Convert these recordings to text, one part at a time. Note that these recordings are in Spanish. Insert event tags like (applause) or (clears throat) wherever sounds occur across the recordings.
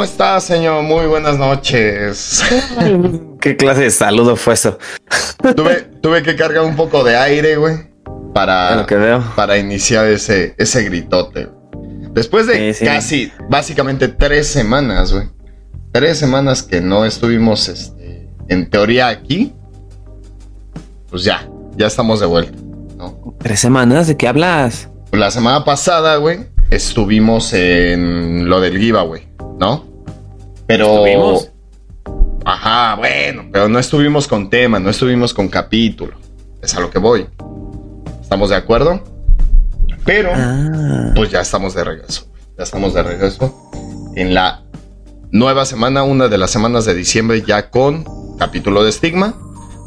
¿Cómo está, señor? Muy buenas noches. (laughs) ¿Qué clase de saludo fue eso? (laughs) tuve, tuve que cargar un poco de aire, güey, para, que veo. para iniciar ese, ese gritote. Después de casi, básicamente tres semanas, güey. Tres semanas que no estuvimos, este, en teoría aquí. Pues ya, ya estamos de vuelta, ¿no? ¿Tres semanas? ¿De qué hablas? La semana pasada, güey, estuvimos en lo del giveaway, ¿no? Pero. ¿Estuvimos? Ajá, bueno, pero no estuvimos con tema, no estuvimos con capítulo. Es a lo que voy. ¿Estamos de acuerdo? Pero, ah. pues ya estamos de regreso. Ya estamos de regreso en la nueva semana, una de las semanas de diciembre, ya con capítulo de estigma.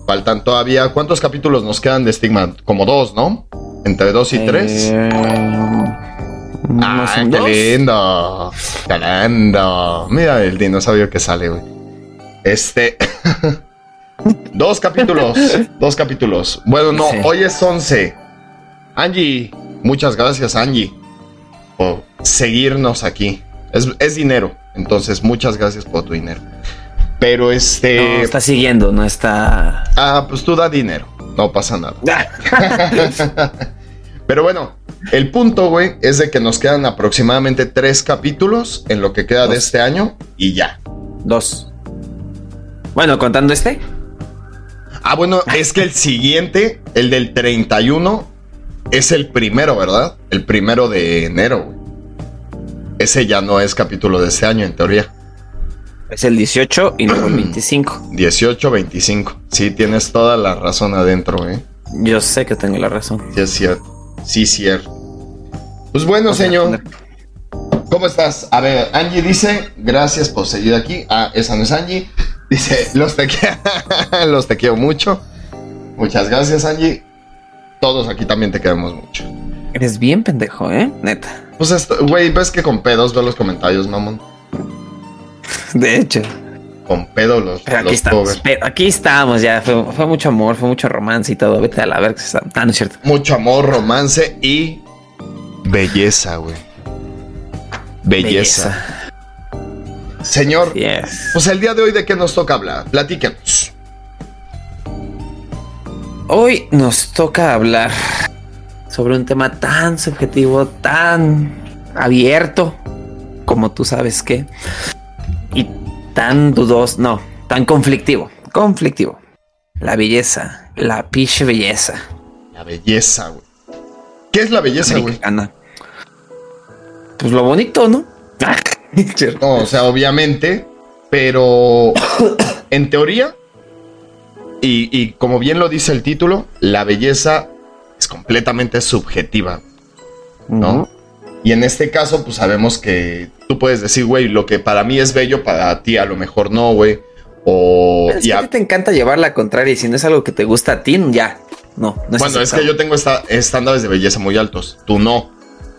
Faltan todavía, ¿cuántos capítulos nos quedan de estigma? Como dos, ¿no? Entre dos y tres. Eh, ah, qué lindo. Qué lindo. Mira el dinosaurio que sale, güey. Este. (laughs) dos capítulos. dos capítulos. Bueno, no, hoy es 11. Angie, muchas gracias, Angie, por seguirnos aquí. Es, es dinero. Entonces, muchas gracias por tu dinero. Pero este. No está siguiendo, no está. Ah, pues tú da dinero. No pasa nada. (laughs) Pero bueno, el punto, güey, es de que nos quedan aproximadamente tres capítulos en lo que queda de este año y ya. Dos. Bueno, contando este. Ah, bueno, es que el siguiente, el del 31, es el primero, ¿verdad? El primero de enero, güey. Ese ya no es capítulo de este año, en teoría. Es el 18 y no el 25. 18, 25. Sí, tienes toda la razón adentro, ¿eh? Yo sé que tengo la razón. Sí, es cierto. Sí, cierto. Pues bueno, señor. ¿Cómo estás? A ver, Angie dice, gracias por seguir aquí. Ah, esa no es Angie. Dice, los te, (laughs) los te quiero mucho. Muchas gracias, Angie. Todos aquí también te queremos mucho. Eres bien pendejo, ¿eh? Neta. Pues esto, güey, ves que con pedos veo los comentarios, mamón. (laughs) De hecho. Con pedo los, pero aquí, estamos, aquí estamos, ya. Fue, mucho amor, fue mucho romance y todo. Vete a la verga. Ah, no es cierto. Mucho amor, romance y belleza, güey. Belleza. Señor, pues el día de hoy, ¿de qué nos toca hablar? Platíquenos. Hoy nos toca hablar sobre un tema tan subjetivo, tan abierto, como tú sabes que, tan dudoso, no, tan conflictivo, conflictivo. La belleza, la piche belleza. La belleza, güey. ¿Qué es la belleza, güey? Pues lo bonito, ¿no? (laughs) no, o sea, obviamente, pero (coughs) en teoría, y, y como bien lo dice el título, la belleza es completamente subjetiva, ¿no? Y en este caso, pues sabemos que tú puedes decir, güey, lo que para mí es bello, para ti a lo mejor no, güey. O. es que a ti te encanta llevar la contraria y si no es algo que te gusta a ti, ya. No, no es Bueno, es que yo tengo esta, estándares de belleza muy altos. Tú no.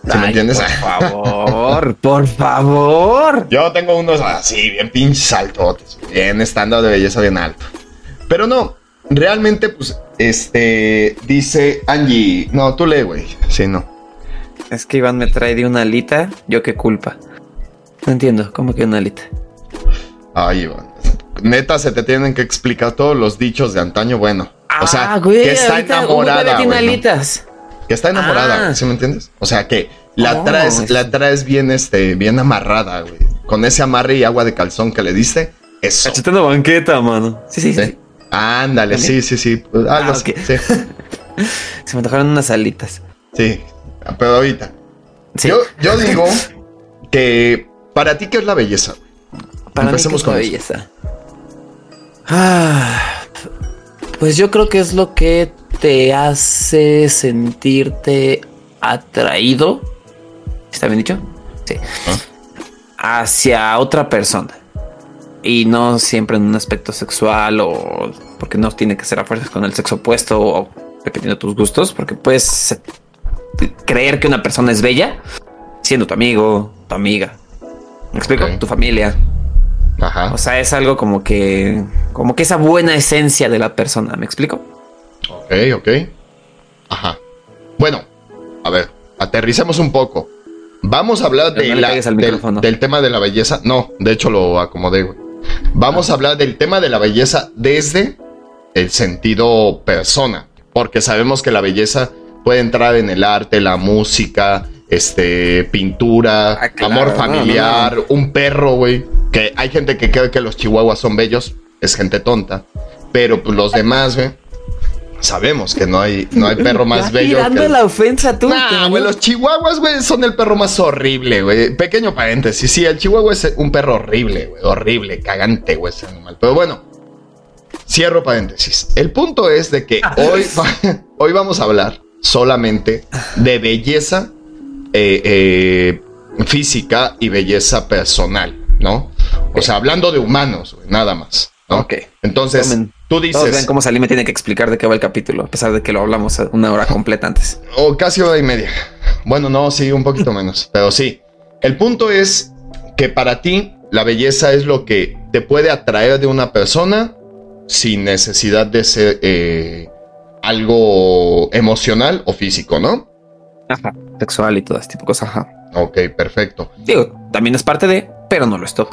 ¿Sí me entiendes? Por (laughs) favor, por favor. Yo tengo unos así, bien pinches altotes, bien estándar de belleza bien alto. Pero no, realmente, pues, este, dice Angie. No, tú lee, güey. Sí, no. Es que Iván me trae de una alita, yo qué culpa. No entiendo, ¿cómo que una alita? Ay, Iván. Neta, se te tienen que explicar todos los dichos de antaño, bueno. o sea, ah, que está enamorada. alitas. Que está enamorada, ah. ¿sí me entiendes? O sea, que la traes, la traes bien, este, bien amarrada, güey. Con ese amarre y agua de calzón que le diste, eso. Cachetando banqueta, mano. Sí, sí, sí. Ándale, sí, sí, sí. Ah, sí. (laughs) Se me tocaron unas alitas. Sí, pero ahorita. Yo, yo digo (laughs) que para ti, ¿qué es la belleza? Para Empecemos con la belleza. Ah, pues yo creo que es lo que te hace sentirte atraído. ¿Está bien dicho? Sí. ¿Ah? Hacia otra persona. Y no siempre en un aspecto sexual o porque no tiene que ser a fuerzas con el sexo opuesto o dependiendo de tus gustos, porque puedes creer que una persona es bella siendo tu amigo, tu amiga. ¿Me explico? Tu familia. Ajá. O sea, es algo como que, como que esa buena esencia de la persona. ¿Me explico? Ok, ok. Ajá. Bueno, a ver, aterricemos un poco. Vamos a hablar de la, del, tema de la belleza. No, de hecho lo acomodé, güey. Vamos a hablar del tema de la belleza desde el sentido persona, porque sabemos que la belleza puede entrar en el arte, la música, este, pintura, ah, amor familiar, un perro, güey. Que hay gente que cree que los chihuahuas son bellos, es gente tonta. Pero pues, los demás, güey, sabemos que no hay, no hay perro (laughs) más bello. Tirando la ofensa tú. güey, los chihuahuas, güey, son el perro más horrible, güey. Pequeño paréntesis, sí, el chihuahua es un perro horrible, güey, horrible, cagante, güey, ese animal. Pero bueno, cierro paréntesis. El punto es de que ah. hoy, (laughs) hoy vamos a hablar solamente de belleza eh, eh, física y belleza personal, ¿no? O sea, hablando de humanos, nada más. Ok. Entonces, tú dices. Todos ven cómo Salim me tiene que explicar de qué va el capítulo, a pesar de que lo hablamos una hora completa antes. O casi hora y media. Bueno, no, sí, un poquito (laughs) menos, pero sí. El punto es que para ti la belleza es lo que te puede atraer de una persona sin necesidad de ser eh, algo emocional o físico, ¿no? Ajá, sexual y todo este tipo de cosas. Ajá. Ok, perfecto. Digo, también es parte de, pero no lo es todo.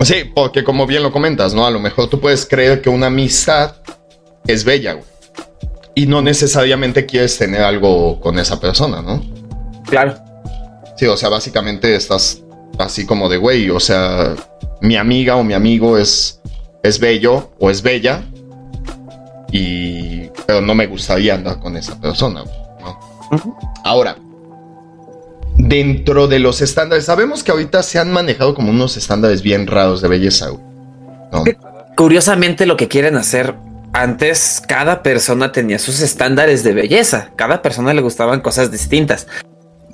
Sí, porque como bien lo comentas, ¿no? A lo mejor tú puedes creer que una amistad es bella, güey. Y no necesariamente quieres tener algo con esa persona, ¿no? Claro. Sí, o sea, básicamente estás así como de, güey, o sea, mi amiga o mi amigo es, es bello o es bella, y, pero no me gustaría andar con esa persona, ¿no? Ahora, dentro de los estándares, sabemos que ahorita se han manejado como unos estándares bien raros de belleza. Curiosamente lo que quieren hacer antes, cada persona tenía sus estándares de belleza, cada persona le gustaban cosas distintas,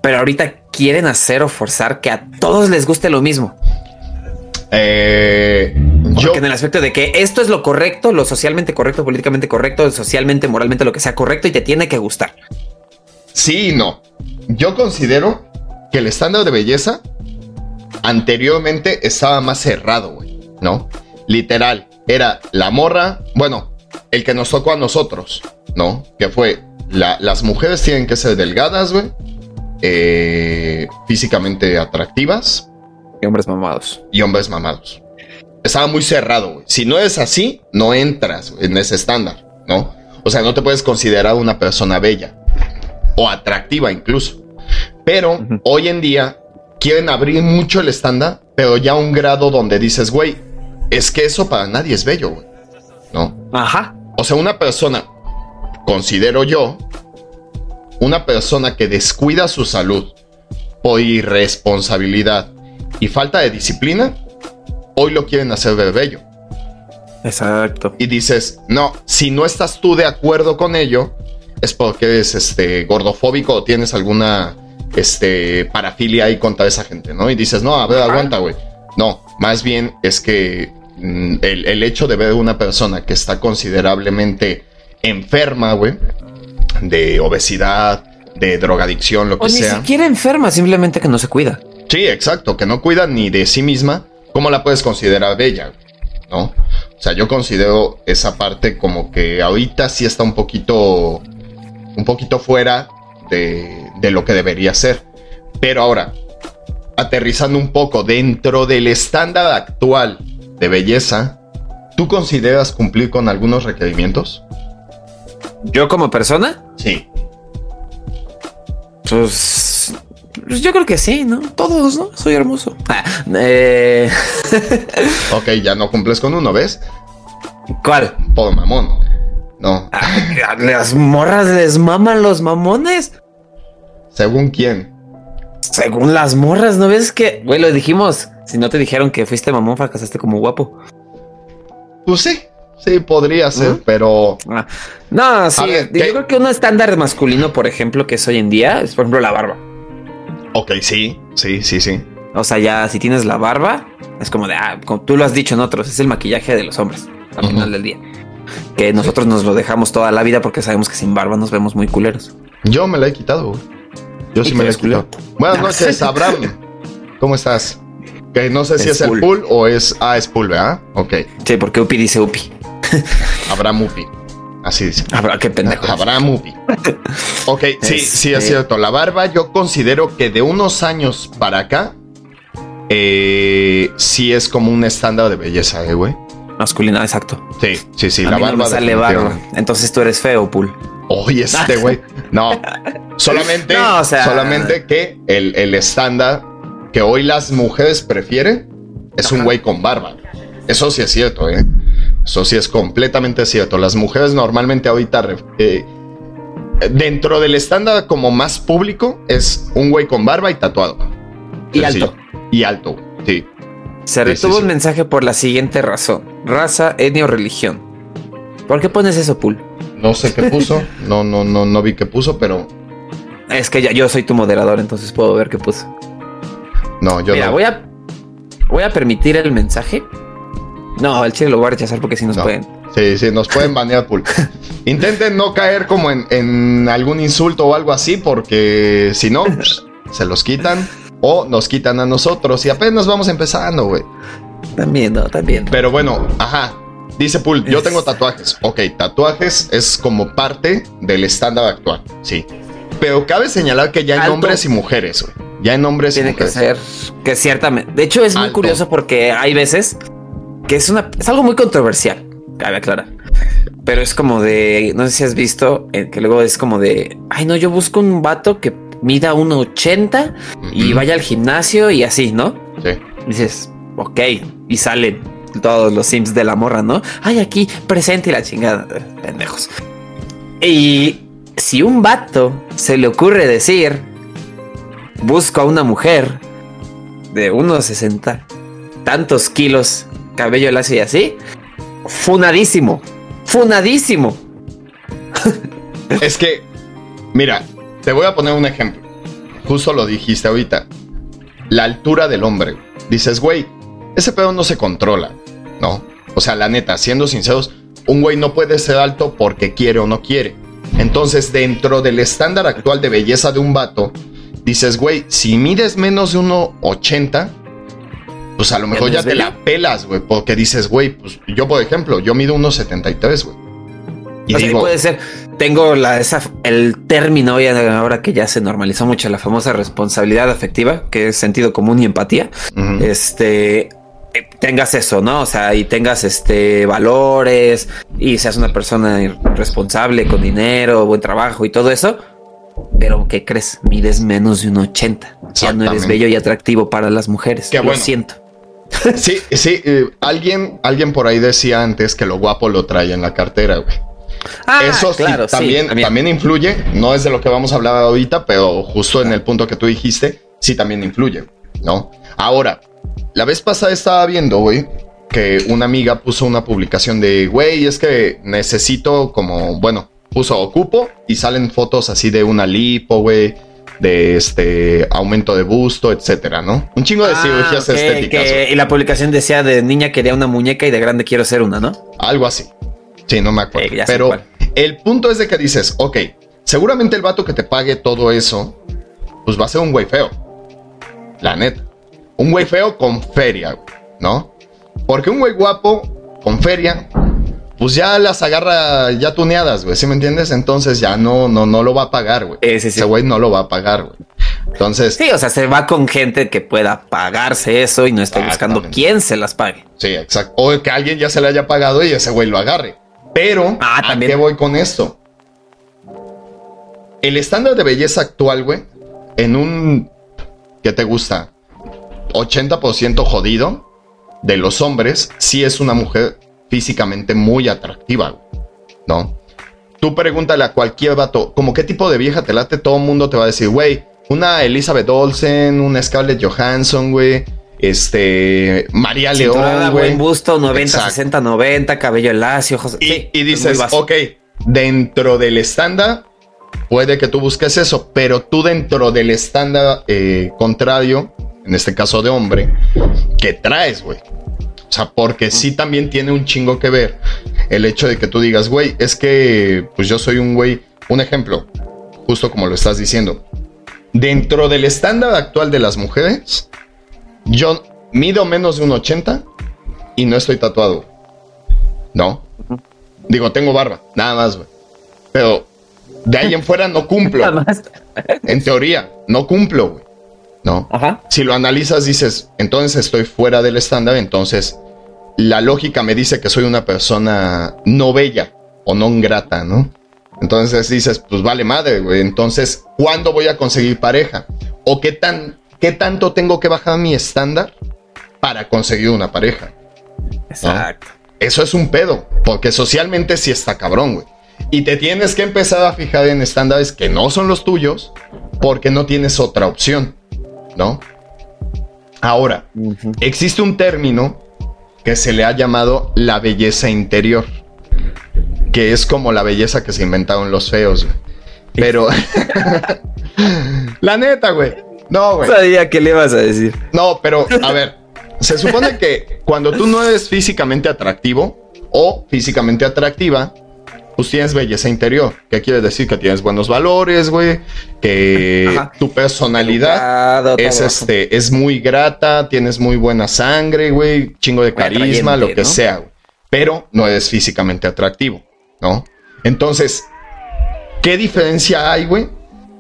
pero ahorita quieren hacer o forzar que a todos les guste lo mismo. Eh, yo... en el aspecto de que esto es lo correcto, lo socialmente correcto, políticamente correcto, socialmente, moralmente, lo que sea correcto y te tiene que gustar. Sí y no. Yo considero que el estándar de belleza anteriormente estaba más cerrado, güey, ¿no? Literal, era la morra, bueno, el que nos tocó a nosotros, ¿no? Que fue, las mujeres tienen que ser delgadas, güey, eh, físicamente atractivas. Y hombres mamados. Y hombres mamados. Estaba muy cerrado, güey. Si no es así, no entras en ese estándar, ¿no? O sea, no te puedes considerar una persona bella o atractiva incluso. Pero hoy en día quieren abrir mucho el estándar, pero ya a un grado donde dices, güey, es que eso para nadie es bello, güey. ¿No? Ajá. O sea, una persona, considero yo, una persona que descuida su salud por irresponsabilidad y falta de disciplina, hoy lo quieren hacer ver bello. Exacto. Y dices, no, si no estás tú de acuerdo con ello, es porque eres este, gordofóbico o tienes alguna este, parafilia ahí contra esa gente, ¿no? Y dices, no, a ver, aguanta, güey. No, más bien es que mm, el, hecho de ver una persona que está considerablemente enferma, güey, de obesidad, de drogadicción, lo que sea. Ni siquiera enferma, simplemente que no se cuida. Sí, exacto, que no cuida ni de sí misma, ¿cómo la puedes considerar bella? ¿No? O sea, yo considero esa parte como que ahorita sí está un poquito, un poquito fuera de, lo que debería ser. Pero ahora, aterrizando un poco dentro del estándar actual de belleza, ¿tú consideras cumplir con algunos requerimientos? ¿Yo como persona? Sí. Pues, pues yo creo que sí, ¿no? Todos, ¿no? Soy hermoso. Ah, eh. (laughs) ok, ya no cumples con uno, ¿ves? ¿Cuál? Por mamón. No. (laughs) Las morras les maman los mamones. ¿Según quién? Según las morras, ¿no ves que, güey, lo dijimos? Si no te dijeron que fuiste mamón, fracasaste como guapo. Pues sí, sí, podría ser, pero. Ah, no, sí. yo creo que un estándar masculino, por ejemplo, que es hoy en día, es por ejemplo la barba. Ok, sí, sí, sí, sí. O sea, ya si tienes la barba, es como de, ah, como tú lo has dicho en otros, es el maquillaje de los hombres al final del día que nosotros nos lo dejamos toda la vida porque sabemos que sin barba nos vemos muy culeros. Yo me la he quitado, Yo sí me la he quitado. Buenas noches, Abraham. ¿Cómo estás? Que no sé si es, el pool o es. Ah, es pool, ¿verdad? Ok. Sí, porque Upi dice Upi. (laughs) Abraham Upi. Así dice. Habrá qué pendejo. Abramovi. ok, sí, sí, es Este- cierto. La barba, yo considero que de unos años para acá, eh, sí es como un estándar de belleza, eh, güey. Masculina, exacto. Sí, sí, sí, A la mí no barba. me sale barba. definitivamente. Entonces tú eres feo, Pool. Oye, este güey. No, solamente, (laughs) No, o sea- solamente que el, el estándar que hoy las mujeres prefieren es un güey con barba. Eso sí es cierto, ¿eh? Eso sí es completamente cierto. Las mujeres normalmente ahorita, eh, dentro del estándar como más público, es un güey con barba y tatuado. Y Sencillo. alto. Y alto, sí. Se retuvo sí. un mensaje por la siguiente razón: raza, etnia o religión. ¿Por qué pones eso, Pool? No sé qué puso. (laughs) No, no, no, no vi qué puso, pero Es que ya, yo soy tu moderador, entonces puedo ver qué puso. no, yo Mira, no. voy a voy a permitir el mensaje. No, el chile lo voy a rechazar porque si nos No. pueden. Sí, sí, nos pueden banear, Pool. (laughs) Intenten no caer como en, en algún insulto o algo así, porque si no, (laughs) se los quitan o nos quitan a nosotros y apenas vamos empezando, güey. También, no, también. Pero bueno, ajá. Dice Pool, yo tengo tatuajes. Ok, tatuajes es como parte del estándar actual, sí. Pero cabe señalar que ya en Alto. hombres y mujeres, güey. Ya en hombres y Tiene que mujeres. ser que ciertamente. De hecho, es muy curioso porque hay veces que es una es algo muy controversial. Cabe aclarar. Pero es como de, no sé si has visto, eh, que luego es como de, ay no, yo busco un vato que mida 1.80 y vaya al gimnasio y así, ¿no? Sí. dices, ok, y salen todos los sims de la morra, ¿no? Ay, aquí presente y la chingada, eh, pendejos. Y si un vato se le ocurre decir, busco a una mujer de unos 60, tantos kilos, cabello lacio y así, funadísimo, funadísimo. (laughs) Es que, mira, te voy a poner un ejemplo. Justo lo dijiste ahorita. La altura del hombre. Dices, güey, ese pedo no se controla, ¿no? O sea, la neta, siendo sinceros, un güey no puede ser alto porque quiere o no quiere. Entonces, dentro del estándar actual de belleza de un vato, dices, güey, si mides menos de 1,80, pues a lo mejor ya te la pelas, güey, porque dices, güey, pues yo, por ejemplo, yo mido 1,73, güey. Y o sea, digo, puede ser, tengo la, esa, el término hoy ahora que ya se normalizó mucho la famosa responsabilidad afectiva, que es sentido común y empatía. este eh, tengas eso, ¿no? O sea, y tengas este valores y seas una persona responsable con dinero, buen trabajo y todo eso. Pero ¿qué crees? Mides menos de un 80. Ya no eres bello y atractivo para las mujeres. Qué Lo bueno. siento. Sí, sí, eh, alguien, alguien por ahí decía antes que lo guapo lo trae en la cartera, güey. Ah, Eso sí, claro, sí, también, también influye, no es de lo que vamos a hablar ahorita, pero justo en el punto que tú dijiste, sí también influye, ¿no? Ahora, la vez pasada estaba viendo, güey, que una amiga puso una publicación de, güey, es que necesito como, bueno, puso ocupo y salen fotos así de una lipo, güey, de este aumento de busto, etcétera, ¿no? Un chingo de Ah, cirugías estéticas. que- y la publicación decía de niña quería una muñeca y de grande quiero ser una, ¿no? Algo así. Sí, no me acuerdo. Eh, Pero el punto es de que dices, ok, seguramente el vato que te pague todo eso, pues va a ser un güey feo. La neta. Un güey feo con feria, ¿no? Porque un güey guapo con feria, pues ya las agarra ya tuneadas, güey, ¿sí me entiendes? Entonces ya no, no, no lo va a pagar, güey. Sí, sí. Ese güey no lo va a pagar, güey. Entonces, Sí, o sea, se va con gente que pueda pagarse eso y no esté buscando quién se las pague. Sí, exacto. O que alguien ya se le haya pagado y ese güey lo agarre. Pero, Ah, ¿a qué voy con esto? El estándar de belleza actual, güey, en un, ¿qué te gusta? 80% jodido de los hombres, sí es una mujer físicamente muy atractiva, güey, ¿no? Tú pregúntale a cualquier vato, como qué tipo de vieja te late, todo el mundo te va a decir, güey, una Elizabeth Olsen, una Scarlett Johansson, güey, este, María Cinturada, León, güey. buen busto, 90, Exacto. 60, 90, cabello lacio, ojos. Y, sí, y dices, ok, dentro del estándar, puede que tú busques eso, pero tú dentro del estándar eh, contrario, en este caso de hombre, ¿qué traes, güey? O sea, porque sí también tiene un chingo que ver el hecho de que tú digas, güey, es que pues yo soy un güey, un ejemplo, justo como lo estás diciendo. Dentro del estándar actual de las mujeres, yo mido menos de un 80 y no estoy tatuado. ¿No? Digo, tengo barba, nada más, güey. Pero de ahí en fuera no cumplo. (laughs) Nada más. En teoría, no cumplo, güey. ¿No? Ajá. Si lo analizas, dices, entonces estoy fuera del estándar, entonces la lógica me dice que soy una persona no bella o no grata, ¿no? Entonces dices, pues vale madre, güey. Entonces, ¿cuándo voy a conseguir pareja? ¿O qué, tan, qué tanto tengo que bajar mi estándar para conseguir una pareja? Exacto. Eso es un pedo, porque socialmente sí está cabrón, güey. Y te tienes que empezar a fijar en estándares que no son los tuyos, porque no tienes otra opción, ¿no? Ahora, existe un término que se le ha llamado la belleza interior que es como la belleza que se inventaron los feos, güey. Pero. (laughs) (laughs) la neta, güey. No, güey. Sabía que le ibas a decir. No, pero, a ver. Se supone que cuando tú no eres físicamente atractivo o físicamente atractiva, pues tienes belleza interior. ¿Qué quiere decir? Que tienes buenos valores, güey. Que tu personalidad es, este, es muy grata, tienes muy buena sangre, güey. Chingo de carisma, lo que sea, güey. Pero no eres físicamente atractivo. ¿no? Entonces, ¿qué diferencia hay, güey,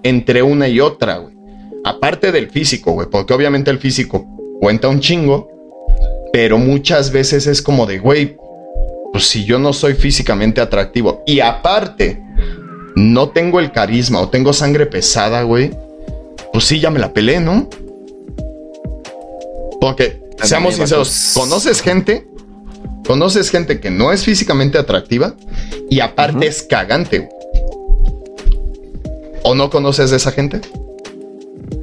entre una y otra, güey? Aparte del físico, güey, porque obviamente el físico cuenta un chingo, pero muchas veces es como de, güey, pues si yo no soy físicamente atractivo y aparte no tengo el carisma o tengo sangre pesada, güey, pues sí, ya me la pelé, ¿no? Porque, seamos sinceros, ¿conoces gente Conoces gente que no es físicamente atractiva y aparte es cagante. ¿O no conoces de esa gente?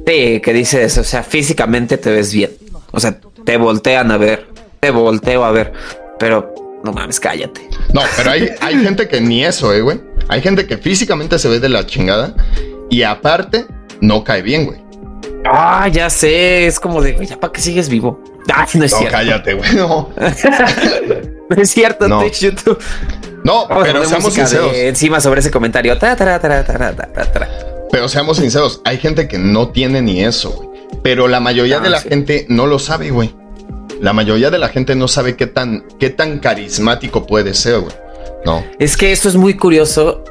Sí, que dices, o sea, físicamente te ves bien. O sea, te voltean a ver, te volteo a ver, pero no mames, cállate. No, pero hay, hay (laughs) gente que ni eso, eh, güey. Hay gente que físicamente se ve de la chingada y aparte no cae bien, güey. Ah, ya sé, es como de, ya para qué sigues vivo. Ah, no es no, cállate, güey. No. (laughs) no es cierto, no. YouTube. No, pero seamos sinceros. Encima sobre ese comentario. Pero seamos sinceros, hay gente que no tiene ni eso, güey. Pero la mayoría de la gente no lo sabe, güey. La mayoría de la gente no sabe qué tan, qué tan carismático puede ser, güey. No. Es que eso es muy curioso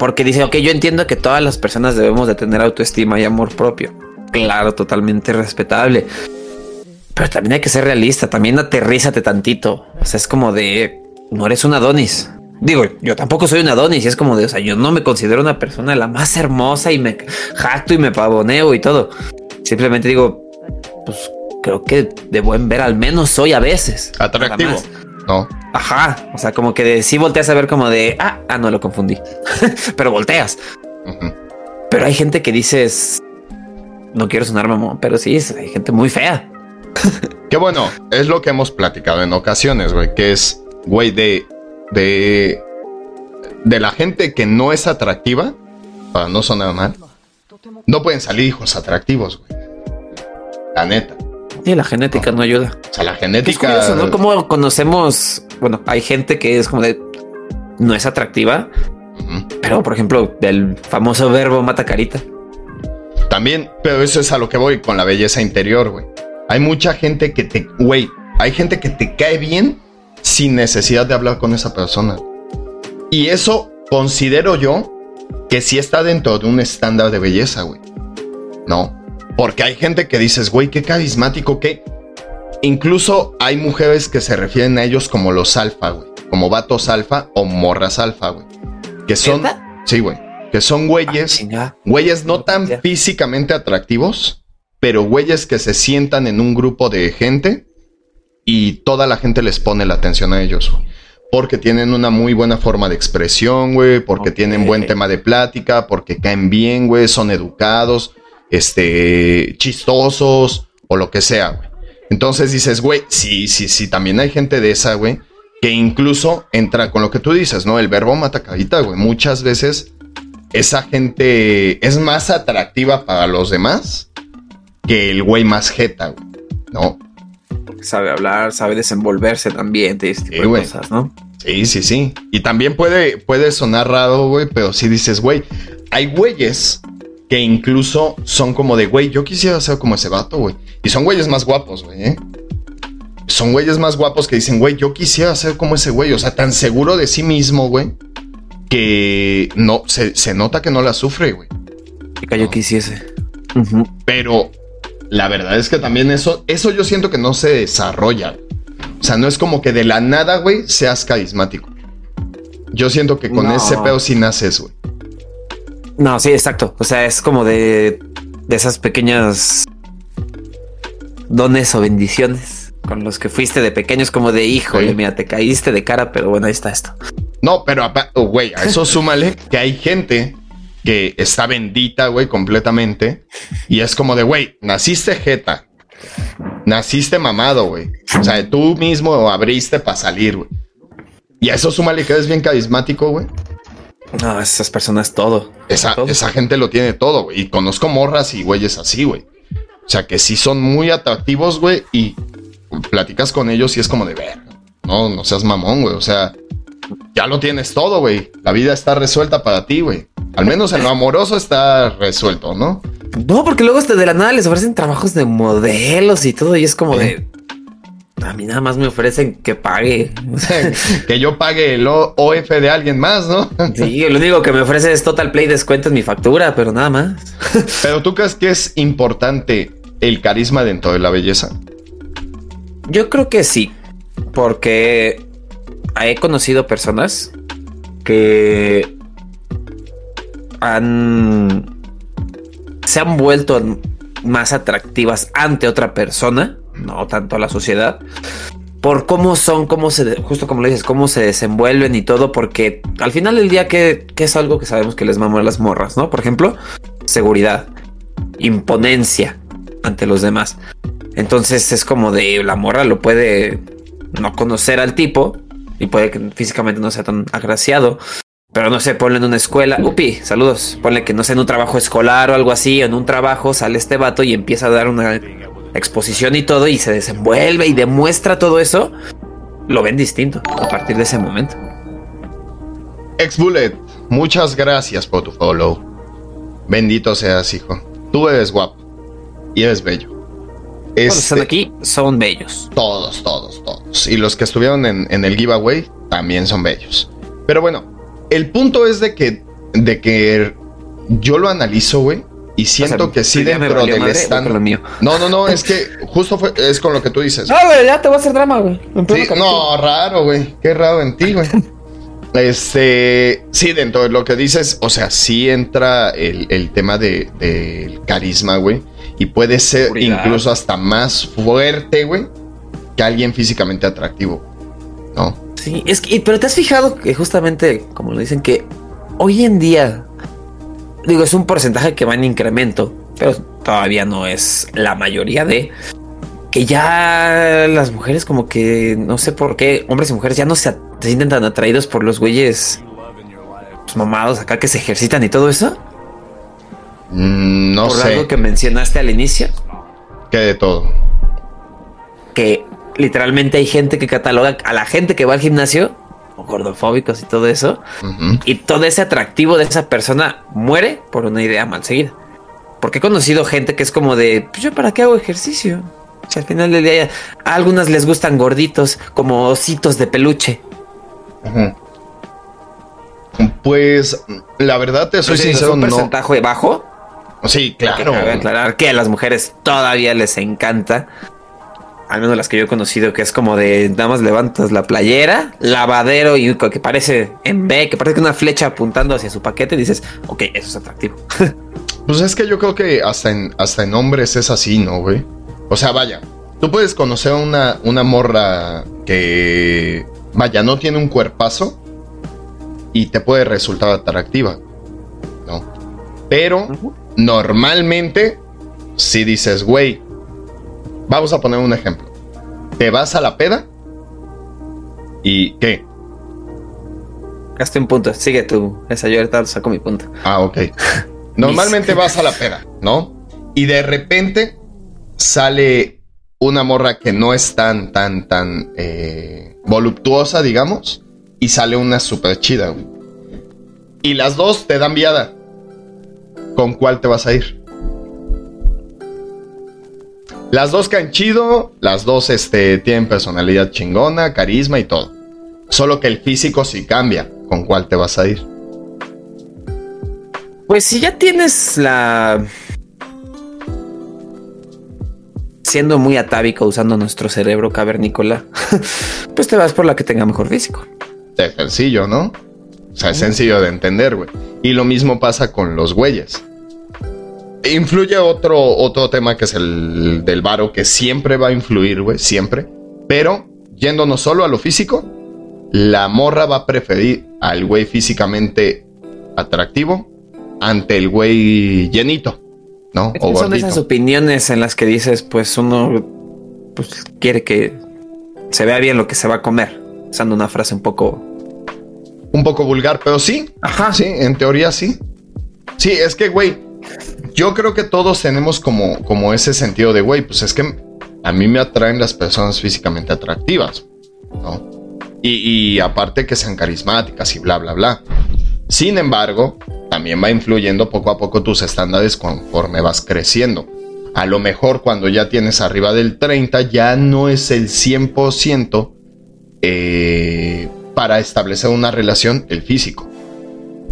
porque dice, ok, yo entiendo que todas las personas debemos de tener autoestima y amor propio. Claro, totalmente respetable. Pero también hay que ser realista, también aterrízate tantito. O sea, es como de, no eres un Adonis. Digo, yo tampoco soy un Adonis y es como de, o sea, yo no me considero una persona la más hermosa y me jacto y me pavoneo y todo. Simplemente digo, pues creo que de buen ver al menos soy a veces. Atractivo. No. Ajá. O sea, como que de, sí volteas a ver como de, ah, ah, no lo confundí. (laughs) pero volteas. Pero hay gente que dices, no quiero sonar mamón, pero sí, hay gente muy fea. (laughs) Qué bueno, es lo que hemos platicado en ocasiones, güey, que es, güey, de, de, de la gente que no es atractiva, para no sonar mal, no pueden salir hijos atractivos, güey. La neta. Sí, la genética no, ayuda. O sea, la genética. Es ¿no? Como conocemos, bueno, hay gente que es como de no es atractiva, pero por ejemplo, del famoso verbo mata carita. También, pero eso es a lo que voy con la belleza interior, güey. Hay mucha gente que te, güey, hay gente que te cae bien sin necesidad de hablar con esa persona. Y eso considero yo que sí está dentro de un estándar de belleza, güey. No, porque hay gente que dices, güey, qué carismático, que incluso hay mujeres que se refieren a ellos como los alfa, güey, como vatos alfa o morras alfa, güey. Que son, sí, güey, que son güeyes, ah, güeyes no tan físicamente atractivos, pero güeyes que se sientan en un grupo de gente y toda la gente les pone la atención a ellos. Porque tienen una muy buena forma de expresión, güey, porque tienen buen tema de plática, porque caen bien, güey, son educados, este, chistosos o lo que sea, güey. Entonces dices, güey, sí, sí, sí, también hay gente de esa, güey, que incluso entra con lo que tú dices, ¿no? El verbo mata carita, güey. Muchas veces esa gente es más atractiva para los demás que el güey más jeta, güey, ¿no? Sabe hablar, sabe desenvolverse también, de este tipo de cosas, ¿no? Sí, sí, sí. Y también puede, puede sonar raro, güey, pero si dices, güey, hay güeyes que incluso son como de, güey, yo quisiera ser como ese vato, güey. Y son güeyes más guapos, güey, ¿eh? son güeyes más guapos que dicen, güey, yo quisiera ser como ese güey. O sea, tan seguro de sí mismo, güey, que no, se, nota que no la sufre, güey. Que yo quisiese. Pero la verdad es que también eso, eso yo siento que no se desarrolla. O sea, no es como que de la nada, güey, seas carismático. Yo siento que con ese peo sí naces, güey. No, sí, exacto. O sea, es como de, de esas pequeñas dones o bendiciones con los que fuiste de pequeños, como de hijo, mira, te caíste de cara, pero bueno, ahí está esto. No, pero, güey, a eso (laughs) súmale que hay gente que está bendita, güey, completamente. Y es como de, güey, naciste jeta. Naciste mamado, güey. O sea, tú mismo abriste para salir, güey. Y a eso súmale que eres bien carismático, güey. No, esas personas todo. Esa, esa gente lo tiene todo, güey. Y conozco morras y güeyes así, güey. O sea, que sí son muy atractivos, güey. Y platicas con ellos y es como de ver. No, no seas mamón, güey. O sea, ya lo tienes todo, güey. La vida está resuelta para ti, güey. Al menos en lo amoroso está resuelto, ¿no? No, porque luego hasta de la nada les ofrecen trabajos de modelos y todo, y es como de. A mí nada más me ofrecen que pague. (laughs) que yo pague el OF de alguien más, ¿no? (laughs) sí, lo único que me ofrece es Total Play descuento en mi factura, pero nada más. (laughs) pero tú crees que es importante el carisma dentro de la belleza? Yo creo que sí, porque he conocido personas que han se han vuelto más atractivas ante otra persona, no tanto a la sociedad, por cómo son, cómo se, justo como lo dices, cómo se desenvuelven y todo, porque al final del día, que, es algo que sabemos que les mama a las morras, ¿no? Por ejemplo, seguridad, imponencia ante los demás. Entonces es como de la morra lo puede no conocer al tipo, y puede que físicamente no sea tan agraciado. Pero no sé, ponle en una escuela. Upi, saludos. Ponle que no sea en un trabajo escolar o algo así. En un trabajo sale este vato y empieza a dar una exposición y todo y se desenvuelve y demuestra todo eso. Lo ven distinto a partir de ese momento. Ex Bullet, muchas gracias por tu follow. Bendito seas, hijo. Tú eres guapo y eres bello. Los están este, aquí son bellos. Todos, todos, todos. Y los que estuvieron en, el giveaway también son bellos. Pero bueno, el punto es de que, de que yo lo analizo, güey. Y siento que sí dentro del stand. No, no, no, es que justo fue, es con lo que tú dices. No, güey, ya te voy a hacer drama, güey. no, raro, güey. Qué raro en ti, güey. (laughs) Este, sí, dentro de lo que dices, o sea, sí entra el, tema del de, carisma, güey. Y puede ser incluso hasta más fuerte, güey, que alguien físicamente atractivo. ¿No? Sí, es que, pero te has fijado que justamente, como lo dicen, que hoy en día, digo, es un porcentaje que va en incremento, pero todavía no es la mayoría de que ya las mujeres como que no sé por qué hombres y mujeres ya no se, sienten tan atraídos por los güeyes pues, mamados acá que se ejercitan y todo eso. Mm, no Por algo que mencionaste al inicio. Que de todo. Que literalmente hay gente que cataloga a la gente que va al gimnasio, o gordofóbicos y todo eso, y todo ese atractivo de esa persona muere por una idea mal seguida. Porque he conocido gente que es como de, pues yo para qué hago ejercicio. O al final del día a algunas les gustan gorditos, como ositos de peluche. Pues la verdad te soy sincero, ¿Es un porcentaje bajo? Sí, claro. Cabe aclarar que a las mujeres todavía les encanta. Al menos las que yo he conocido, que es como de nada más levantas la playera, lavadero y que parece en B, que parece que una flecha apuntando hacia su paquete y dices, ok, eso es atractivo. (laughs) pues es que yo creo que hasta en, hasta en hombres es así, ¿no, güey? O sea, vaya, tú puedes conocer una, una morra que, vaya, no tiene un cuerpazo y te puede resultar atractiva, ¿no? Pero normalmente, si dices, güey, vamos a poner un ejemplo. Te vas a la peda y ¿qué? Gaste un punto, sigue tú. Esa yo ahorita saco mi punto. Ah, ok. (laughs) Normalmente vas a la peda, ¿no? Y de repente sale una morra que no es tan, tan, tan eh, voluptuosa, digamos, y sale una super chida. Y las dos te dan viada. ¿con cuál te vas a ir? Las dos caen chido, las dos este, tienen personalidad chingona, carisma y todo. Solo que el físico sí cambia. ¿Con cuál te vas a ir? Pues si ya tienes la... Siendo muy atávico usando nuestro cerebro cavernícola, (laughs) pues te vas por la que tenga mejor físico. Es sencillo, ¿no? O sea, es sencillo de entender, güey. Y lo mismo pasa con los güeyes. Influye otro, otro tema que es el del varo, que siempre va a influir, güey, siempre. Pero, yéndonos solo a lo físico, la morra va a preferir al güey físicamente atractivo ante el güey llenito, ¿no? o son esas opiniones en las que dices, pues uno pues, quiere que se vea bien lo que se va a comer, usando una frase un poco... Un poco vulgar, pero sí. Ajá. Sí, en teoría sí. Sí, es que, güey, yo creo que todos tenemos como, como ese sentido de, güey, pues es que a mí me atraen las personas físicamente atractivas, ¿no? Y, aparte que sean carismáticas y bla, bla, bla. Sin embargo, también va influyendo poco a poco tus estándares conforme vas creciendo. A lo mejor cuando ya tienes arriba del 30 ya no es el 100% eh, para establecer una relación el físico.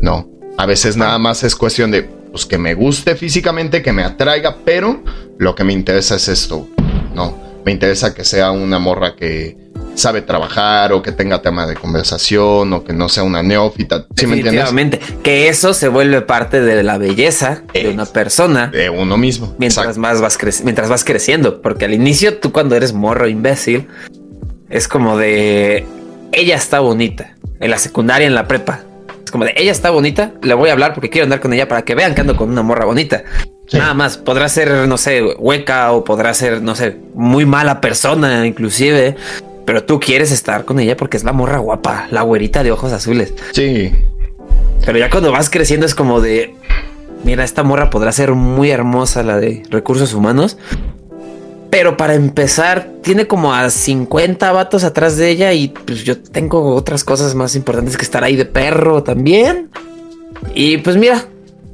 No, a veces nada más es cuestión de pues que me guste físicamente, que me atraiga, pero lo que me interesa es esto. No, me interesa que sea una morra que sabe trabajar o que tenga tema de conversación o que no sea una neófita. ¿Sí Definitivamente. Que eso se vuelve parte de la belleza de una persona. De uno mismo. Mientras más vas, mientras vas creciendo. Porque al inicio tú cuando eres morro imbécil es como de ella está bonita. En la secundaria, en la prepa. Es como de ella está bonita, le voy a hablar porque quiero andar con ella para que vean que ando con una morra bonita. Nada más, podrá ser, no sé, hueca o podrá ser, no sé, muy mala persona, inclusive. Pero tú quieres estar con ella porque es la morra guapa, la güerita de ojos azules. Sí. Pero ya cuando vas creciendo es como de, mira, esta morra podrá ser muy hermosa, la de recursos humanos. Pero para empezar, tiene como a 50 vatos atrás de ella y pues yo tengo otras cosas más importantes que estar ahí de perro también. Y pues mira,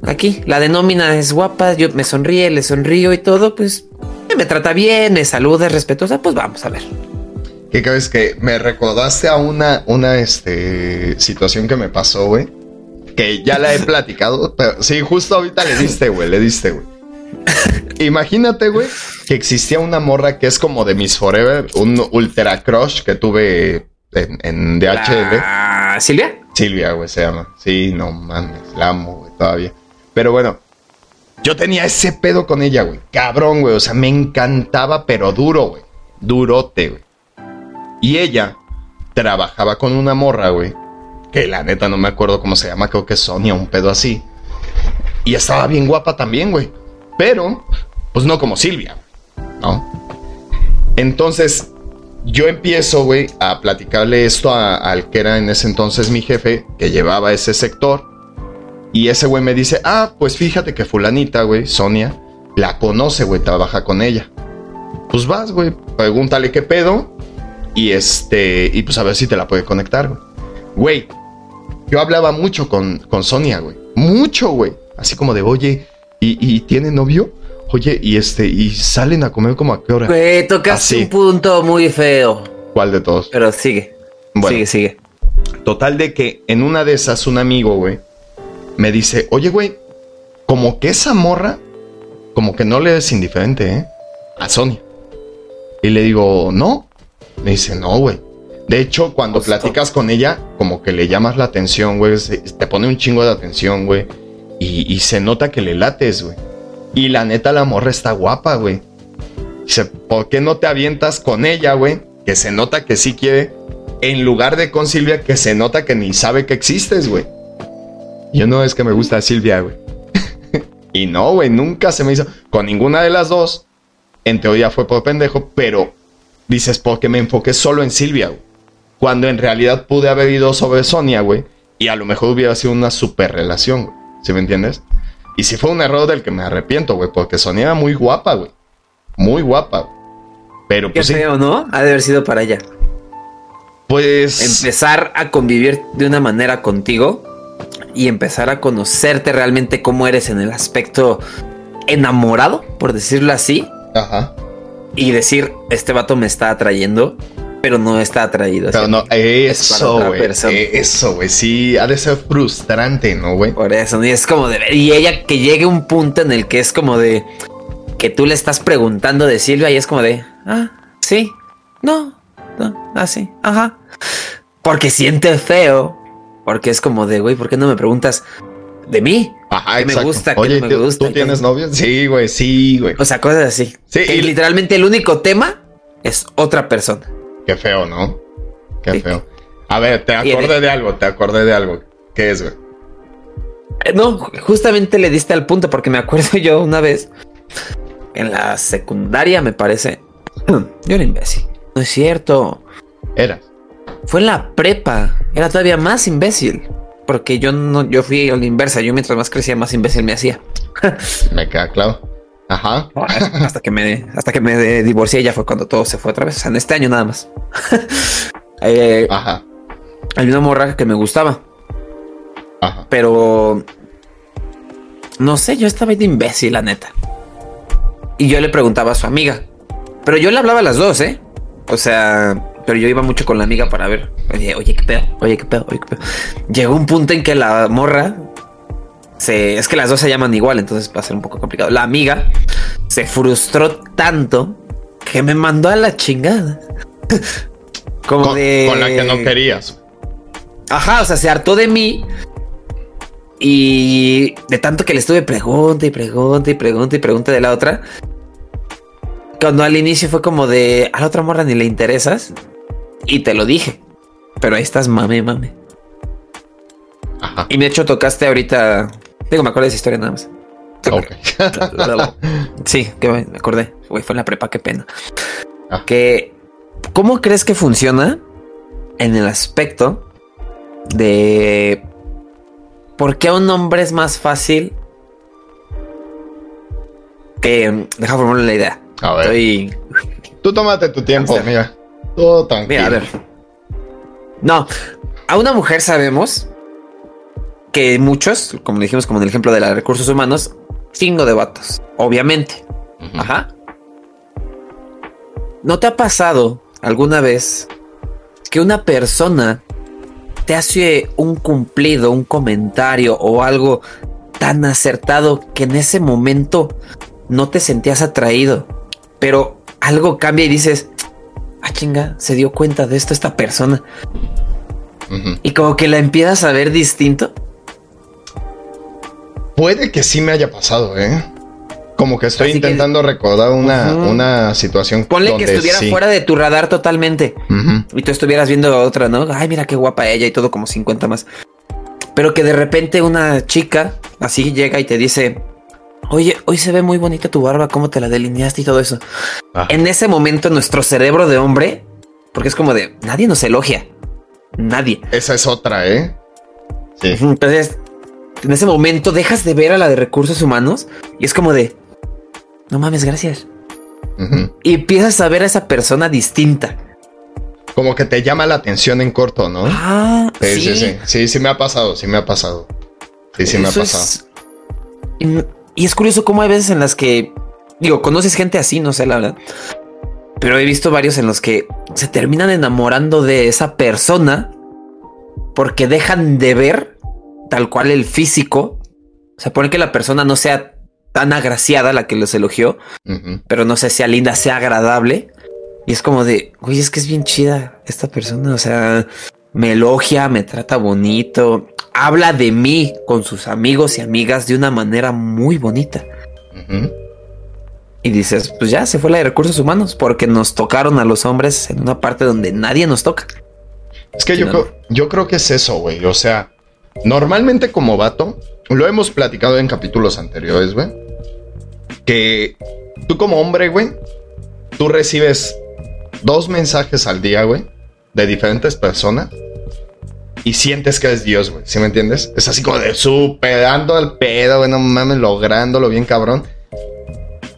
aquí la denomina es guapa, yo me sonríe, le sonrío y todo, pues me trata bien, me saluda, es respetuosa, pues vamos a ver. ¿Qué crees que me recordaste a una, una este, situación que me pasó, güey? Que ya la he (laughs) platicado, pero sí, justo ahorita le diste, güey, le diste, güey. Imagínate, güey, que existía una morra que es como de Miss Forever, un ultra crush que tuve en, en DHL. ¿Silvia? Silvia, güey, se llama. Sí, no mames, la amo, güey, todavía. Pero bueno, yo tenía ese pedo con ella, güey. Cabrón, güey. O sea, me encantaba, pero duro, güey. Durote, güey. Y ella trabajaba con una morra, güey. Que la neta no me acuerdo cómo se llama, creo que es Sonia, un pedo así. Y estaba bien guapa también, güey. Pero, pues no como Silvia, ¿no? Entonces, yo empiezo, güey, a platicarle esto al que era en ese entonces mi jefe, que llevaba ese sector. Y ese güey me dice, ah, pues fíjate que fulanita, güey, Sonia, la conoce, güey, trabaja con ella. Pues vas, güey, pregúntale qué pedo. Y este, y pues a ver si te la puede conectar, güey. Güey, yo hablaba mucho con, con Sonia, güey. Mucho, güey. Así como de, oye, ¿y, tiene novio? Oye, y este, y salen a comer como a qué hora. Güey, tocas un punto muy feo. ¿Cuál de todos? Pero sigue. sigue, sigue. Total de que en una de esas, un amigo, güey, me dice, oye, güey, como que esa morra, como que no le es indiferente, ¿eh? A Sonia. Y le digo, no, me dice, no, güey. De hecho, cuando platicas con ella, como que le llamas la atención, güey. Te pone un chingo de atención, güey. Y, se nota que le lates, güey. Y la neta, la morra está guapa, güey. Dice, ¿por qué no te avientas con ella, güey? Que se nota que sí quiere. En lugar de con Silvia, que se nota que ni sabe que existes, güey. Yo no es que me gusta Silvia, güey. (laughs) y no, güey, nunca se me hizo. Con ninguna de las dos. En teoría fue por pendejo, pero dices, porque me enfoqué solo en Silvia, güey. Cuando en realidad pude haber ido sobre Sonia, güey. Y a lo mejor hubiera sido una super relación, güey. ¿Sí me entiendes? Y si fue un error del que me arrepiento, güey. Porque Sonia era muy guapa, güey. Muy guapa. Pero pues. Qué feo, ¿no? Ha de haber sido para ella. Pues. Empezar a convivir de una manera contigo. Y empezar a conocerte realmente cómo eres en el aspecto enamorado, por decirlo así. Ajá y decir, este vato me está atrayendo, pero no está atraído. Pero no, eso, güey. Eh, eso, güey. Sí, ha de ser frustrante, ¿no, güey? Por eso, y es como de y ella que llegue un punto en el que es como de que tú le estás preguntando de Silvia y es como de, ah, sí, no, no, así, ah, ajá. Porque siente feo, porque es como de, güey, ¿por qué no me preguntas de mí? Ajá, me gusta, Oye, me gusta. ¿Tú tienes novio? Sí, güey, sí, güey. O sea, cosas así. Sí. y literalmente el único tema es otra persona. Qué feo, ¿no? Qué feo. A ver, te acordé de algo, te acordé de algo. ¿Qué es, güey? Eh, no, justamente le diste al punto porque me acuerdo (laughs) yo una vez en la secundaria, me parece. (clears throat) Yo era imbécil. No es cierto. Era. Fue en la prepa. Era todavía más imbécil. Porque yo no, yo fui a la inversa. Yo mientras más crecía, más imbécil me hacía. (laughs) me queda claro. Ajá. hasta que me, hasta que me divorcié ya fue cuando todo se fue otra vez. O sea, en este año nada más. (laughs) Eh, Ajá. Hay una morra que me gustaba. Ajá. Pero no sé, yo estaba de imbécil, la neta. Y yo le preguntaba a su amiga. Pero yo le hablaba a las dos, ¿eh? O sea, pero yo iba mucho con la amiga para ver. Oye, oye, qué pedo, oye, qué pedo, oye, qué pedo. Llegó un punto en que la morra se, es que las dos se llaman igual, entonces va a ser un poco complicado. La amiga se frustró tanto que me mandó a la chingada. (laughs) Como de. Con la que no querías. Ajá, o sea, se hartó de mí. Y de tanto que le estuve pregunta y pregunta y pregunta y pregunta de la otra. Cuando al inicio fue como de a la otra morra ni le interesas. Y te lo dije. Pero ahí estás mame, mame. Ajá. Y de hecho tocaste ahorita Digo, me acuerdo de esa historia nada más. (laughs) sí, que me acordé. fue en la prepa, qué pena. Ah. Que, ¿cómo crees que funciona en el aspecto de por qué a un hombre es más fácil que deja formular la idea? A ver. Tú tómate tu tiempo, mira. Todo tranquilo. Mira, a ver. No, a una mujer sabemos que muchos, como dijimos, como en el ejemplo de los recursos humanos, cinco de vatos, obviamente. Ajá. ¿No te ha pasado alguna vez que una persona te hace un cumplido, un comentario o algo tan acertado que en ese momento no te sentías atraído, pero algo cambia y dices, ah chinga, se dio cuenta de esto esta persona. Y como que la empiezas a ver distinto. Puede que sí me haya pasado, ¿eh? Como que estoy intentando recordar una, una situación. Ponle que estuviera fuera de tu radar totalmente. Y tú estuvieras viendo otra, ¿no? Ay, mira qué guapa ella y todo como 50 más. Pero que de repente una chica así llega y te dice, oye, hoy se ve muy bonita tu barba, cómo te la delineaste y todo eso. Ah. En ese momento nuestro cerebro de hombre, porque es como de, nadie nos elogia. Nadie. Esa es otra, ¿eh? Sí. Entonces en ese momento dejas de ver a la de recursos humanos y es como de, no mames, gracias. Y empiezas a ver a esa persona distinta. Como que te llama la atención en corto, ¿no? Ah, sí, sí, sí, sí, sí, me ha pasado, sí me ha pasado. Sí, sí me ha pasado. Y, es curioso cómo hay veces en las que, digo, conoces gente así, no sé la verdad. Pero he visto varios en los que se terminan enamorando de esa persona porque dejan de ver tal cual el físico. O sea, pone que la persona no sea tan agraciada la que los elogió, pero no sé, sea linda, sea agradable. Y es como de, oye, es que es bien chida esta persona. O sea, me elogia, me trata bonito, habla de mí con sus amigos y amigas de una manera muy bonita. Y dices, pues ya se fue la de recursos humanos porque nos tocaron a los hombres en una parte donde nadie nos toca. Es que yo, yo creo que es eso, güey. O sea, Normalmente como vato, lo hemos platicado en capítulos anteriores, güey. Que tú como hombre, güey, tú recibes dos mensajes al día, güey, de diferentes personas. Y sientes que eres Dios, güey. ¿Sí me entiendes? Es así como de superando el pedo, güey, no mames, lográndolo bien cabrón.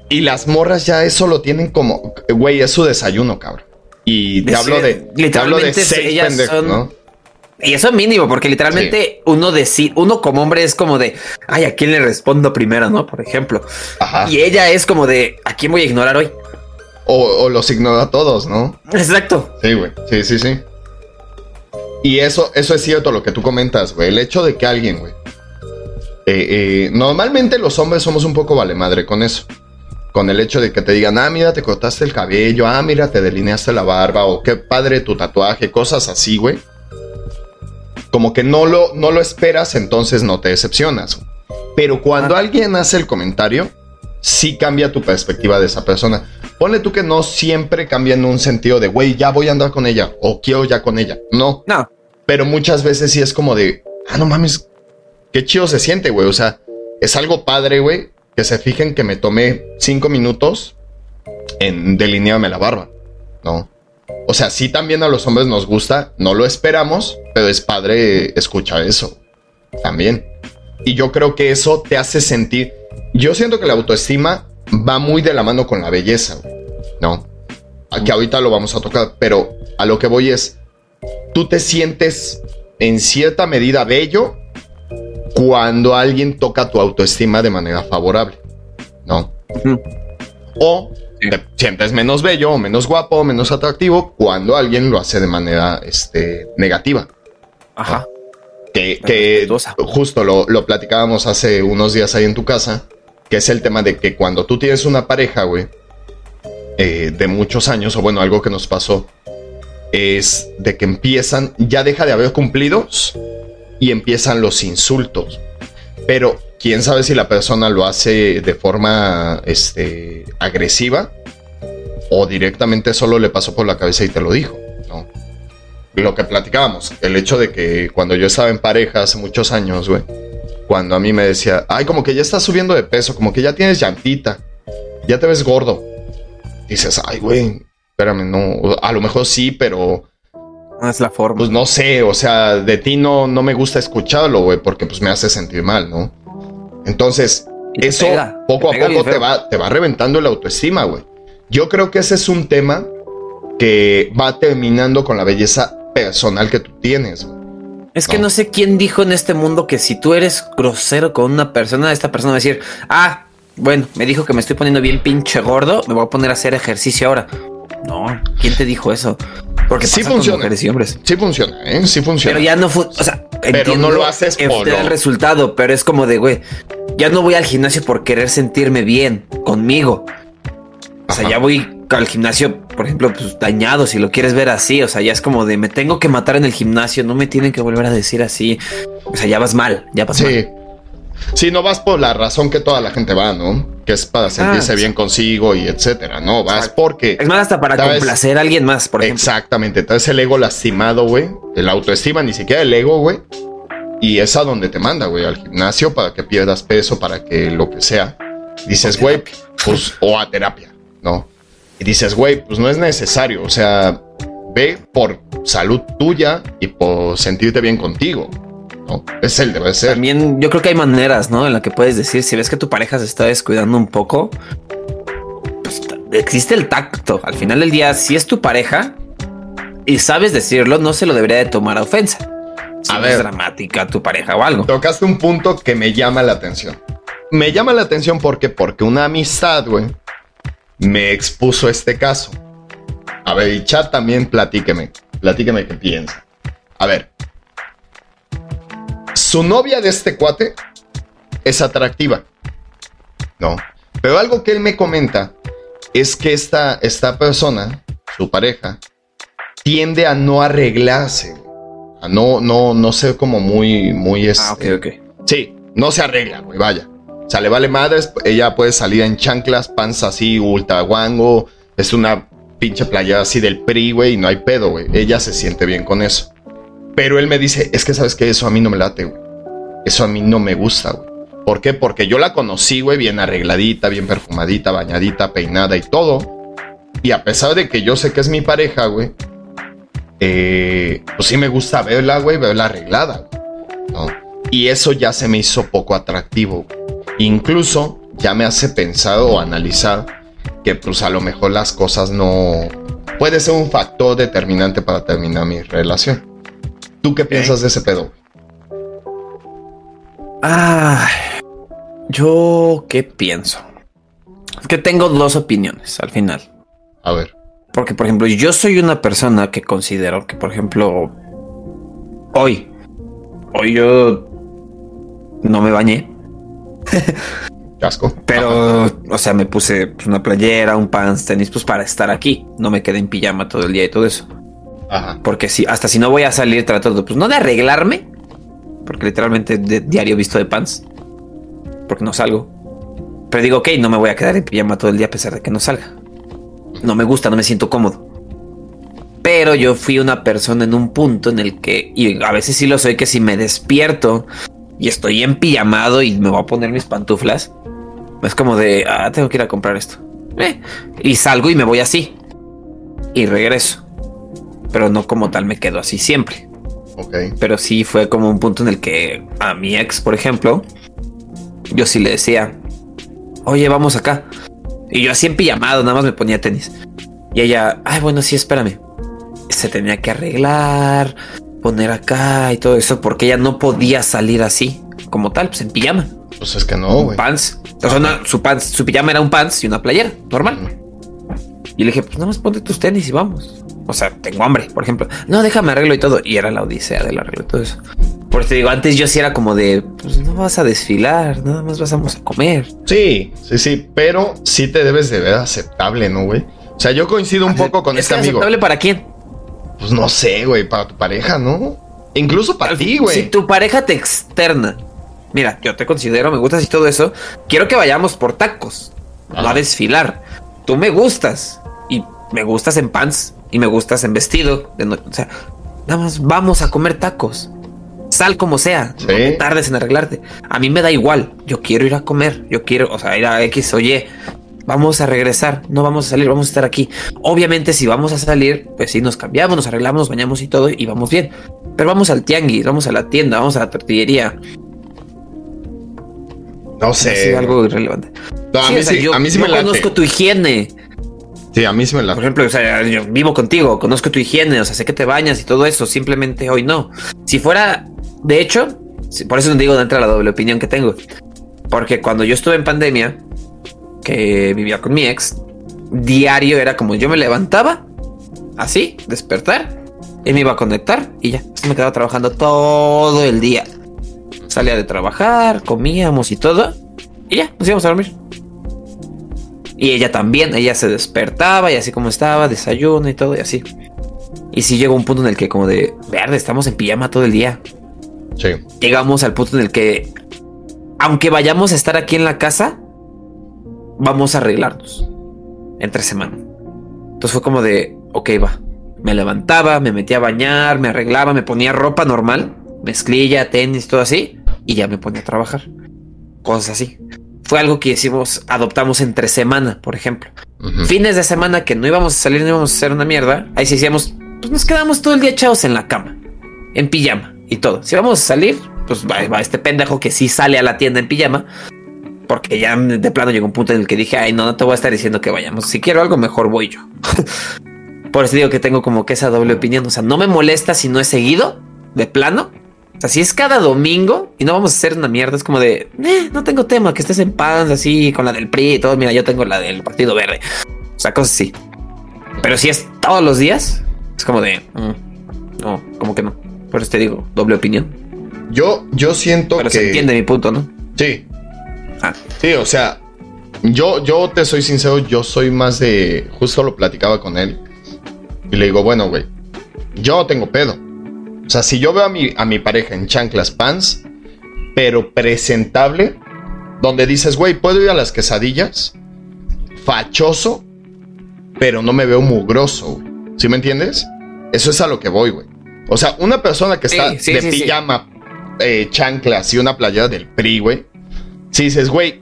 Y las morras ya eso lo tienen como, güey, es su desayuno, cabrón. Y te hablo de, te hablo de seis pendejos, ¿no? Y eso es mínimo, porque literalmente uno decir, uno como hombre es como de, ay, ¿a quién le respondo primero, no? Por ejemplo. Y ella es como de, ¿a quién voy a ignorar hoy? O, los ignoro a todos, ¿no? Exacto. Sí, güey. Sí, sí, sí. Y eso, eso es cierto lo que tú comentas, güey. El hecho de que alguien, güey. Eh, eh, normalmente los hombres somos un poco vale madre con eso. Con el hecho de que te digan, ah, mira, te cortaste el cabello, ah, mira, te delineaste la barba, o qué padre tu tatuaje, cosas así, güey. Como que no lo, no lo esperas, entonces no te decepcionas. Pero cuando alguien hace el comentario, sí cambia tu perspectiva de esa persona. Ponle tú que no siempre cambia en un sentido de, güey, ya voy a andar con ella o quiero ya con ella. No. No. Pero muchas veces sí es como de, ah, no mames, qué chido se siente, güey. O sea, es algo padre, güey, que se fijen que me tomé cinco minutos en delinearme la barba, ¿no? O sea, sí también a los hombres nos gusta, no lo esperamos, pero es padre escuchar eso también. Y yo creo que eso te hace sentir, yo siento que la autoestima va muy de la mano con la belleza, ¿no? Aquí ahorita lo vamos a tocar, pero a lo que voy es, tú te sientes en cierta medida bello cuando alguien toca tu autoestima de manera favorable, ¿no? O te sientes menos bello, o menos guapo, o menos atractivo cuando alguien lo hace de manera este, negativa. Ajá. Que, justo lo, lo platicábamos hace unos días ahí en tu casa, que es el tema de que cuando tú tienes una pareja, güey, eh, de muchos años, o bueno, algo que nos pasó, es de que empiezan, ya deja de haber cumplidos y empiezan los insultos. Pero quién sabe si la persona lo hace de forma este, agresiva o directamente solo le pasó por la cabeza y te lo dijo. Lo que platicábamos, el hecho de que cuando yo estaba en pareja hace muchos años, güey, cuando a mí me decía, ay, como que ya estás subiendo de peso, como que ya tienes llantita, ya te ves gordo. Dices, ay, güey, espérame, no, a lo mejor sí, pero... No es la forma. Pues no sé, o sea, de ti no, no me gusta escucharlo, güey, porque pues me hace sentir mal, ¿no? Entonces, eso poco a poco te va, te va reventando la autoestima, güey. Yo creo que ese es un tema que va terminando con la belleza personal que tú tienes. Güey. Es que no. sé quién dijo en este mundo que si tú eres grosero con una persona, esta persona va a decir, ah, bueno, me dijo que me estoy poniendo bien pinche gordo, me voy a poner a hacer ejercicio ahora. No, ¿quién te dijo eso? Porque sí funciona. mujeres y hombres. Sí funciona, ¿eh? Sí funciona. Pero ya no fue, o sea, pero no lo haces por el resultado, pero es como de, güey, ya no voy al gimnasio por querer sentirme bien conmigo. O sea, ya voy al gimnasio, por ejemplo, pues dañado, si lo quieres ver así. O sea, ya es como de me tengo que matar en el gimnasio, no me tienen que volver a decir así. O sea, ya vas mal, ya vas sí. Sí, no vas por la razón que toda la gente va, ¿no? Que es para sentirse ah, bien consigo y etcétera, ¿no? Vas porque. Es más, hasta para complacer a alguien más, por ejemplo. Exactamente. Entonces el ego lastimado, güey. El autoestima, ni siquiera el ego, güey. Y es a donde te manda, güey, al gimnasio para que pierdas peso, para que lo que sea. Dices, güey, pues, o a terapia, ¿no? Y dices, güey, pues no es necesario. O sea, ve por salud tuya y por sentirte bien contigo. ¿no? Es el debe ser. También yo creo que hay maneras, ¿no? En la que puedes decir, si ves que tu pareja se está descuidando un poco, pues existe el tacto. Al final del día, si es tu pareja y sabes decirlo, no se lo debería de tomar a ofensa. Si a ver, es dramática tu pareja o algo. Tocaste un punto que me llama la atención. Me llama la atención porque, porque una amistad, güey, me expuso este caso. A ver, y chat también platíqueme. Platíqueme qué piensa. A ver. Su novia de este cuate es atractiva. No. Pero algo que él me comenta es que esta, esta persona, su pareja, tiende a no arreglarse. A no, no, no ser como muy, muy. ah, ok, ok. Sí, no se arregla, güey, vaya. O sea, le vale madres, ella puede salir en chanclas, panza así, ultra guango. Es una pinche playa así del PRI, güey, y no hay pedo, güey. Ella se siente bien con eso. Pero él me dice, es que sabes que eso a mí no me late, güey. Eso a mí no me gusta, güey. ¿Por qué? Porque yo la conocí, güey, bien arregladita, bien perfumadita, bañadita, peinada y todo. Y a pesar de que yo sé que es mi pareja, güey, eh, pues sí me gusta verla, güey, verla arreglada. ¿no? Y eso ya se me hizo poco atractivo. Güey. Incluso ya me hace pensar o analizar que pues a lo mejor las cosas no... Puede ser un factor determinante para terminar mi relación. ¿Tú qué piensas de ese pedo? Ah, yo qué pienso. Es que tengo dos opiniones al final. A ver. Porque, por ejemplo, yo soy una persona que considero que, por ejemplo, hoy, hoy yo no me bañé. Casco. Pero, o sea, me puse pues, una playera, un pants, tenis, pues para estar aquí. No me quedé en pijama todo el día y todo eso. Ajá. Porque si, hasta si no voy a salir, trato de, pues no de arreglarme, porque literalmente de diario visto de pants, porque no salgo. Pero digo, ok, no me voy a quedar en pijama todo el día a pesar de que no salga. No me gusta, no me siento cómodo. Pero yo fui una persona en un punto en el que, y a veces sí lo soy, que si me despierto y estoy en pijamado y me voy a poner mis pantuflas, es como de, ah, tengo que ir a comprar esto. Eh, y salgo y me voy así. Y regreso. Pero no como tal me quedo así siempre. Ok. Pero sí fue como un punto en el que a mi ex, por ejemplo, yo sí le decía, oye, vamos acá. Y yo así en pijamado, nada más me ponía tenis. Y ella, ay, bueno, sí, espérame. Se tenía que arreglar, poner acá y todo eso, porque ella no podía salir así, como tal, pues en pijama. Pues es que no, güey. Pants. O sea, su pants, su pijama era un pants y una playera, normal. Y le dije, pues nada más ponte tus tenis y vamos. O sea, tengo hambre, por ejemplo. No, déjame arreglo y todo. Y era la odisea del arreglo y todo eso. Por eso te digo, antes yo sí era como de, pues no vas a desfilar, nada más vamos a comer. Sí, sí, sí, pero sí te debes de ver aceptable, ¿no, güey? O sea, yo coincido un poco con este amigo. ¿Aceptable para quién? Pues no sé, güey, para tu pareja, ¿no? Incluso para ti, güey. Si tu pareja te externa, mira, yo te considero, me gustas y todo eso, quiero que vayamos por tacos, no a desfilar. Tú me gustas y me gustas en pants y me gustas en vestido. o sea, nada más vamos a comer tacos. Sal como sea, no tardes en arreglarte. A mí me da igual. Yo quiero ir a comer. Yo quiero, o sea, ir a X, oye, vamos a regresar. No vamos a salir, vamos a estar aquí. Obviamente, si vamos a salir, pues sí, nos cambiamos, nos arreglamos, nos bañamos y todo y vamos bien. Pero vamos al tianguis, vamos a la tienda, vamos a la tortillería. No sé. algo irrelevante. a, mí sí, a mí sí me conozco tu higiene. Sí, a mí sí me la. Por ejemplo, o sea, yo vivo contigo, conozco tu higiene, o sea, sé que te bañas y todo eso. Simplemente hoy no. Si fuera, de hecho, por eso no digo de entrada la doble opinión que tengo. Porque cuando yo estuve en pandemia, que vivía con mi ex, diario era como yo me levantaba, así, despertar, y me iba a conectar y ya. me quedaba trabajando todo el día. Salía de trabajar, comíamos y todo, y ya, nos íbamos a dormir. Y ella también, ella se despertaba y así como estaba, desayuno y todo y así. Y sí llegó un punto en el que como de, verde, estamos en pijama todo el día. Sí. Llegamos al punto en el que, aunque vayamos a estar aquí en la casa, vamos a arreglarnos entre semana. Entonces fue como de, ok, va. Me levantaba, me metía a bañar, me arreglaba, me ponía ropa normal, mezclilla, tenis, todo así, y ya me ponía a trabajar. Cosas así fue algo que hicimos, adoptamos entre semana, por ejemplo. Fines de semana que no íbamos a salir, no íbamos a hacer una mierda. Ahí sí decíamos, pues nos quedamos todo el día echados en la cama, en pijama y todo. Si vamos a salir, pues va, este pendejo que sí sale a la tienda en pijama. Porque ya de plano llegó un punto en el que dije, ay, no, no te voy a estar diciendo que vayamos. Si quiero algo, mejor voy yo. (laughs) por eso digo que tengo como que esa doble opinión. O sea, no me molesta si no es seguido, de plano, o sea, si es cada domingo y no vamos a hacer una mierda, es como de, eh, no tengo tema, que estés en paz así con la del PRI y todo. Mira, yo tengo la del Partido Verde. O sea, cosas así. Pero si es todos los días, es como de, mm, no, como que no. Por eso te digo, doble opinión. Yo, yo siento Pero que. se entiende mi punto, ¿no? Sí. Sí, o sea, yo, yo te soy sincero, yo soy más de. Justo lo platicaba con él. Y le digo, bueno, güey, yo tengo pedo. O sea, si yo veo a mi, a mi pareja en chanclas pants, pero presentable, donde dices, güey, puedo ir a las quesadillas, fachoso, pero no me veo mugroso, ¿Sí me entiendes? Eso es a lo que voy, güey. O sea, una persona que está de pijama, eh, chanclas y una playera del PRI, güey. Si dices, güey,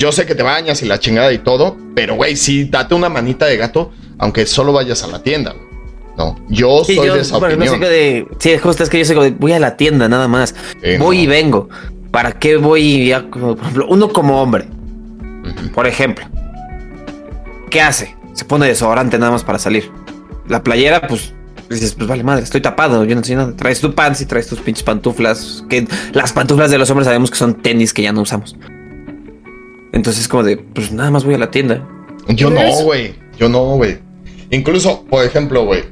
yo sé que te bañas y la chingada y todo, pero, güey, sí, date una manita de gato, aunque solo vayas a la tienda. No, yo soy de esa opinión. sí, justo es que yo soy voy a la tienda nada más. voy y vengo. ¿Para qué voy? por ejemplo, uno como hombre, por ejemplo, ¿qué hace? Se pone desodorante nada más para salir. La playera, pues dices, pues vale madre, estoy tapado, yo no sé nada. Traes tu pants y traes tus pinches pantuflas. Que las pantuflas de los hombres sabemos que son tenis que ya no usamos. Entonces, como de, pues nada más voy a la tienda. Yo no, güey. Yo no, güey. Incluso, por ejemplo, güey,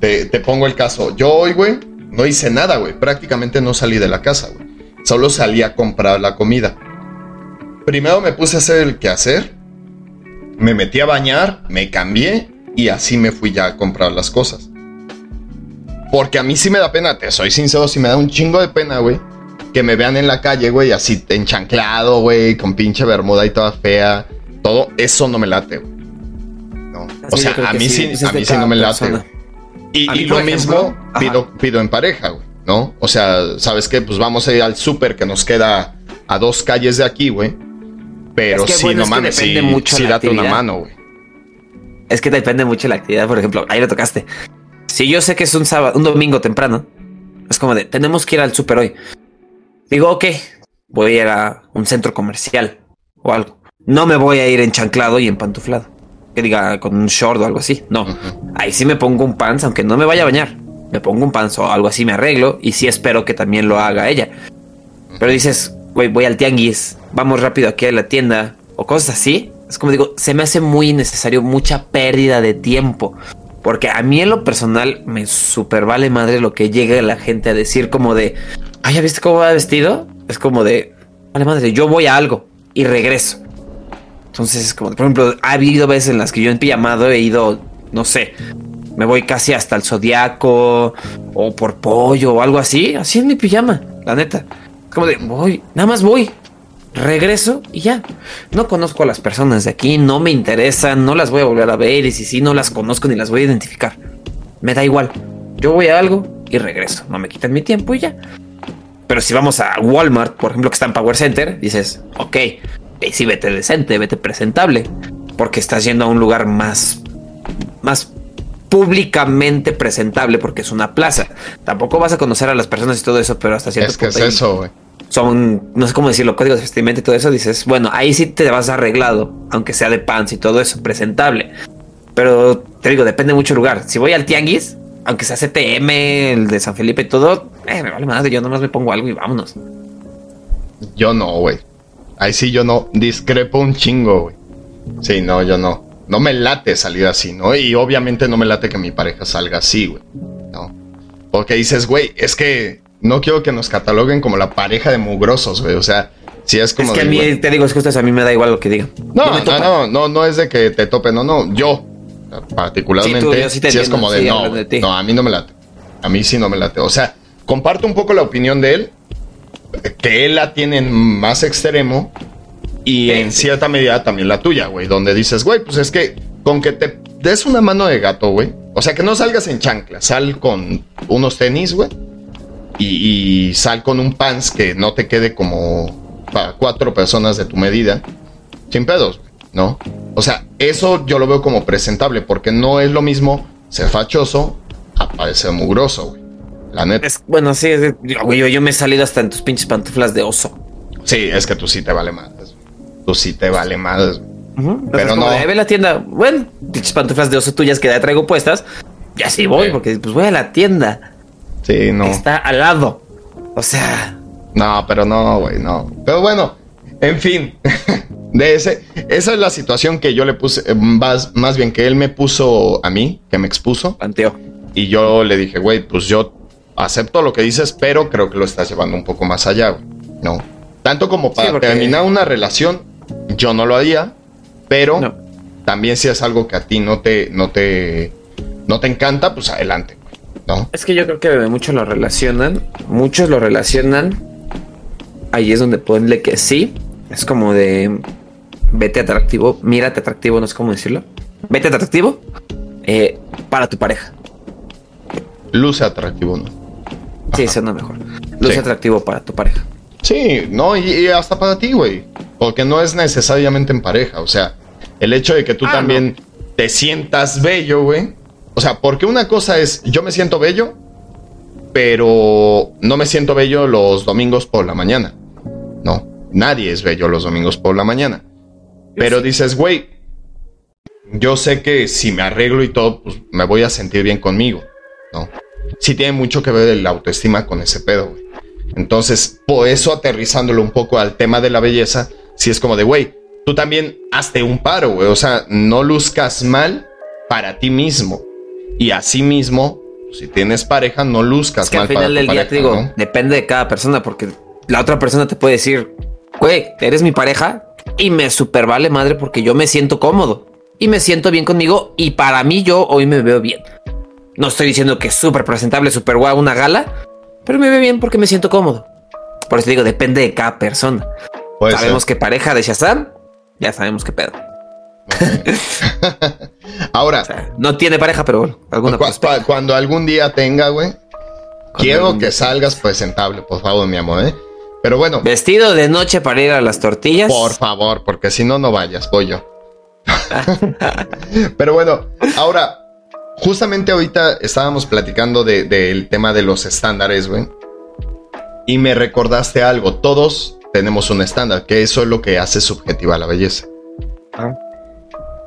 te, te pongo el caso. Yo hoy, güey, no hice nada, güey. Prácticamente no salí de la casa, güey. Solo salí a comprar la comida. Primero me puse a hacer el quehacer. Me metí a bañar, me cambié y así me fui ya a comprar las cosas. Porque a mí sí me da pena, te soy sincero, sí me da un chingo de pena, güey. Que me vean en la calle, güey, así enchanclado, güey, con pinche bermuda y toda fea. Todo eso no me late, güey. No. O sea, a mí sí, a mí sí no me late. Y, y lo mismo pido, pido en pareja, güey, ¿no? O sea, ¿sabes qué? Pues vamos a ir al súper que nos queda a dos calles de aquí, güey. Pero sí, no mames, sí, sí date una mano, güey. Es que depende mucho de la actividad, por ejemplo, ahí lo tocaste. Si yo sé que es un sábado, un domingo temprano, es como de, tenemos que ir al súper hoy. Digo, ok, voy a ir a un centro comercial o algo. No me voy a ir enchanclado y empantuflado. Que diga con un short o algo así. No. Ahí sí me pongo un pants, aunque no me vaya a bañar. Me pongo un pants o algo así, me arreglo y sí espero que también lo haga ella. Pero dices, güey, voy al tianguis, vamos rápido aquí a la tienda o cosas así. Es como digo, se me hace muy innecesario, mucha pérdida de tiempo. Porque a mí en lo personal me super vale madre lo que llegue la gente a decir como de, ay, ¿ya viste cómo va vestido? Es como de, vale madre, yo voy a algo y regreso. Entonces es como, por ejemplo, ha habido veces en las que yo en pijamado he ido, no sé, me voy casi hasta el zodiaco o por pollo o algo así, así en mi pijama, la neta. Como de, voy, nada más voy, regreso y ya. No conozco a las personas de aquí, no me interesan, no las voy a volver a ver y si no las conozco ni las voy a identificar. Me da igual. Yo voy a algo y regreso. No me quitan mi tiempo y ya. Pero si vamos a Walmart, por ejemplo, que está en Power Center, dices, ok, y sí, vete decente, vete presentable, porque estás yendo a un lugar más, más públicamente presentable, porque es una plaza. Tampoco vas a conocer a las personas y todo eso, pero hasta cierto es que Es eso, güey son, no sé cómo decirlo, códigos de vestimenta y todo eso, dices, bueno, ahí sí te vas arreglado, aunque sea de pants y todo eso, presentable. Pero te digo, depende mucho lugar. Si voy al tianguis, aunque sea CTM, el de San Felipe y todo, eh, me vale madre, yo nomás me pongo algo y vámonos. Yo no, güey. Ahí sí yo no, discrepo un chingo, güey. Sí, no, yo no. No me late salir así, ¿no? Y obviamente no me late que mi pareja salga así, güey. No. Porque dices, güey, es que no quiero que nos cataloguen como la pareja de mugrosos, güey. O sea, si es como. Es que a mí, te digo, es que ustedes a mí me da igual lo que digan. No, no, no, no, no, es de que te topen, no, no. Yo, particularmente, sí, es como de no, no, a mí no me late. A mí sí no me late. O sea, comparto un poco la opinión de él, que él la tiene más extremo y en cierta medida también la tuya, güey, donde dices, güey, pues es que con que te des una mano de gato, güey. O sea, que no salgas en chancla, sal con unos tenis, güey y, sal con un pants que no te quede como para cuatro personas de tu medida, sin pedos, ¿no? O sea, eso yo lo veo como presentable, porque no es lo mismo ser fachoso a parecer mugroso, güey. La neta. bueno, sí, güey, yo, me he salido hasta en tus pinches pantuflas de oso. Sí, es que tú sí te vale más. Tú sí te vale más. Pero no. ve la tienda. Bueno, pinches pantuflas de oso tuyas que ya traigo puestas. Ya sí voy, porque pues voy a la tienda. Sí, no. Está al lado. O sea. No, pero no, güey, no. Pero bueno, en fin. (laughs) De ese, esa es la situación que yo le puse, eh, más, más bien que él me puso a mí, que me expuso. Planteo. Y yo le dije, güey, pues yo acepto lo que dices, pero creo que lo estás llevando un poco más allá, güey. No. Tanto como para terminar una relación, yo no lo haría, pero también si es algo que a ti no te, no te, no te encanta, pues adelante. Es que yo creo que muchos lo relacionan, muchos lo relacionan. Ahí es donde ponle que sí, es como de vete atractivo, mírate atractivo, no sé cómo decirlo. Vete atractivo eh, para tu pareja. Luce atractivo, ¿no? Sí, eso no mejor. Luce atractivo para tu pareja. Sí, no, y, hasta para ti, güey. Porque no es necesariamente en pareja. O sea, el hecho de que tú ah, también te sientas bello, güey, o sea, porque una cosa es, yo me siento bello, pero no me siento bello los domingos por la mañana. No, nadie es bello los domingos por la mañana. Pero dices, güey, yo sé que si me arreglo y todo, pues me voy a sentir bien conmigo, ¿no? Sí tiene mucho que ver el autoestima con ese pedo, güey. Entonces, por eso aterrizándolo un poco al tema de la belleza, si es como de, güey, tú también hazte un paro, güey. O sea, no luzcas mal para ti mismo. Y así mismo, si tienes pareja, no luzcas es que Al final del día te digo, depende de cada persona, porque la otra persona te puede decir, güey, eres mi pareja y me super vale madre porque yo me siento cómodo y me siento bien conmigo y para mí yo hoy me veo bien. No estoy diciendo que es súper presentable, súper guau, una gala, pero me veo bien porque me siento cómodo. Por eso digo, depende de cada persona. sabemos que pareja de Shazam, ya sabemos qué pedo. (laughs) Ahora, no tiene pareja, pero bueno, alguna cuando algún día tenga, güey, quiero que salgas presentable, por favor, mi amor, ¿eh? Pero bueno. Vestido de noche para ir a las tortillas. Por favor, porque si no, no vayas, voy yo. (laughs) Pero bueno, ahora, justamente ahorita estábamos platicando del tema de los estándares, güey. Y me recordaste algo. Todos tenemos un estándar, que eso es lo que hace subjetiva la belleza. Ah.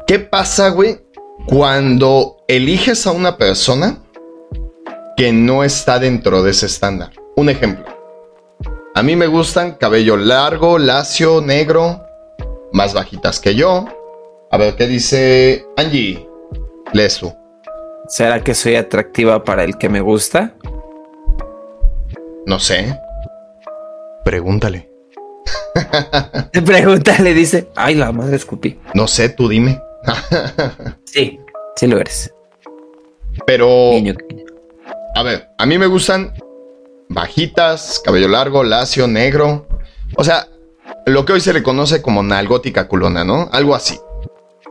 ¿Qué pasa, güey, cuando eliges a una persona que no está dentro de ese estándar? Un ejemplo. A mí me gustan cabello largo, lacio, negro, más bajitas que yo. A ver, ¿qué dice Angie? Lees tú. ¿Será que soy atractiva para el que me gusta? No sé. Pregúntale. (laughs) Pregúntale, dice. Ay, la madre escupí. No sé, tú dime. (laughs) sí, sí lo eres. Pero. A ver, a mí me gustan bajitas, cabello largo, lacio, negro. O sea, lo que hoy se le conoce como nalgótica culona, ¿no? Algo así.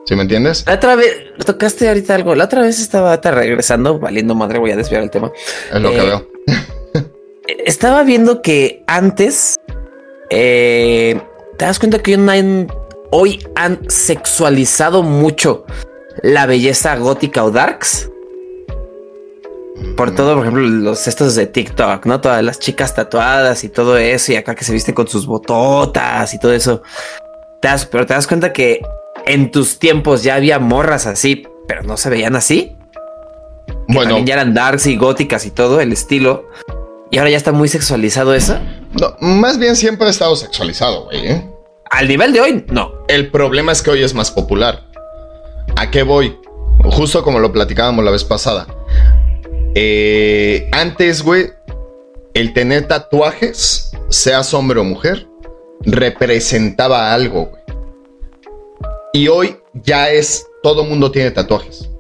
¿Sí me entiendes? La otra vez, tocaste ahorita algo. La otra vez estaba regresando, valiendo madre, voy a desviar el tema. Es lo que eh, veo. (laughs) estaba viendo que antes, eh, te das cuenta que hoy han sexualizado mucho la belleza gótica o darks. Por todo, por ejemplo, los estos de TikTok, ¿no? Todas las chicas tatuadas y todo eso, y acá que se visten con sus bototas y todo eso. pero te das cuenta que en tus tiempos ya había morras así, pero no se veían así. bueno, ya eran darks y góticas y todo el estilo. Y ahora ya está muy sexualizado eso. No, más bien siempre ha estado sexualizado, güey. ¿eh? Al nivel de hoy, no. El problema es que hoy es más popular. ¿A qué voy? Justo como lo platicábamos la vez pasada. Eh, antes, güey, el tener tatuajes, seas hombre o mujer, representaba algo, güey. Y hoy ya es, todo mundo tiene tatuajes.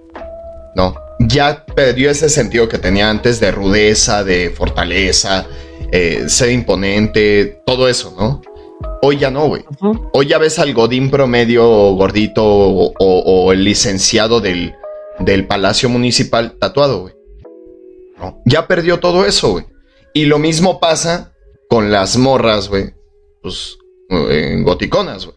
No, ya perdió ese sentido que tenía antes de rudeza, de fortaleza, eh, ser imponente, todo eso, ¿no? Hoy ya no, güey. Hoy ya ves al godín promedio gordito o, el licenciado del, del Palacio Municipal tatuado, güey. Ya perdió todo eso, güey. Y lo mismo pasa con las morras, güey. Pues, en goticonas, güey.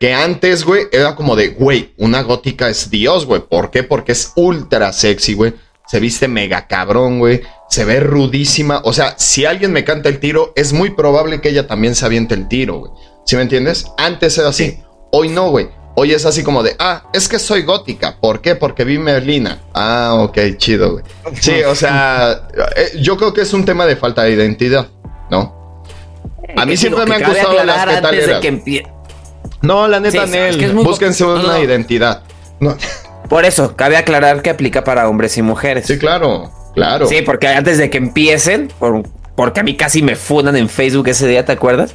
Que antes, güey, era como de, güey, una gótica es Dios, güey. ¿Por qué? Porque es ultra sexy, güey. Se viste mega cabrón, güey. Se ve rudísima. O sea, si alguien me canta el tiro, es muy probable que ella también se aviente el tiro, güey. ¿Sí me entiendes? Antes era así. Hoy no, güey. Hoy es así como de, ah, es que soy gótica. ¿Por qué? Porque vi Merlina. Ah, ok, chido, güey. Sí, o sea, eh, yo creo que es un tema de falta de identidad, ¿no? A mí siempre me han gustado las petaleras. No, la neta, Nel, búsquense una identidad. Por eso, cabe aclarar que aplica para hombres y mujeres. Sí, claro, claro. Sí, porque antes de que empiecen, porque a mí casi me fundan en Facebook ese día, ¿te acuerdas?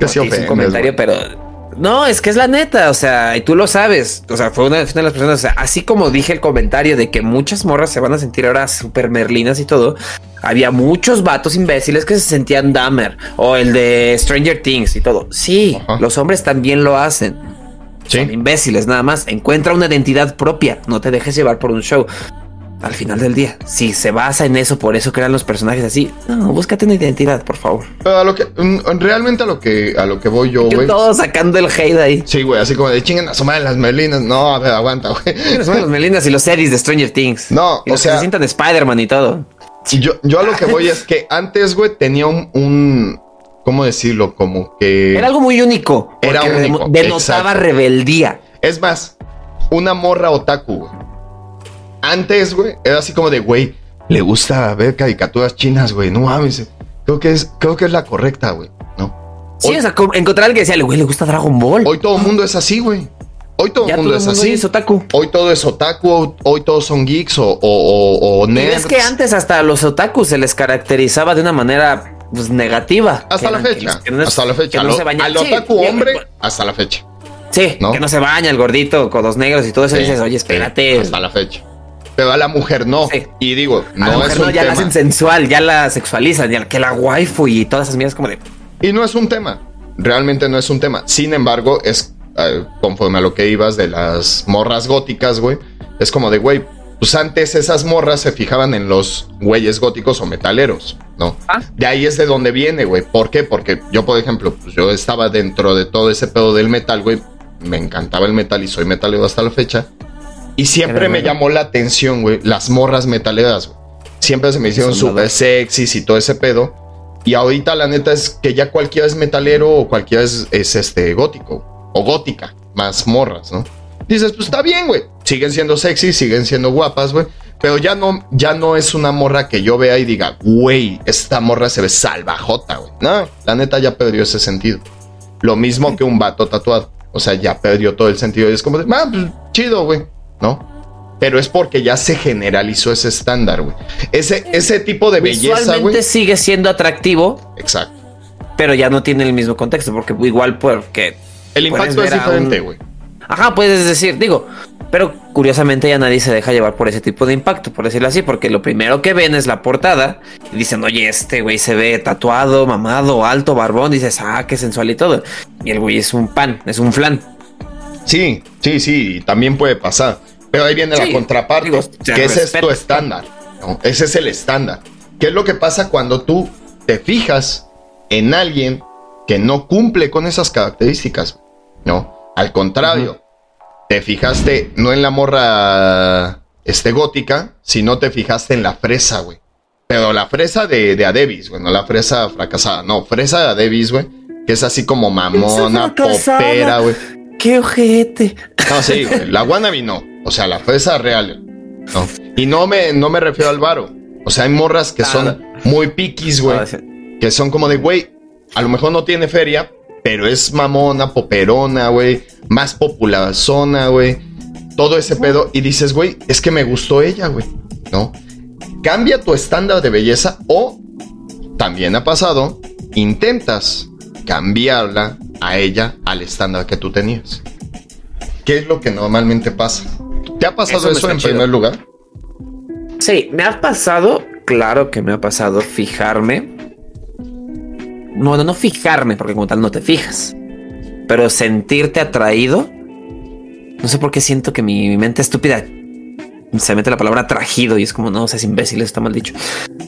Que sí un comentario, pero no, es que es la neta, o sea, y tú lo sabes. O sea, fue una, de las personas, o sea, así como dije el comentario de que muchas morras se van a sentir ahora super merlinas y todo, había muchos vatos imbéciles que se sentían Dahmer o el de Stranger Things y todo. Sí, los hombres también lo hacen. Son imbéciles, nada más. Encuentra una identidad propia, no te dejes llevar por un show al final del día. Si se basa en eso, por eso crean los personajes así. No, búscate una identidad, por favor. Pero a lo que, mm, realmente a lo que, a lo que voy yo, güey. Todo sacando el hate ahí. Sí, güey, así como de chinguen a su madre las melinas. No, a ver, aguanta, güey. las melinas y los Eddies de Stranger Things. No, o sea. se sientan Spider-Man y todo. Yo, yo a lo que voy es que antes, güey, tenía un, ¿cómo decirlo? Como que. Era algo muy único. Era único. Denotaba rebeldía. Es más, una morra otaku, güey antes, güey, era así como de, güey, le gusta ver caricaturas chinas, güey. No mames. Creo que es, creo que es la correcta, güey. ¿No? Sí, o sea, encontrar a alguien que decía, güey, le gusta Dragon Ball. Hoy todo el mundo es así, güey. Hoy todo el mundo es así. Es otaku. Hoy todo es otaku, hoy todos son geeks o, o, o, nerds. es que antes hasta a los otakus se les caracterizaba de una manera pues, negativa. Hasta la fecha. hasta la fecha. Se. Al otaku hombre, hasta la fecha. Sí, que no se baña el gordito con los negros y todo eso. dices, oye, espérate. hasta la fecha. Pero a la mujer no. Y digo, no la mujer no, ya la hacen sensual, ya la sexualizan, ya que la waifu y todas esas mierdas como de. Y no es un tema. Realmente no es un tema. Sin embargo, es eh, conforme a lo que ibas de las morras góticas, güey. Es como de, güey, pues antes esas morras se fijaban en los güeyes góticos o metaleros, ¿no? Ah. De ahí es de donde viene, güey. ¿Por qué? Porque yo, por ejemplo, pues yo estaba dentro de todo ese pedo del metal, güey. Me encantaba el metal y soy metalero hasta la fecha. Y siempre me llamó la atención, güey, las morras metaleras, güey. Siempre se me hicieron súper sexys y todo ese pedo. Y ahorita la neta es que ya cualquiera es metalero o cualquiera es, este gótico o gótica, más morras, ¿no? Dices, pues está bien, güey. Siguen siendo sexy, siguen siendo guapas, güey. Pero ya no, ya no es una morra que yo vea y diga, güey, esta morra se ve salvajota, güey. No, la neta ya perdió ese sentido. Lo mismo que un vato tatuado. O sea, ya perdió todo el sentido. Y es como de, ah, pues chido, güey. ¿No? Pero es porque ya se generalizó ese estándar, güey. Ese, ese tipo de belleza, güey. sigue siendo atractivo. Exacto. Pero ya no tiene el mismo contexto, porque igual porque... El impacto es diferente, güey. Ajá, puedes decir, digo, pero curiosamente ya nadie se deja llevar por ese tipo de impacto, por decirlo así, porque lo primero que ven es la portada y dicen, oye, este güey se ve tatuado, mamado, alto, barbón, dices, ah, qué sensual y todo. Y el güey es un pan, es un flan. Sí, sí, sí, también puede pasar. Pero ahí viene la contraparte, que ese es tu estándar. Ese es el estándar. ¿Qué es lo que pasa cuando tú te fijas en alguien que no cumple con esas características? No, al contrario, te fijaste no en la morra este, gótica, sino te fijaste en la fresa, güey. Pero la fresa de, de Adebis, güey, no la fresa fracasada, no, fresa de Adebis, güey, que es así como mamona, popera, güey. ¡Qué ojete! No, sí, la wannabe no. O sea, la fresa real. No. Y no me, no me refiero al varo. O sea, hay morras que son muy piquis, güey. Que son como de, güey, a lo mejor no tiene feria, pero es mamona, poperona, güey. Más popular zona, güey. Todo ese pedo. Y dices, güey, es que me gustó ella, güey. ¿No? Cambia tu estándar de belleza o, también ha pasado, intentas cambiarla a ella al estándar que tú tenías. ¿Qué es lo que normalmente pasa? ¿Te ha pasado eso, en primer lugar? Sí, me ha pasado, claro que me ha pasado fijarme. No, no, no fijarme, porque como tal no te fijas. Pero sentirte atraído. No sé por qué siento que mi, mente estúpida se mete la palabra atraído y es como, no, seas imbécil, está mal dicho.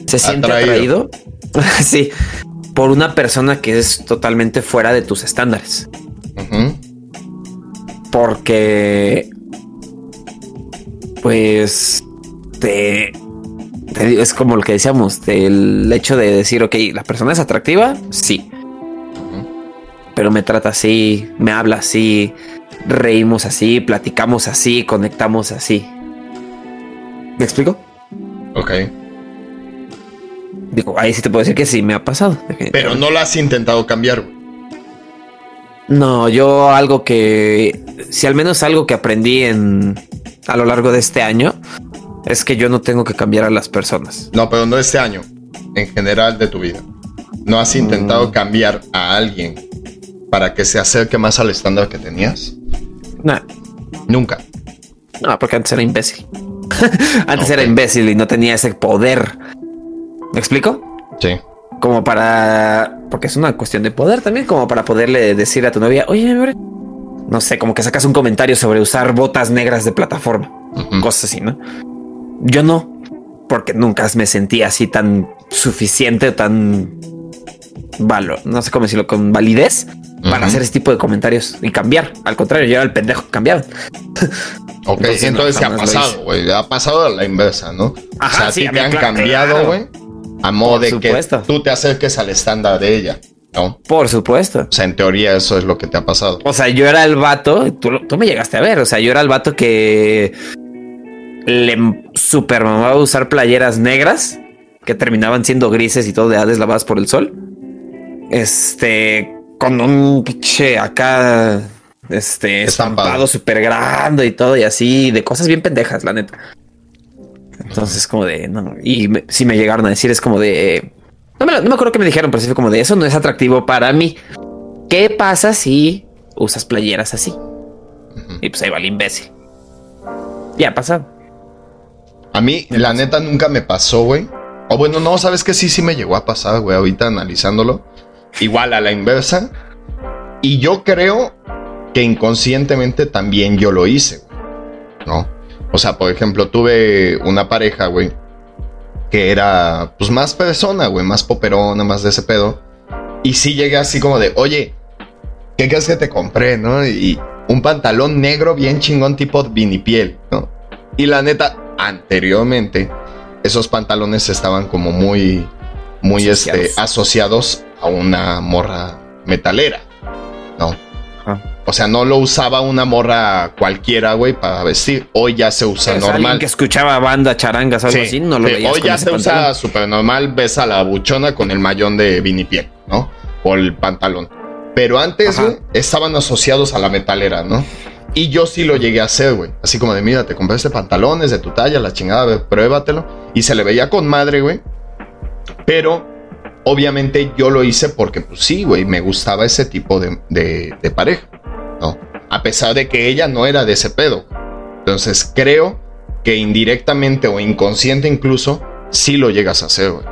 Se siente atraído. (laughs) sí, por una persona que es totalmente fuera de tus estándares. Porque, pues, te, es como lo que decíamos, el hecho de decir, ok, la persona es atractiva, sí. Pero me trata así, me habla así, reímos así, platicamos así, conectamos así. ¿Me explico? Ok. Digo, ahí sí te puedo decir que sí me ha pasado. Pero no lo has intentado cambiar. No, yo algo que, si al menos algo que aprendí en a lo largo de este año, es que yo no tengo que cambiar a las personas. No, pero no este año, en general de tu vida. ¿No has intentado mm. cambiar a alguien para que se acerque más al estándar que tenías? No. Nunca. No, porque antes era imbécil. (laughs) antes era imbécil y no tenía ese poder ¿Me explico? Sí. Como para. Porque es una cuestión de poder también, como para poderle decir a tu novia, oye, no sé, como que sacas un comentario sobre usar botas negras de plataforma, cosas así, ¿no? Yo no, porque nunca me sentí así tan suficiente, tan valor, no sé cómo decirlo, con validez para hacer ese tipo de comentarios y cambiar. Al contrario, yo era el pendejo que cambiaba. Ok, entonces, se ha pasado, güey. Ha pasado a la inversa, ¿no? o sea, a ti te han cambiado, güey. A modo de que tú te acerques al estándar de ella. ¿no? Por supuesto. O sea, en teoría eso es lo que te ha pasado. O sea, yo era el vato, tú, tú me llegaste a ver, o sea, yo era el vato que le super mamaba usar playeras negras que terminaban siendo grises y todo de hades lavadas por el sol. Este, con un pinche acá, este, estampado súper grande y todo y así, de cosas bien pendejas, la neta. Entonces, como de, no, y si me llegaron a decir, es como de, no me, no me acuerdo que me dijeron, pero sí fue como de, eso no es atractivo para mí. ¿Qué pasa si usas playeras así? Y pues ahí va el imbécil. Ya ha pasado. A mí, la neta, nunca me pasó, güey. O bueno, no, sabes que sí, sí me llegó a pasar, güey, ahorita analizándolo. Igual a la inversa. Y yo creo que inconscientemente también yo lo hice, ¿no? O sea, por ejemplo, tuve una pareja, güey, que era, pues, más persona, güey, más poperona, más de ese pedo. Y sí llegué así como de, oye, ¿qué crees que te compré, no? Y un pantalón negro bien chingón tipo vinipiel, ¿no? Y la neta, anteriormente, esos pantalones estaban como muy, muy asociados. Este, asociados a una morra metalera, ¿no? O sea, no lo usaba una morra cualquiera, güey, para vestir. Hoy ya se usa normal. Alguien que escuchaba banda, charangas, algo así, no lo sí, Hoy ya se usa súper normal. Ves a la buchona con el mayón de vinipiel, ¿no? O el pantalón. Pero antes, güey, estaban asociados a la metalera, ¿no? Y yo sí lo llegué a hacer, güey. Así como de, mira, te compré este pantalón, es de tu talla, la chingada, pruébatelo. Y se le veía con madre, güey. Pero obviamente yo lo hice porque, pues sí, güey, me gustaba ese tipo de, de, pareja, ¿no? A pesar de que ella no era de ese pedo. Entonces creo que indirectamente o inconsciente incluso, sí lo llegas a hacer, güey.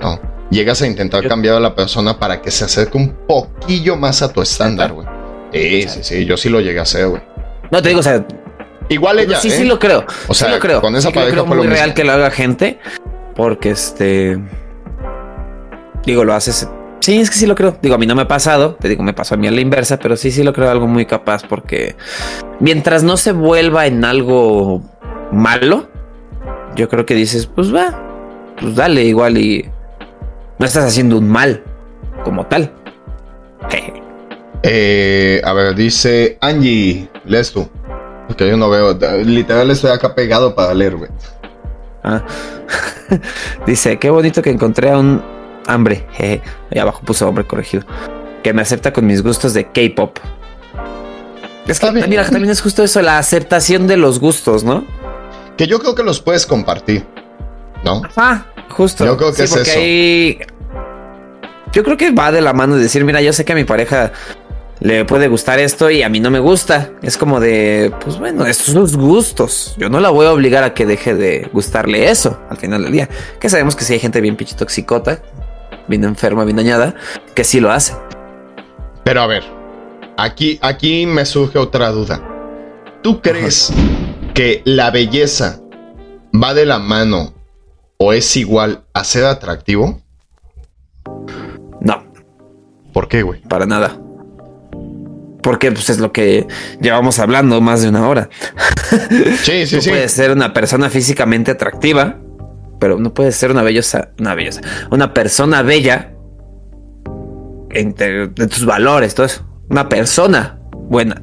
¿no? Llegas a intentar cambiar a la persona para que se acerque un poquillo más a tu estándar, güey. Sí, sí, sí, yo sí lo llegué a hacer, güey. No te digo, o sea, igual ella. Sí, ¿eh? sí lo creo. O sea, sí lo creo. con esa sí pareja creo fue muy lo real mismo. que lo haga gente, porque este, digo, lo haces. Sí, es que sí lo creo. Digo, a mí no me ha pasado. Te digo, me pasó a mí a la inversa, pero sí, sí lo creo algo muy capaz porque mientras no se vuelva en algo malo, yo creo que dices, pues va, pues dale igual y no estás haciendo un mal como tal. (laughs) Eh, a ver, dice Angie, lees tú. Porque yo no veo, literal estoy acá pegado para leer, güey. Ah. (laughs) Dice, qué bonito que encontré a un hambre. Jeje. Ahí abajo puso hombre corregido. Que me acepta con mis gustos de K-pop. Es que, mira, también es justo eso, la aceptación de los gustos, ¿no? Que yo creo que los puedes compartir, ¿no? Ah, justo. Yo creo que es eso. Yo creo que va de la mano de decir, mira, yo sé que a mi pareja le puede gustar esto y a mí no me gusta. Es como de, pues bueno, estos son los gustos. Yo no la voy a obligar a que deje de gustarle eso al final del día. Que sabemos que si hay gente bien pinche toxicota, bien enferma, bien dañada, que sí lo hace. Pero a ver, aquí, aquí me surge otra duda. ¿Tú crees que la belleza va de la mano o es igual a ser atractivo? No, ¿Por qué, güey? para nada. Porque pues es lo que llevamos hablando más de una hora. Sí, sí, (laughs) Tú sí. puedes ser una persona físicamente atractiva, pero no puedes ser una bellosa, una bellosa, una persona bella entre, de tus valores, todo eso. Una persona buena.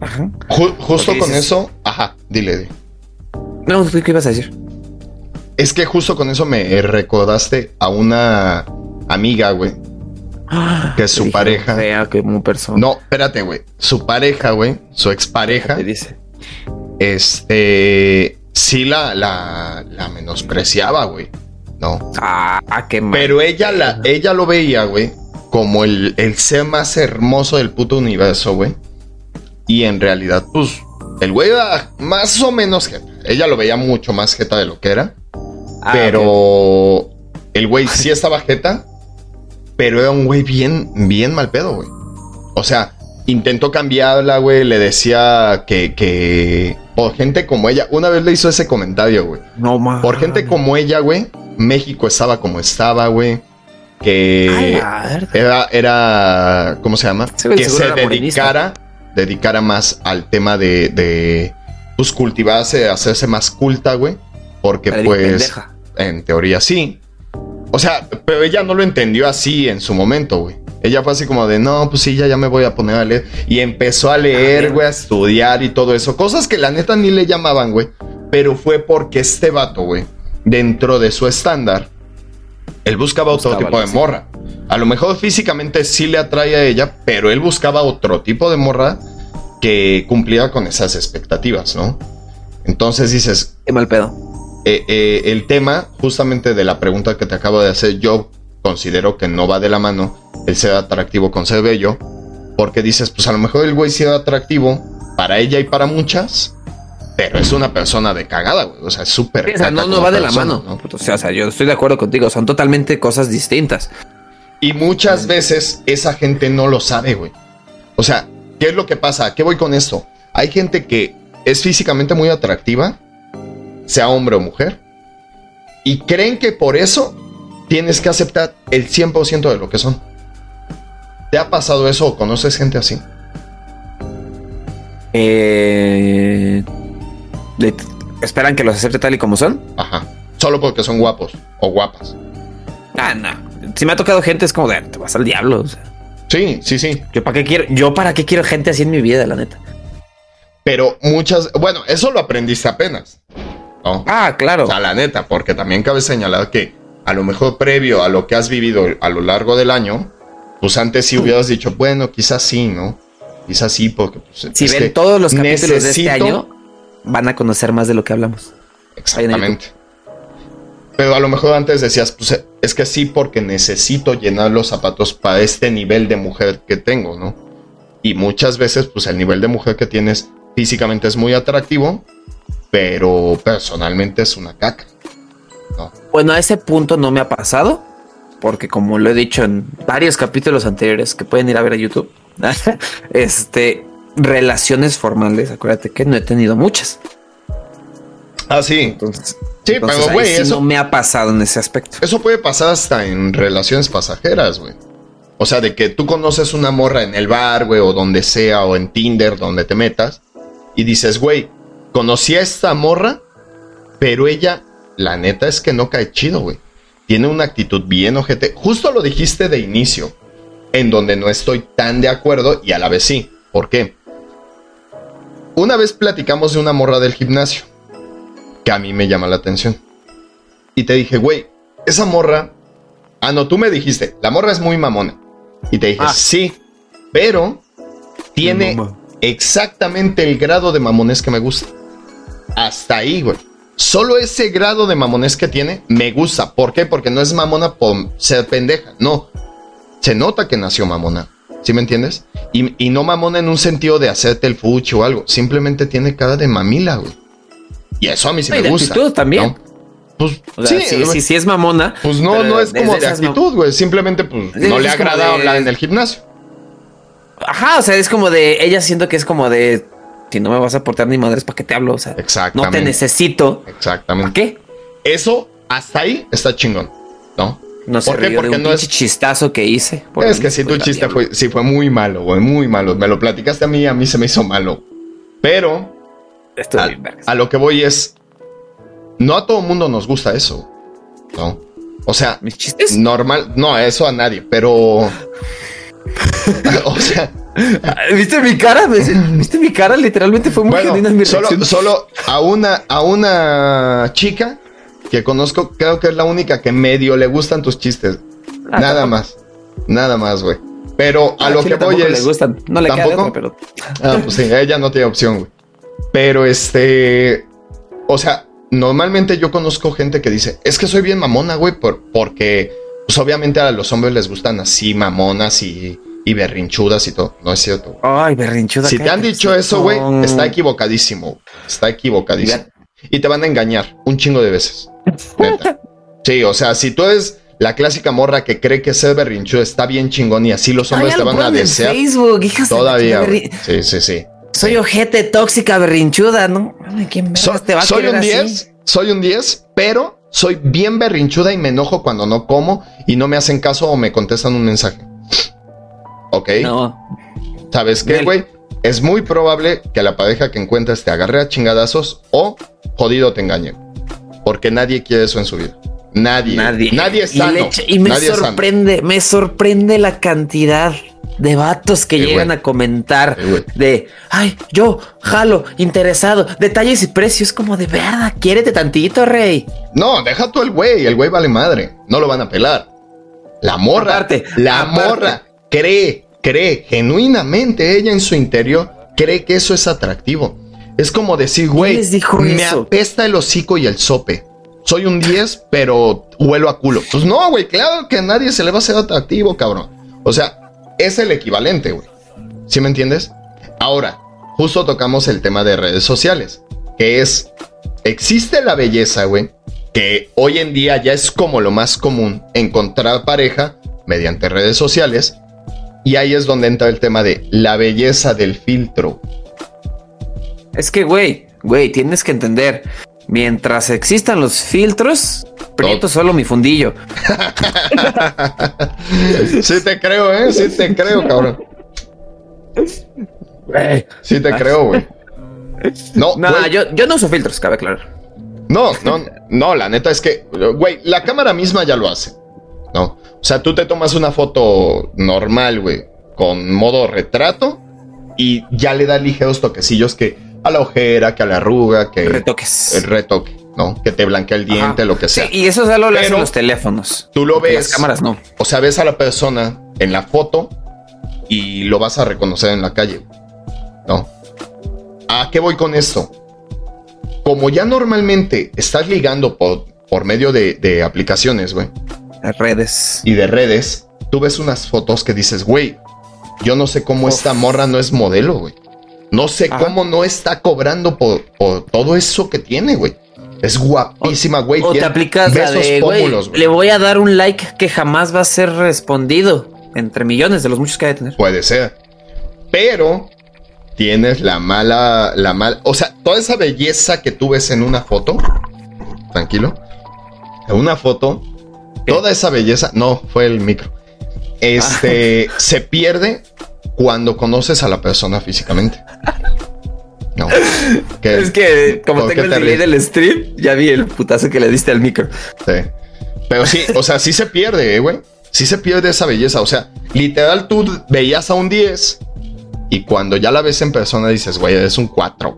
Ajá. Ju- justo Porque con dices- eso, ajá, dile, dile. No, ¿tú ¿qué ibas a decir? Es que justo con eso me recordaste a una amiga, güey. Que su pareja- Fea como persona. No, espérate, güey. Su pareja, güey, su expareja, Te dice. este, sí la, la, la menospreciaba, güey. No. Ah, qué mal. Pero ella, la, ella lo veía, güey, como el, el ser más hermoso del puto universo, güey. Y en realidad, pues, el güey era más o menos jeta. Ella lo veía mucho más jeta de lo que era. Ah, pero el güey sí estaba jeta, pero era un güey bien, bien mal pedo, güey. O sea, intentó cambiarla, güey, le decía que, que por gente como ella, una vez le hizo ese comentario, güey. No más. Por gente como ella, güey, México estaba como estaba, güey. Que era, era, ¿cómo se llama? Sí, güey, que se dedicara, dedicara más al tema de, de, pues, cultivarse, hacerse más culta, güey. Porque, Pero pues, en teoría sí. O sea, pero ella no lo entendió así en su momento, güey. Ella fue así como de, no, pues sí, ya, ya me voy a poner a leer. Y empezó a leer, güey, a estudiar y todo eso. Cosas que la neta ni le llamaban, güey. Pero fue porque este vato, güey, dentro de su estándar, él buscaba otro tipo de morra. A lo mejor físicamente sí le atrae a ella, pero él buscaba otro tipo de morra que cumplía con esas expectativas, ¿no? Entonces dices... Qué mal pedo. Eh, eh, el tema justamente de la pregunta que te acabo de hacer, yo considero que no va de la mano el ser atractivo con ser bello, porque dices, pues a lo mejor el güey sí era atractivo para ella y para muchas, pero es una persona de cagada, güey. O sea, es súper. o sea, no, no va de la mano. ¿no? O, sea, o sea, yo estoy de acuerdo contigo. Son totalmente cosas distintas. Y muchas veces esa gente no lo sabe, güey. O sea, ¿qué es lo que pasa? ¿Qué voy con esto? Hay gente que es físicamente muy atractiva, sea hombre o mujer, y creen que por eso tienes que aceptar el 100% de lo que son. ¿Te ha pasado eso o conoces gente así? Eh, ¿Esperan que los acepte tal y como son? Ajá. Solo porque son guapos o guapas. Ah, no. Si me ha tocado gente, es como de te vas al diablo. Sí, sí, sí. Yo para qué quiero, yo para qué quiero gente así en mi vida, la neta. Pero muchas, bueno, eso lo aprendiste apenas. Ah, claro. O sea, la neta, porque también cabe señalar que a lo mejor previo a lo que has vivido a lo largo del año, pues antes sí hubieras dicho, bueno, quizás sí, ¿no? Quizás sí, porque... Pues, si ven todos los capítulos de este año, van a conocer más de lo que hablamos. Exactamente. Pero a lo mejor antes decías, pues es que sí, porque necesito llenar los zapatos para este nivel de mujer que tengo, ¿no? Y muchas veces, pues el nivel de mujer que tienes físicamente es muy atractivo, pero personalmente es una caca. Bueno, a ese punto no me ha pasado, porque como lo he dicho en varios capítulos anteriores que pueden ir a ver a YouTube, (laughs) este, relaciones formales, acuérdate que no he tenido muchas. Ah, sí. Entonces, sí, pero güey, eso no me ha pasado en ese aspecto. Eso puede pasar hasta en relaciones pasajeras, güey. O sea, de que tú conoces una morra en el bar, güey, o donde sea, o en Tinder, donde te metas, y dices, güey, conocí a esta morra, pero ella, la neta es que no cae chido, güey. Tiene una actitud bien ojete. Justo lo dijiste de inicio, en donde no estoy tan de acuerdo y a la vez sí. ¿Por qué? Una vez platicamos de una morra del gimnasio, que a mí me llama la atención. Y te dije, güey, esa morra... Ah, no, tú me dijiste, la morra es muy mamona. Y te dije, ah. sí, pero tiene exactamente el grado de mamones que me gusta. Hasta ahí, güey. Solo ese grado de mamones que tiene me gusta. ¿Por qué? Porque no es mamona por ser pendeja. No. Se nota que nació mamona. ¿Sí me entiendes? Y, no mamona en un sentido de hacerte el fucho o algo. Simplemente tiene cara de mamila, güey. Y eso a mí sí me gusta. actitud también. Pues sí, sí, es mamona. Pues no, no es como de actitud, güey. Simplemente, pues, no le agrada hablar en el gimnasio. Ajá, o sea, es como de. Ella siento que es como de. Si no me vas a aportar ni madres, ¿para qué te hablo? O sea, no te necesito. Exactamente. ¿Para qué? Eso, hasta ahí está chingón, ¿no? No sé, Porque un no es chistazo que hice. Es que si tu chiste fue, sí fue muy malo, güey, muy malo. Me lo platicaste a mí, a mí se me hizo malo. Pero a, a, lo que voy es, no a todo mundo nos gusta eso, ¿no? O sea, mis chistes. Normal, no, eso a nadie, pero (laughs) (laughs) o sea, (laughs) ¿viste mi cara? ¿Viste mi cara? Literalmente fue muy bueno, solo, solo a una, a una chica que conozco, creo que es la única que medio le gustan tus chistes. Ah, nada más. Nada más, güey. Pero a, lo que voy es. Le gustan. No le ¿Tampoco? pero. Ah, pues sí, ella no tiene opción, güey. Pero este. O sea, normalmente yo conozco gente que dice, es que soy bien mamona, güey, por, porque pues obviamente a los hombres les gustan así mamonas y, y berrinchudas y todo. No es cierto. Ay, berrinchudas. Si te han dicho eso, güey, está equivocadísimo. Está equivocadísimo. Y te van a engañar un chingo de veces. (laughs) Sí, o sea, si tú eres la clásica morra que cree que ser berrinchuda está bien chingón y así los hombres te van a desear. Facebook, todavía. Sí, sí, sí. Soy ojete tóxica berrinchuda, ¿no? ¿Quién te va a soy un 10, soy un 10, pero soy bien berrinchuda y me enojo cuando no como y no me hacen caso o me contestan un mensaje. ¿Ok? No. ¿Sabes qué, güey? Es muy probable que la pareja que encuentres te agarre a chingadazos o jodido te engañe. Porque nadie quiere eso en su vida. Nadie. Nadie. Nadie es sano. Y, me sorprende, me sorprende la cantidad de vatos que llegan a comentar de, ay, yo, jalo, interesado, detalles y precios, como de verdad, quiérete tantito, rey. No, deja tú el güey, el güey vale madre, no lo van a pelar. La morra, la morra cree, cree genuinamente ella en su interior, cree que eso es atractivo. Es como decir, güey, me apesta el hocico y el sope. Soy un 10, pero huelo a culo. Pues no, güey, claro que a nadie se le va a hacer atractivo, cabrón. O sea, es el equivalente, güey. ¿Sí me entiendes? Ahora, justo tocamos el tema de redes sociales, que es, existe la belleza, güey, que hoy en día ya es como lo más común encontrar pareja mediante redes sociales. Y ahí es donde entra el tema de la belleza del filtro. Es que, güey, güey, tienes que entender. Mientras existan los filtros, prieto solo mi fundillo. (laughs) sí te creo, ¿eh? Sí te creo, cabrón. Sí te creo, güey. No, no yo, yo no uso filtros, cabe aclarar. No, no, no, la neta es que, güey, la cámara misma ya lo hace. ¿No? O sea, tú te tomas una foto normal, güey, con modo retrato y ya le da ligeros toquecillos que a la ojera, que a la arruga, que... Retoques. El retoque, ¿no? Que te blanquea el diente, lo que sea. Sí, y eso ya lo hacen los teléfonos. Tú lo ves. Las cámaras no. O sea, ves a la persona en la foto y lo vas a reconocer en la calle. ¿No? ¿A qué voy con esto? como ya normalmente estás ligando por, por medio de, aplicaciones, güey. De redes. Y de redes, tú ves unas fotos que dices, güey, yo no sé cómo esta morra no es modelo, güey. No sé cómo no está cobrando por, todo eso que tiene, güey. Es guapísima, güey. O, te aplicas la de, güey, le voy a dar un like que jamás va a ser respondido entre millones de los muchos que hay de tener. Puede ser. Pero tienes la mala, la mala, o sea, toda esa belleza que tú ves en una foto, tranquilo, en una foto, toda esa belleza, no, fue el micro, este, ah. (laughs) se pierde cuando conoces a la persona físicamente. No. es que como tengo el delay del stream, ya vi el putazo que le diste al micro. Sí. Pero sí, o sea, sí se pierde, eh, güey. Sí se pierde esa belleza. O sea, literal, tú veías a un 10 y cuando ya la ves en persona dices, güey, es un 4.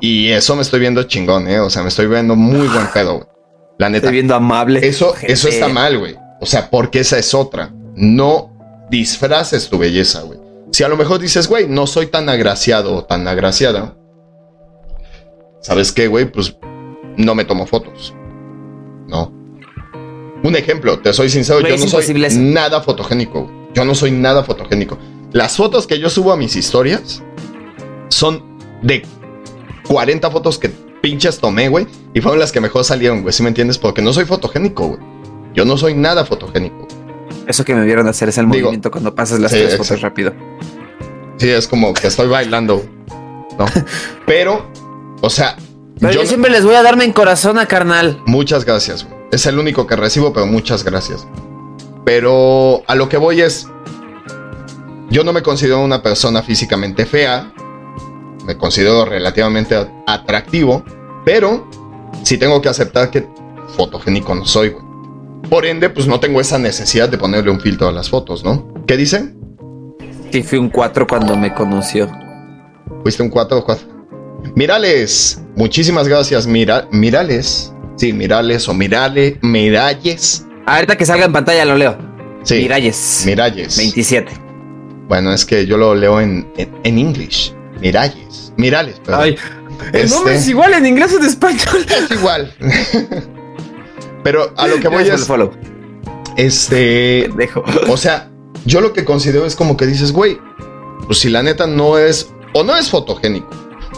Y eso me estoy viendo chingón, ¿eh? O sea, me estoy viendo muy buen pedo, güey. La neta. Estoy viendo amable. Eso, eso está mal, güey. O sea, porque esa es otra. No disfraces tu belleza, güey. Si a lo mejor dices, güey, no soy tan agraciado o tan agraciada. ¿Sabes qué, güey? Pues no me tomo fotos. No. Un ejemplo, te soy sincero, yo no soy nada fotogénico. Yo no soy nada fotogénico. Las fotos que yo subo a mis historias son de 40 fotos que pinches tomé, güey. Y fueron las que mejor salieron, güey. ¿Sí me entiendes? Porque no soy fotogénico, güey. Yo no soy nada fotogénico. Eso que me vieron hacer es el movimiento cuando pasas las tres fotos rápido. Sí, es como que estoy bailando. ¿no? (laughs) Pero, o sea. yo, siempre les voy a darme en corazón a carnal. Muchas gracias, güey. Es el único que recibo, pero muchas gracias. Pero a lo que voy es. Yo no me considero una persona físicamente fea, me considero relativamente atractivo, pero sí tengo que aceptar que fotogénico no soy, güey. Por ende, pues no tengo esa necesidad de ponerle un filtro a las fotos, ¿no? ¿Qué dice? Sí, fui un 4 cuando me conoció. ¿Fuiste un 4 o 4? Mirales, muchísimas gracias, Mira, Mirales. Sí, Mirales o Mirale, Miralles. Ahorita que salga en pantalla lo leo. Sí. Miralles. Miralles. 27. Bueno, es que yo lo leo en, en, English. Miralles. Mirales, perdón. Ay, el nombre es este, igual en inglés o en español. (laughs) Es igual. Pero a lo que voy es. Follow. Este. Dejo. O sea, yo lo que considero es como que dices, güey, pues si la neta no es. O no es fotogénico.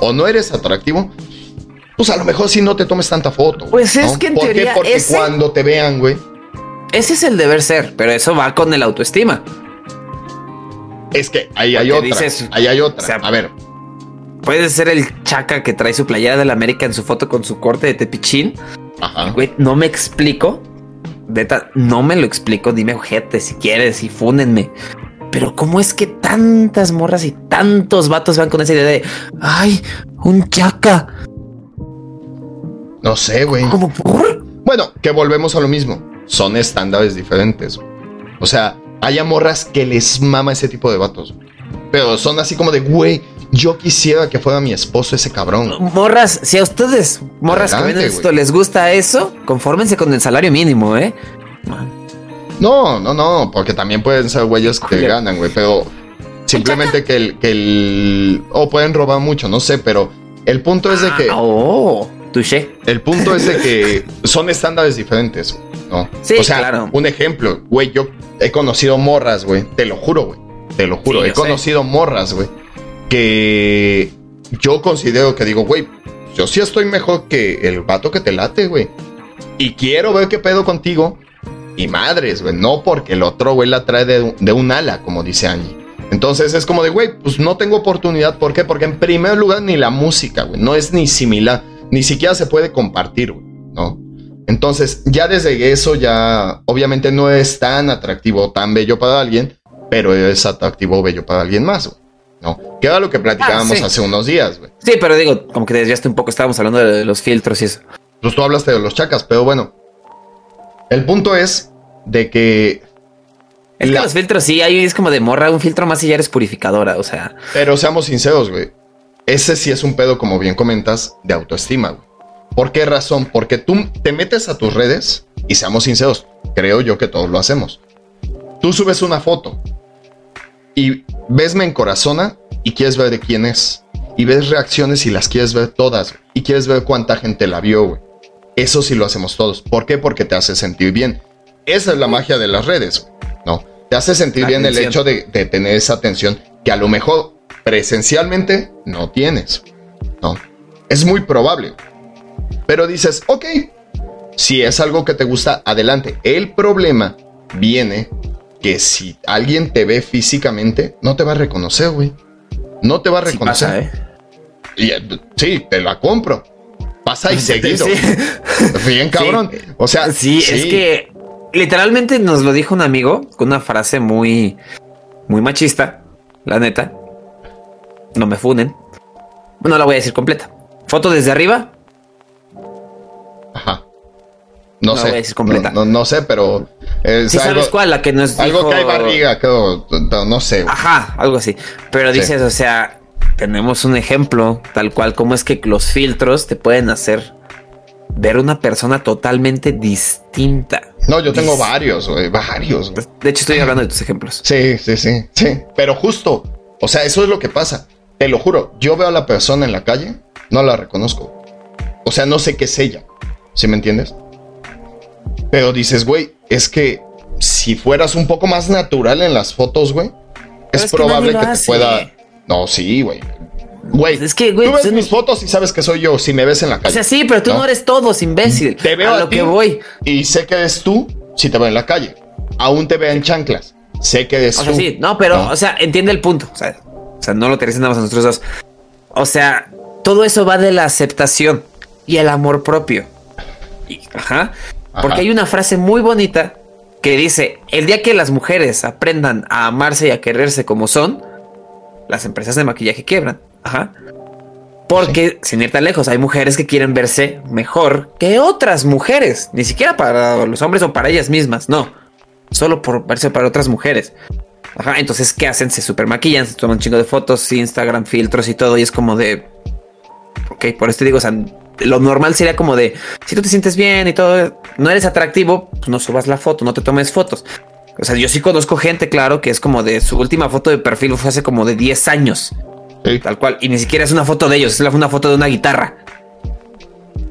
O no eres atractivo. Pues a lo mejor si no te tomes tanta foto. Pues es que en ¿Por Qué? Porque cuando te vean, güey. Ese es el deber ser, pero eso va con el autoestima. Es que ahí hay otra. ahí hay otra. a ver. Puede ser el chaca que trae su playera de la América en su foto con su corte de tepichín. Ajá. Güey, no me explico. no me lo explico. Dime, ojete, si quieres, y fúnenme. Pero ¿cómo es que tantas morras y tantos vatos van con esa idea de, ay, un chaca? No sé, güey. ¿Cómo por? Bueno, que volvemos a lo mismo. Son estándares diferentes. O sea, hay morras que les mama ese tipo de vatos. Pero son así como de, güey, yo quisiera que fuera mi esposo ese cabrón. Morras, si a ustedes, morras que ven esto, les gusta eso, confórmense con el salario mínimo, ¿eh? No, no, no, porque también pueden ser güeyes que ganan, güey, pero simplemente que el, que el... O pueden robar mucho, no sé, pero el punto es de que... Ah, oh, touché. El punto es de que (laughs) son estándares diferentes, ¿no? Sí, o sea, claro. un ejemplo, güey, yo he conocido morras, güey, te lo juro, güey, te lo juro, Sí, he sé. conocido morras, güey, que yo considero que digo, güey, yo sí estoy mejor que el vato que te late, güey. Y quiero ver qué pedo contigo. Y madres, güey, no porque el otro, güey, la trae de, de un ala, como dice Angie. Entonces es como de, güey, pues no tengo oportunidad. ¿Por qué? Porque en primer lugar ni la música, güey, no es ni similar. Ni siquiera se puede compartir, güey, ¿no? Entonces ya desde eso ya obviamente no es tan atractivo, tan bello para alguien, pero es atractivo o bello para alguien más, güey, ¿no? Que era lo que platicábamos Ah, sí. hace unos días, güey. Sí, pero digo, como que te desviaste un poco, estábamos hablando de los filtros y eso. Pues tú hablaste de los chacas, pero bueno. El punto es de que. Es la- que los filtros sí, ahí es como de morra, un filtro más y ya eres purificadora, o sea. Pero seamos sinceros, güey. Ese sí es un pedo, como bien comentas, de autoestima, güey. ¿Por qué razón? Porque tú te metes a tus redes y seamos sinceros, creo yo que todos lo hacemos. Tú subes una foto y ves me encorazona y quieres ver de quién es. Y ves reacciones y las quieres ver todas. Y quieres ver cuánta gente la vio, güey. Eso sí lo hacemos todos. ¿Por qué? Porque te hace sentir bien. Esa es la magia de las redes. ¿no? Te hace sentir La bien el hecho de, de tener esa atención que a lo mejor presencialmente no tienes, ¿no? Es muy probable. Pero dices, ok, si es algo que te gusta, adelante. El problema viene que si alguien te ve físicamente, no te va a reconocer, güey. No te va a Sí reconocer. pasa, ¿eh? Y, eh, sí, te la compro. Pasa y (laughs) seguido. Sí. Bien cabrón. O sea, Sí, es que literalmente nos lo dijo un amigo con una frase muy, muy machista, la neta. No me funen. Bueno, la voy a decir completa. Foto desde arriba, No, No sé. decir completa. No, no- no sé, pero es ¿sí algo, sabes cuál? La que nos algo dijo... que hay barriga, creo. No, sé. Ajá, algo así. Pero Sí. dices, o sea, tenemos un ejemplo tal cual como es que los filtros te pueden hacer ver una persona totalmente distinta. No, yo tengo Dis- varios. Varios. De hecho, estoy hablando de tus ejemplos. Sí, sí, sí, sí. Pero justo, o sea, eso es lo que pasa. Te lo juro, yo veo a la persona en la calle, no la reconozco. O sea, no sé qué es ella. ¿Sí me entiendes? Pero dices, güey, es que si fueras un poco más natural en las fotos, güey, es, es que probable lo que te hace. pueda. No, sí, güey. Güey, Es que, güey, tú ves mis fotos y sabes que soy yo si me ves en la O calle. sea, sí, pero tú no, eres todos, imbécil. Te veo a a lo que voy. Y sé que eres tú si te veo en la calle. Aún te veo en chanclas. Sé que eres O sea, tú. sí, no, pero, ¿no? o sea, entiende el punto. O sea, o sea, no lo te nada más a nosotros dos. O sea, todo eso va de la aceptación y el amor propio. Y- ajá. Porque hay una frase muy bonita que dice: el día que las mujeres aprendan a amarse y a quererse como son, las empresas de maquillaje quiebran. Ajá. Porque, sin ir tan lejos, hay mujeres que quieren verse mejor que otras mujeres. Ni siquiera para los hombres o para ellas mismas, no. Solo por verse para otras mujeres. Ajá, entonces, ¿qué hacen? Se super maquillan, se toman un chingo de fotos, Instagram, filtros y todo. Y es como de. Ok, por esto digo, o sea, lo normal sería como de. Si tú te sientes bien y todo, no eres atractivo, pues no subas la foto, no te tomes fotos. O sea, yo sí conozco gente, claro, que es como de su última foto de perfil fue hace como de 10 años. Sí. Tal cual. Y ni siquiera es una foto de ellos, es una foto de una guitarra.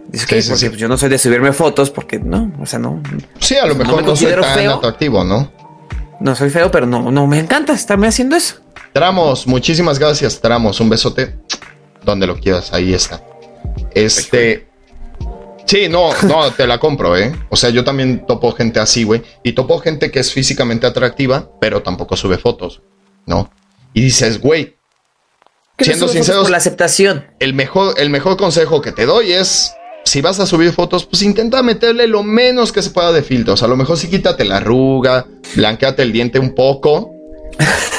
Dice que Sí, sí, pues, yo no soy de subirme fotos porque no, o sea, no, Sí, a lo No mejor me no, soy considero tan feo. atractivo, ¿no? no soy feo, pero no, no me encanta estarme haciendo eso. Tramos, muchísimas gracias, Tramos. Un besote. Donde lo quieras, ahí está. Este. Sí, no, no, te la compro, ¿eh? O sea, yo también topo gente así, güey. Y topo gente que es físicamente atractiva, pero tampoco sube fotos, ¿no? Y dices, güey, Siendo sinceros- por la aceptación. el mejor, el mejor consejo que te doy es. Si vas a subir fotos, pues intenta meterle lo menos que se pueda de filtros. A lo mejor sí quítate la arruga, blanqueate el diente un poco.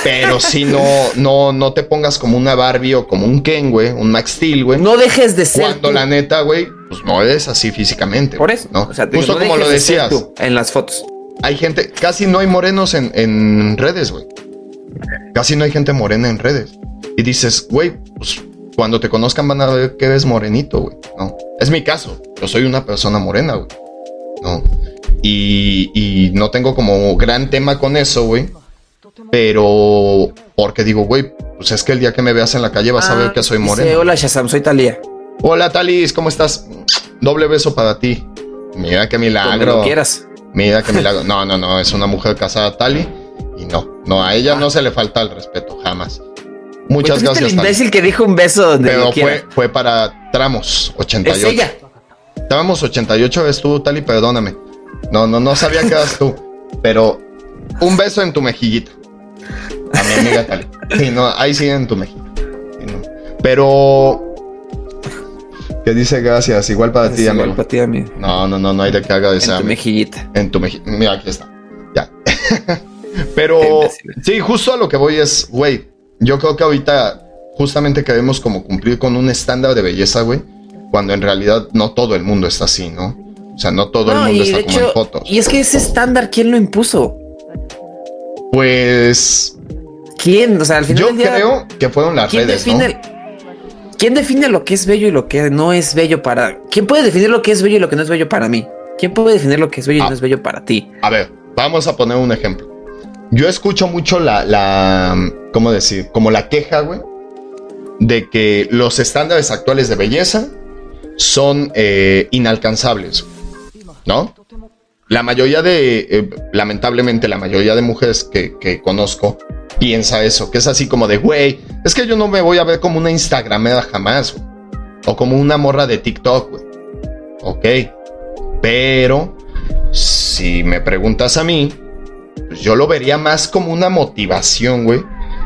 Pero si no, no, no te pongas como una Barbie o como un Ken, güey, un Max Steel, güey. No dejes de ser. Cuando tú. la neta, güey, pues no eres así físicamente. Por eso. ¿no? O sea, Justo no como lo de decías, tú en las fotos. hay gente, casi no hay morenos en, en redes, güey. Casi no hay gente morena en redes. Y dices, güey, pues cuando te conozcan van a ver que eres morenito, güey. No, es mi caso. Yo soy una persona morena, güey. No. Y, y no tengo como gran tema con eso, güey. Pero porque digo, güey, pues es que el día que me veas en la calle vas a ver ah, que soy moreno. hola Shazam, soy Talia. Hola Talis, ¿cómo estás? Doble beso para ti. Mira qué milagro. Como quieras. Mira qué milagro. (laughs) No, no, no, es una mujer casada, Tali. Y no, no, a ella no se le falta el respeto, jamás. Muchas gracias. el imbécil que dijo un beso donde Pero fue, fue para tramos 88. Es ella. Tramos 88 es tú, Tali, perdóname. No, no, no sabía que eras tú. Pero un beso en tu mejillita. A mi amiga Tali. Sí, no, ahí sí en tu mejillita. Pero que dice gracias, igual para ti, amigo. Igual para ti, amigo. No, no, no, no hay de que haga En tu mejillita. En tu mejillita. Mira, aquí está. Ya. (laughs) Pero sí, justo a lo que voy es, güey, yo creo que ahorita justamente queremos como cumplir con un estándar de belleza, güey, cuando en realidad no todo el mundo está así, ¿no? O sea, no todo el mundo está como en fotos. Y es que ese estándar, ¿quién lo impuso? Pues. ¿Quién? O sea, al final. Yo creo que fueron las redes, ¿no? ¿Quién define lo que es bello y lo que no es bello para... ¿Quién puede definir lo que es bello y lo que no es bello para mí? ¿Quién puede definir lo que es bello y no ah. es bello para ti? A ver, vamos a poner un ejemplo. Yo escucho mucho la, la ¿cómo decir? Como la queja, güey, de que los estándares actuales de belleza son eh, inalcanzables, ¿no? La mayoría de, eh, lamentablemente, la mayoría de mujeres que, que conozco piensa eso, que es así como de, güey, es que yo no me voy a ver como una Instagramera jamás, o como una morra de TikTok, güey. Ok, pero si me preguntas a mí, pues yo lo vería más como una motivación, güey,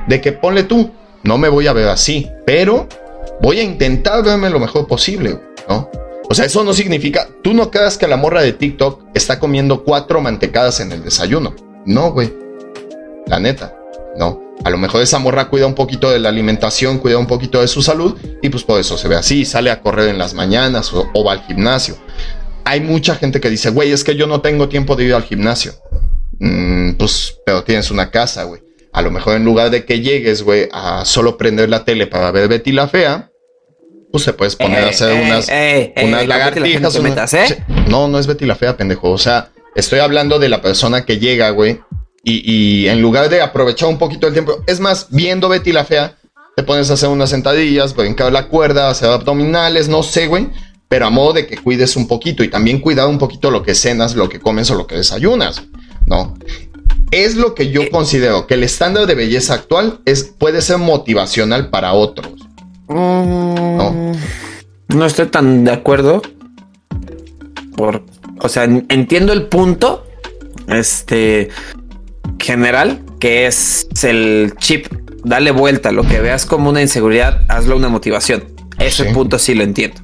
de que ponle tú, no me voy a ver así, pero voy a intentar verme lo mejor posible, ¿no? O sea, eso no significa, tú no creas que la morra de TikTok está comiendo cuatro mantecadas en el desayuno. No, güey. La neta. ¿no? A lo mejor esa morra cuida un poquito de la alimentación, cuida un poquito de su salud y pues por eso se ve así, sale a correr en las mañanas o, va al gimnasio. Hay mucha gente que dice, güey, es que yo no tengo tiempo de ir al gimnasio. Mm, pues, pero tienes una casa, güey. A lo mejor en lugar de que llegues, güey, a solo prender la tele para ver Betty la Fea, pues te puedes poner a hacer eh, unas, eh, eh, unas lagartijas. No, no es Betty la Fea, pendejo. O sea, estoy hablando de la persona que llega, güey, y, en lugar de aprovechar un poquito el tiempo, es más, viendo Betty la Fea, te pones a hacer unas sentadillas, brincar la cuerda, hacer abdominales, no sé, güey. Pero a modo de que cuides un poquito y también cuidar un poquito lo que cenas, lo que comes o lo que desayunas, ¿no? Es lo que yo eh. considero que el estándar de belleza actual es, puede ser motivacional para otros. ¿No? no estoy tan de acuerdo. Por, o sea, entiendo el punto. Este, general, que es el chip, dale vuelta, lo que veas como una inseguridad, hazlo una motivación. Ese punto sí lo entiendo.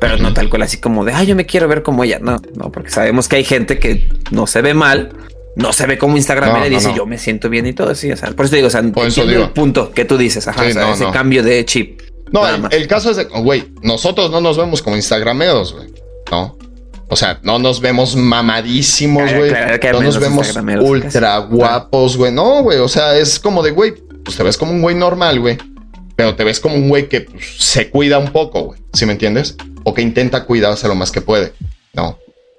Pero no tal cual así como de, ay, yo me quiero ver como ella. No, no, porque sabemos que hay gente que no se ve mal, no se ve como Instagram y dice, yo me siento bien y todo así. O sea, por eso digo, o sea, entiendo el punto que tú dices, ajá, ese cambio de chip. No, el, caso es de, güey, nosotros no nos vemos como Instagrameros, güey. No. O sea, no nos vemos mamadísimos, güey. no nos vemos ultra guapos, güey. No, güey. O sea, es como de, güey, pues te ves como un güey normal, güey. Pero te ves como un güey que pues, se cuida un poco, güey. ¿Sí me entiendes? O que intenta cuidarse lo más que puede. No.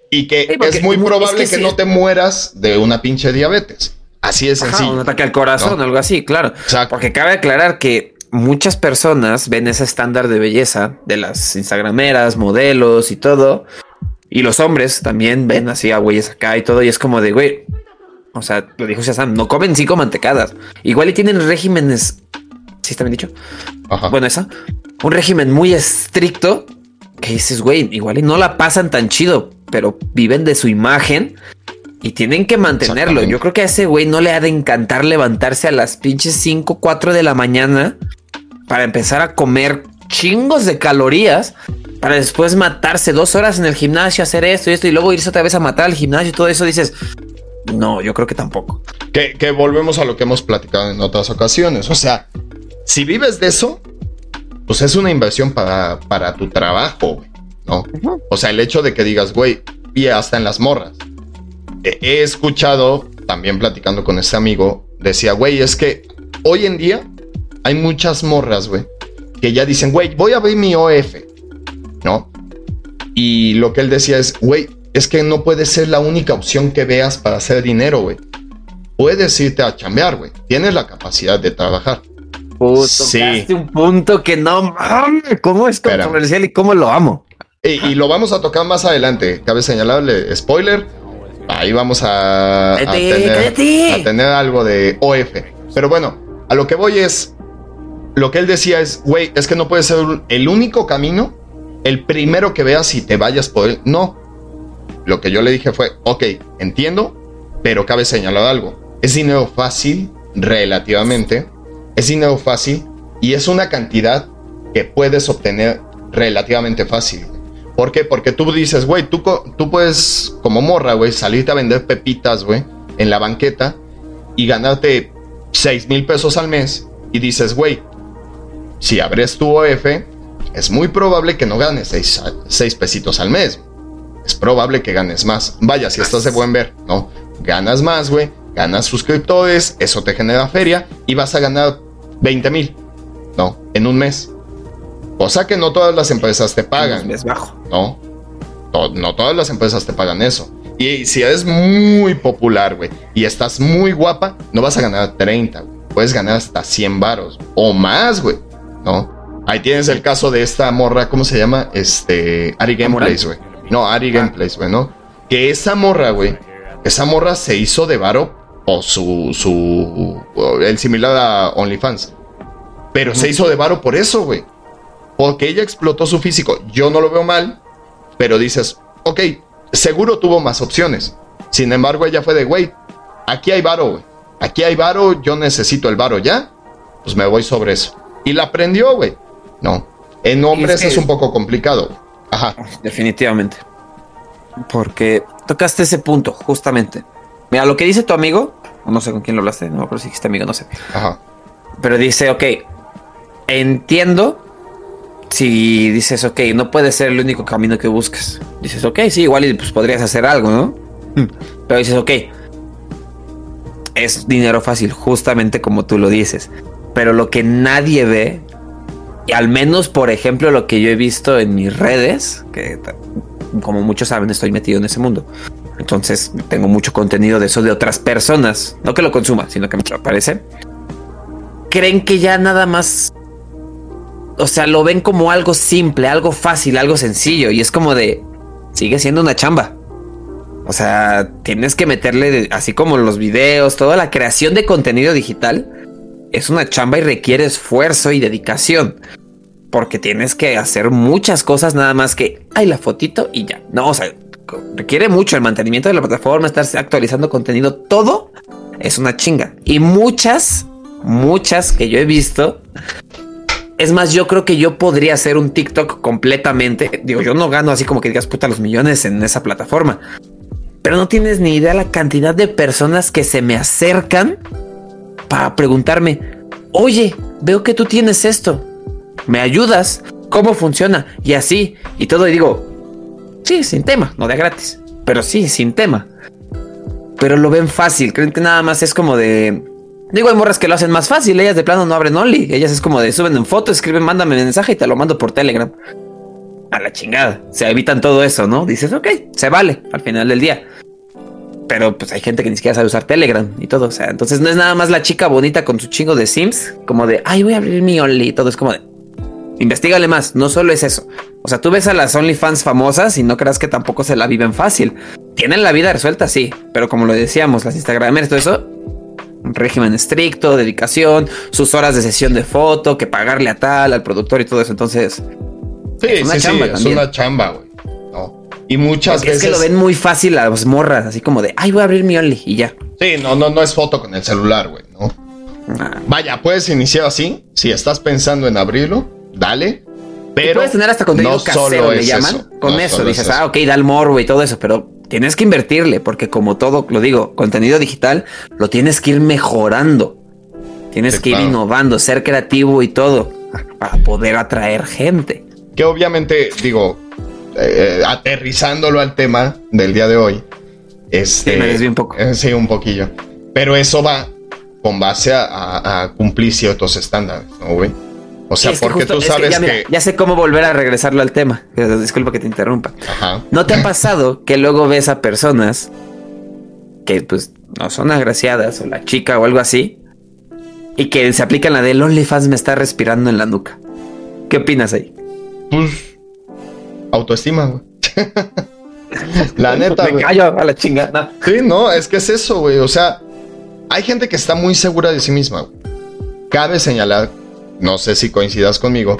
Y que es muy probable que, no te mueras de una pinche diabetes. Así es sencillo. un ataque al corazón, o algo así, claro. Exacto. Porque cabe aclarar que muchas personas ven ese estándar de belleza de las instagrameras, modelos y todo y los hombres también ven así a güeyes acá y todo, y es como de, güey, o sea, lo dijo Shazam, no comen cinco mantecadas. Igual y tienen regímenes, ¿sí está bien dicho? Bueno, eso, un régimen muy estricto que dices, güey, igual y no la pasan tan chido, pero viven de su imagen y tienen que mantenerlo. Yo creo que a ese güey no le ha de encantar levantarse a las pinches 5, 4 de la mañana para empezar a comer chingos de calorías para después matarse dos horas en el gimnasio, hacer esto y esto y luego irse otra vez a matar al gimnasio y todo eso, dices, no, yo creo que tampoco. Que, volvemos a lo que hemos platicado en otras ocasiones. O sea, si vives de eso, pues es una inversión para, para tu trabajo, ¿no? O sea, el hecho de que digas, güey, y hasta en las morras. He escuchado, también platicando con ese amigo, decía, güey, es que hoy en día hay muchas morras, güey, que ya dicen, güey, voy a abrir mi OF. ¿no? Y lo que él decía es, güey, es que no puede ser la única opción que veas para hacer dinero, güey. Puedes irte a chambear, güey. Tienes la capacidad de trabajar. Puto, sí. un punto que no mames, cómo es controversial y cómo lo amo. Y, lo vamos a tocar más adelante. Cabe señalarle, spoiler, ahí vamos a, tener, algo de OF. Pero bueno, a lo que voy es, lo que él decía es, güey, es que no puede ser el único camino, el primero que veas y te vayas por él. No. Lo que yo le dije fue, ok, entiendo, pero cabe señalar algo. Es dinero fácil, relativamente, es dinero fácil y es una cantidad que puedes obtener relativamente fácil. ¿Por qué? Porque tú dices, güey, tú, tú puedes, como morra, güey, salirte a vender pepitas, güey, en la banqueta y ganarte 6 mil pesos al mes y dices, güey, si abres tu OF, es muy probable que no ganes 6 pesitos al mes. Es probable que ganes más. Vaya, si estás de buen ver, ¿no? Ganas más, güey. Ganas suscriptores, eso te genera feria y vas a ganar 20 mil, ¿no? En un mes. Cosa que no todas las empresas te pagan. Es bajo. ¿No? No todas las empresas te pagan eso. Y si eres muy popular, güey, y estás muy guapa, no vas a ganar 30, güey. Puedes ganar hasta 100 varos o más, güey, ¿no? Ahí tienes el caso de esta morra, ¿cómo se llama? Este, Ari Gameplays, güey. No, Ari ah. Gameplays, güey, ¿no? Que esa morra, güey, esa morra se hizo de varo o su, su, el similar a OnlyFans. Pero se hizo de varo por eso, güey. Porque ella explotó su físico. Yo no lo veo mal, pero dices, ok, seguro tuvo más opciones. Sin embargo, ella fue de, güey, aquí hay varo, güey. Aquí hay varo, yo necesito el varo ya. Pues me voy sobre eso. Y la aprendió, güey. No. En hombres es, un poco complicado. Ajá. Definitivamente. Porque tocaste ese punto, justamente. Mira, lo que dice tu amigo, no sé con quién lo hablaste, no, pero si dijiste amigo, no sé. Ajá. Pero dice, ok, entiendo si dices, ok, no puede ser el único camino que buscas. Dices, ok, sí, igual y pues podrías hacer algo, ¿no? Hmm. Pero dices, ok, es dinero fácil, justamente como tú lo dices. Pero lo que nadie ve, y al menos por ejemplo lo que yo he visto en mis redes, que como muchos saben estoy metido en ese mundo, entonces tengo mucho contenido de eso de otras personas. No que lo consuma, sino que me aparece. Creen que ya nada más. O sea, lo ven como algo simple, algo fácil, algo sencillo. Y es como de. Sigue siendo una chamba. O sea, tienes que meterle, así como los videos, toda la creación de contenido digital es una chamba y requiere esfuerzo y dedicación. Porque tienes que hacer muchas cosas nada más que hay la fotito y ya. No, o sea, requiere mucho el mantenimiento de la plataforma, estarse actualizando contenido, todo es una chinga. Y muchas, muchas que yo he visto. Es más, yo creo que yo podría hacer un TikTok completamente. Digo, yo no gano así como que digas puta los millones en esa plataforma. Pero no tienes ni idea la cantidad de personas que se me acercan para preguntarme, oye, veo que tú tienes esto. ¿Me ayudas? ¿Cómo funciona? Y así, y todo, y digo, Sí, sin tema, no de gratis. Pero sí, sin tema. Pero lo ven fácil. Creen que nada más es como de. Digo, hay morras que lo hacen más fácil. Ellas de plano no abren Only. Ellas es como de suben en foto, escriben, mándame mensaje y te lo mando por Telegram. A la chingada. Se evitan todo eso, ¿no? Dices, ok, se vale al final del día. Pero pues hay gente que ni siquiera sabe usar Telegram y todo. O sea, entonces no es nada más la chica bonita con su chingo de Sims, como de, ay, voy a abrir mi Only y todo. Es como de, investigale más. No solo es eso. O sea, tú ves a las OnlyFans famosas y no creas que tampoco se la viven fácil. Tienen la vida resuelta, sí, pero como lo decíamos, las Instagramers, todo eso, régimen estricto, dedicación, sus horas de sesión de foto, que pagarle a tal, al productor y todo eso. Entonces, sí, es una chamba sí, Es una chamba, güey. No. Y muchas veces. Es que lo ven muy fácil a las morras, así como de, ay, voy a abrir mi Only y ya. Sí, no, no, no es foto con el celular, güey, ¿no? Vaya, puedes iniciar así. Si estás pensando en abrirlo, dale. Pero puedes tener hasta contenido casero, le llaman. Con eso dices, ah, ok, da el morbo y todo eso, pero tienes que invertirle porque como todo, lo digo, contenido digital, lo tienes que ir mejorando. Tienes que ir innovando, ser creativo y todo para poder atraer gente. Que obviamente, digo, eh, aterrizándolo al tema del día de hoy. Este, sí, me un poco. Eh, sí, un poquillo. Pero eso va con base a, a cumplir ciertos estándares, ¿no, güey? O sea, porque tú sabes que, ya, sé cómo volver a regresarlo al tema. Disculpa que te interrumpa. Ajá. ¿No te ha pasado que luego ves a personas que pues no son agraciadas o la chica o algo así y que se aplican la de OnlyFans me está respirando en la nuca? ¿Qué opinas ahí? Pues autoestima, güey. (laughs) la neta, Me callo a la chingada. Sí, no, es que es eso, güey. O sea, hay gente que está muy segura de sí misma. Cabe señalar no sé si coincidas conmigo,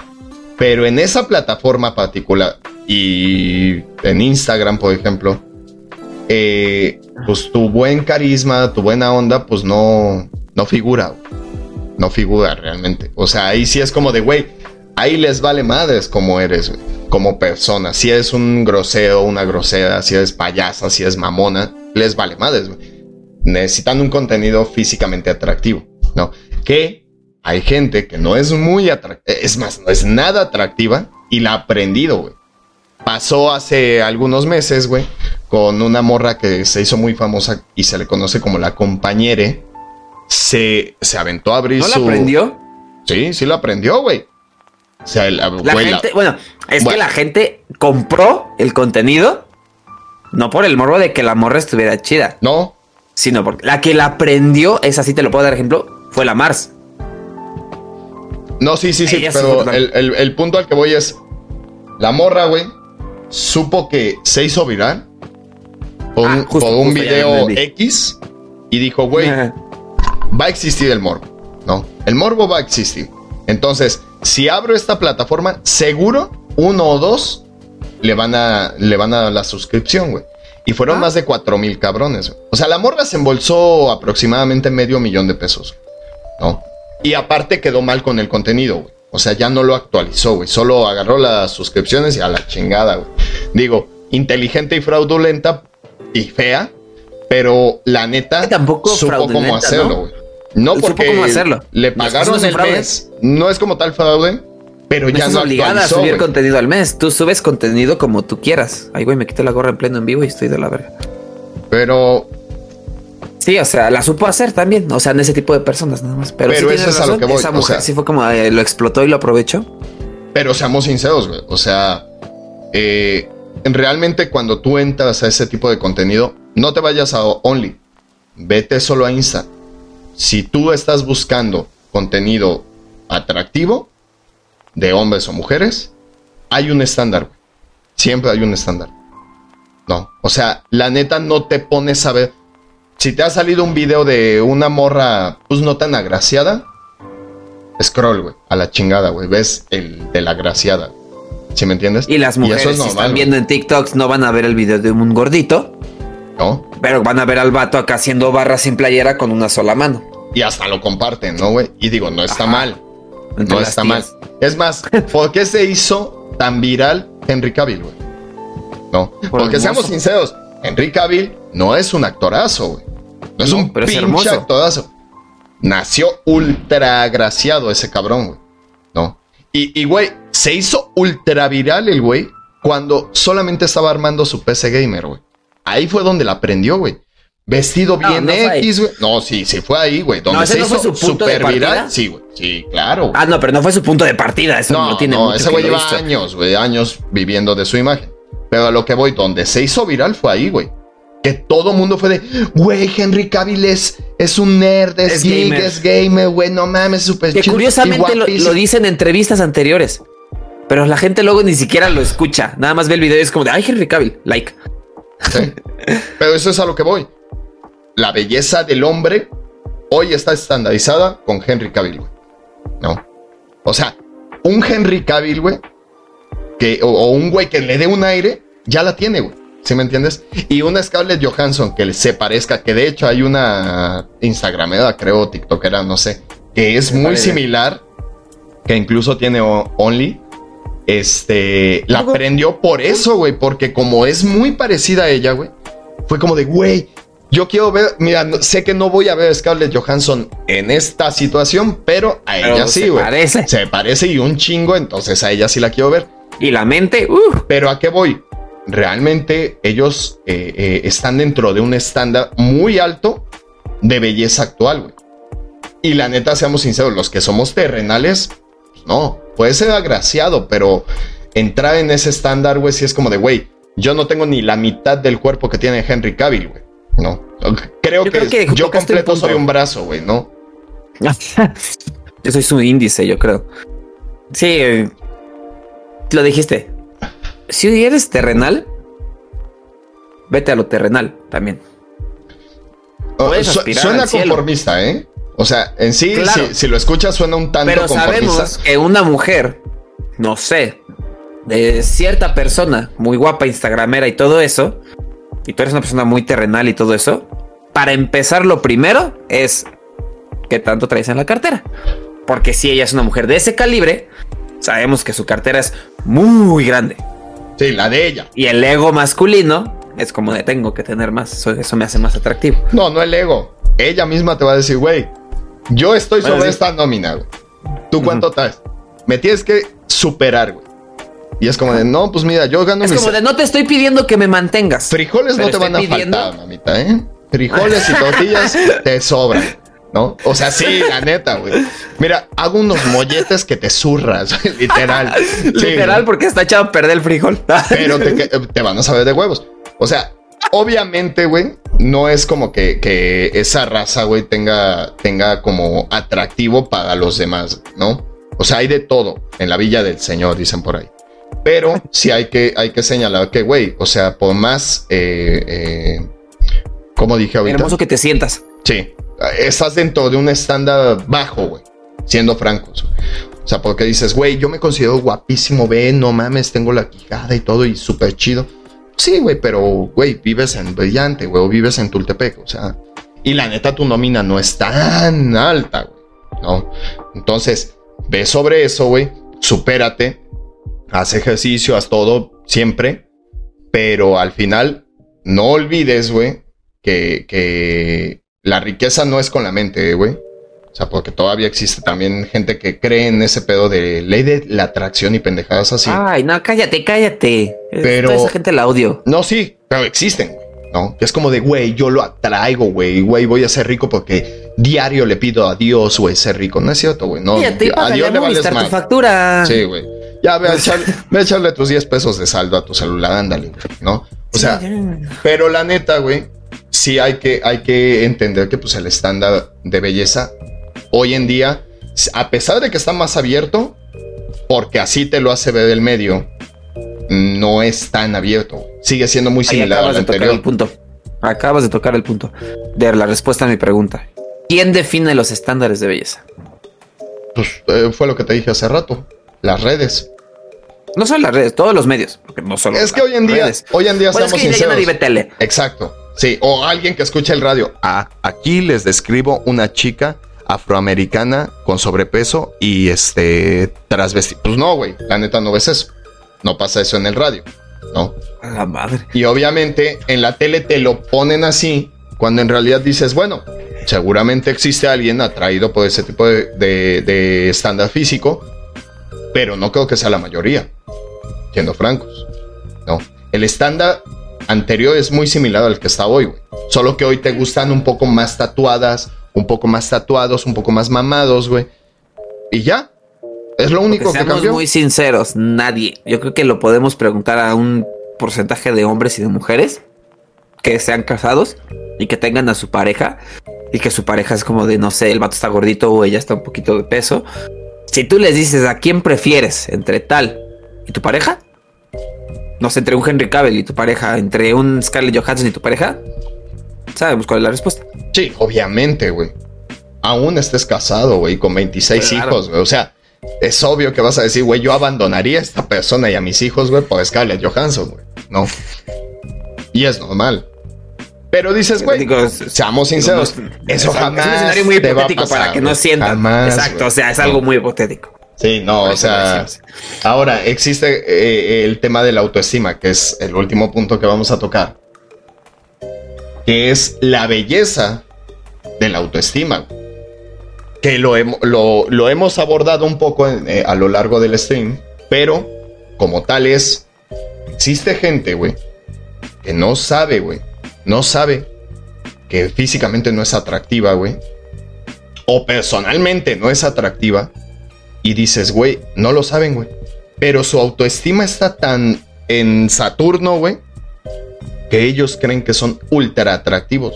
pero en esa plataforma particular y en Instagram, por ejemplo, eh, pues tu buen carisma, tu buena onda, pues no, no figura. No figura realmente. O sea, ahí sí es como de, güey, ahí les vale madres como eres, como persona. Si eres un grosero, una grosera, si eres payasa, si eres mamona, les vale madres, Necesitan un contenido físicamente atractivo, ¿no? Que hay gente que no es muy atractiva, es más, no es nada atractiva y la ha aprendido, güey. Pasó hace algunos meses, güey, con una morra que se hizo muy famosa y se le conoce como la compañere. Se, se aventó a abrir ¿No la aprendió? Sí, sí la aprendió, güey. O sea, la, gente, bueno, es que la gente compró el contenido no por el morbo de que la morra estuviera chida. No. Sino porque la que la aprendió, esa sí te lo puedo dar ejemplo, fue la Mars. No, sí, sí, sí, pero el, punto al que voy es, la morra, güey, supo que se hizo viral por, ah, un video X y dijo, güey, va a existir el morbo, ¿no? El morbo va a existir. Entonces, si abro esta plataforma, seguro uno o dos le van a, le van a dar la suscripción, güey. Y fueron ah. más de cuatro mil cabrones. O sea, la morra se embolsó aproximadamente medio millón de pesos, ¿no? Y aparte quedó mal con el contenido, güey. O sea, ya no lo actualizó, güey. Solo agarró las suscripciones y a la chingada, güey. Digo, inteligente y fraudulenta y fea, pero la neta tampoco supo cómo hacerlo, güey. ¿no? porque cómo hacerlo. le pagaron el mes. No es como tal fraude, pero ya no obligada a subir contenido al mes. Tú subes contenido como tú quieras. Ay, güey, me quité la gorra en pleno en vivo y estoy de la verga. Pero Sí, o sea, la supo hacer también, o sea, en ese tipo de personas nada más. Pero, eso es a lo que voy. Esa mujer sí fue como eh, lo explotó y lo aprovechó. Pero seamos sinceros, güey. O sea, eh, realmente cuando tú entras a ese tipo de contenido, no te vayas a Only. Vete solo a Insta. Si tú estás buscando contenido atractivo, de hombres o mujeres, hay un estándar. Siempre hay un estándar. No. O sea, la neta no te pones a ver si te ha salido un video de una morra, pues no tan agraciada, scroll, güey, a la chingada, güey. Ves el de la agraciada. ¿Sí me entiendes? Y las mujeres si están viendo en TikToks no van a ver el video de un gordito. No. Pero van a ver al vato acá haciendo barras sin playera con una sola mano. Y hasta lo comparten, ¿no, güey? Y digo, no está mal. no está mal. Es más, (laughs) ¿por qué se hizo tan viral Henry Cavill, güey? No. Porque seamos sinceros, Henry Cavill no es un actorazo, güey. No es un pero pinche actorazo. Nació ultra agraciado ese cabrón, güey. ¿No? Y, güey, se hizo ultra viral el güey cuando solamente estaba armando su PC gamer, güey. Ahí fue donde la aprendió, güey. Vestido bien X, güey. No, sí, sí fue ahí, güey. Donde se hizo su super viral. Sí, güey. Sí, claro. Ah, no, pero no fue su punto de partida. Eso no, no tiene no, ese güey lleva años, güey, años viviendo de su imagen. Pero a lo que voy, donde se hizo viral fue ahí, güey. Que todo mundo fue de, güey, Henry Cavill es, un nerd, es, geek, es gamer, güey, no mames, súper Que curiosamente lo, lo dice en entrevistas anteriores. Pero la gente luego ni siquiera lo escucha. Nada más ve el video y es como de, ay, Henry Cavill, like. Sí. Pero eso es a lo que voy. La belleza del hombre hoy está estandarizada con Henry Cavill, güey. ¿No? O sea, un Henry Cavill, güey, que, o, un güey que le dé un aire, ya la tiene, güey. ¿Sí me entiendes? Y una Scarlett Johansson que se parezca, que de hecho hay una Instagramera, creo, TikTokera, no sé, que es muy similar, que incluso tiene Only. Este, la aprendió por eso, güey, porque como es muy parecida a ella, güey, fue como de, güey, yo quiero ver, mira, sé que no voy a ver a Scarlett Johansson en esta situación, pero a ella sí, güey. Se parece. Se parece y un chingo, entonces a ella sí la quiero ver. Y la mente, uh. Pero a qué voy? Realmente ellos eh, eh, están dentro de un estándar muy alto de belleza actual, güey. Y la neta, seamos sinceros, los que somos terrenales, no. Puede ser agraciado, pero entrar en ese estándar, güey, sí es como de, güey, yo no tengo ni la mitad del cuerpo que tiene Henry Cavill, güey. No. Creo, que, yo completo soy un brazo, güey, ¿no? (laughs) yo soy su índice, yo creo. Sí, lo dijiste. Si eres terrenal, vete a lo terrenal también. Oh, suena conformista, ¿eh? O sea, en sí, si, lo escuchas, suena un tanto Pero sabemos que una mujer, no sé, de cierta persona, muy guapa, instagramera y todo eso, y tú eres una persona muy terrenal y todo eso, para empezar, lo primero es qué tanto traes en la cartera. Porque si ella es una mujer de ese calibre, sabemos que su cartera es muy grande. Sí, la de ella. Y el ego masculino es como de tengo que tener más. Eso, me hace más atractivo. No, no el ego. Ella misma te va a decir, güey, yo estoy sobre esta nómina, güey. ¿Tú cuánto traes? Me tienes que superar, güey. Y es como de, no, pues mira, yo gano Es como de, no te estoy pidiendo que me mantengas. Frijoles no te van a faltar, mamita, ¿eh? Frijoles y (laughs) tortillas te sobran. ¿No? O sea, sí, la (laughs) neta, güey. Mira, hago unos molletes que te zurras, literal. (laughs) literal, porque está echado a perder el frijol. (laughs) Pero te, van a saber de huevos. O sea, obviamente, güey, no es como que, que esa raza, güey, tenga, tenga como atractivo para los demás, ¿no? O sea, hay de todo en la villa del Señor, dicen por ahí. Pero sí hay que, hay que señalar que, güey, o sea, por más, eh, eh, como dije ahorita. Hermoso que te sientas. Sí, estás dentro de un estándar bajo, güey, siendo francos. O sea, porque dices, güey, yo me considero guapísimo, ve, no mames, tengo la quijada y todo y súper chido. Sí, güey, pero, güey, vives en Brillante, güey, o vives en Tultepec, o sea. Y la neta, tu nómina no es tan alta, güey, ¿no? Entonces, ve sobre eso, güey, supérate, haz ejercicio, haz todo, siempre, pero al final, no olvides, güey, que, que la riqueza no es con la mente, güey. O sea, porque todavía existe también gente que cree en ese pedo de ley de la atracción y pendejadas así. Ay, no, cállate, cállate. Pero. esa gente la odio. No, sí, pero existen, güey. ¿No? Es como de, güey, yo lo atraigo, güey, güey, voy a ser rico porque diario le pido a Dios, güey, ser rico. No es cierto, güey. No, a Dios le vales tu factura. Sí, güey. Ya, ve a, (laughs) echarle, tus 10 pesos de saldo a tu celular, ándale, ¿no? O sea, pero la neta, güey, sí hay que, hay que entender que pues, el estándar de belleza hoy en día, a pesar de que está más abierto, porque así te lo hace ver el medio, no es tan abierto. Sigue siendo muy similar al anterior. el punto. Acabas de tocar el punto de la respuesta a mi pregunta. ¿Quién define los estándares de belleza? Pues eh, fue lo que te dije hace rato. Las redes. No solo las redes, todos los medios. Porque no solo es que hoy en día, hoy en día estamos es que tele. Exacto. Sí, o alguien que escucha el radio. Ah, aquí les describo una chica afroamericana con sobrepeso y este trasvestida. Pues no, güey, la neta no ves eso. No pasa eso en el radio, ¿no? A la madre. Y obviamente en la tele te lo ponen así, cuando en realidad dices, bueno, seguramente existe alguien atraído por ese tipo de, de estándar físico, pero no creo que sea la mayoría, siendo francos, ¿no? El estándar anterior es muy similar al que está hoy, güey. Solo que hoy te gustan un poco más tatuadas, un poco más tatuados, un poco más mamados, güey. Y ya. Es lo único que cambió. muy sinceros, nadie. Yo creo que lo podemos preguntar a un porcentaje de hombres y de mujeres que sean casados y que tengan a su pareja y que su pareja es como de no sé, el vato está gordito o ella está un poquito de peso. Si tú les dices a quién prefieres entre tal y tu pareja, no sé, entre un Henry Cavill y tu pareja, entre un Scarlett Johansson y tu pareja, sabemos cuál es la respuesta. Sí, obviamente, güey. Aún estés casado, güey, con 26 hijos, güey. O sea, es obvio que vas a decir, güey, yo abandonaría a esta persona y a mis hijos, güey, por Scarlett Johansson, güey. No. Y es normal. Pero dices, güey, seamos sinceros, eso jamás. Es un escenario muy hipotético para que no sientan. Exacto, o sea, es algo muy hipotético. Sí, no, o sea, ahora existe eh, el tema de la autoestima, que es el último punto que vamos a tocar, que es la belleza de la autoestima, que lo, lo, hemos abordado un poco eh, a lo largo del stream, pero como tal es, existe gente, güey, que no sabe, güey, no sabe que físicamente no es atractiva, güey, o personalmente no es atractiva, y dices, güey, no lo saben, güey. Pero su autoestima está tan en Saturno, güey, que ellos creen que son ultra atractivos.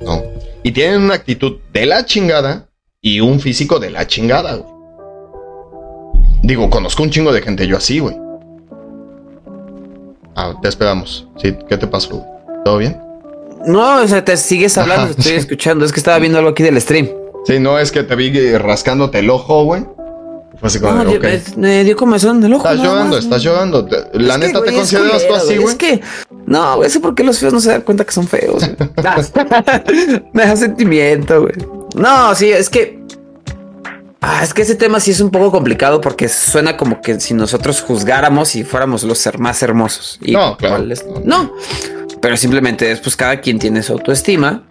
¿No? Y tienen una actitud de la chingada y un físico de la chingada, güey. Digo, conozco un chingo de gente yo así, güey. Ah, te esperamos. Sí, ¿qué te pasó? ¿Todo bien? No, o sea, te sigues hablando, te estoy escuchando. Es que estaba viendo algo aquí del stream. Sí, no es que te vi rascándote el ojo, güey. Fue así como, no, me dio comezón del ojo. Estás llorando, estás llorando. La neta, ¿te consideras tú así, güey? Es que, no, güey, es porque los feos no se dan cuenta que son feos. (laughs) (laughs) me da sentimiento, güey. No, sí, es que. Ah, es que ese tema sí es un poco complicado porque suena como que si nosotros juzgáramos y fuéramos los ser más hermosos. Y no, claro. no, pero simplemente es pues cada quien tiene su autoestima.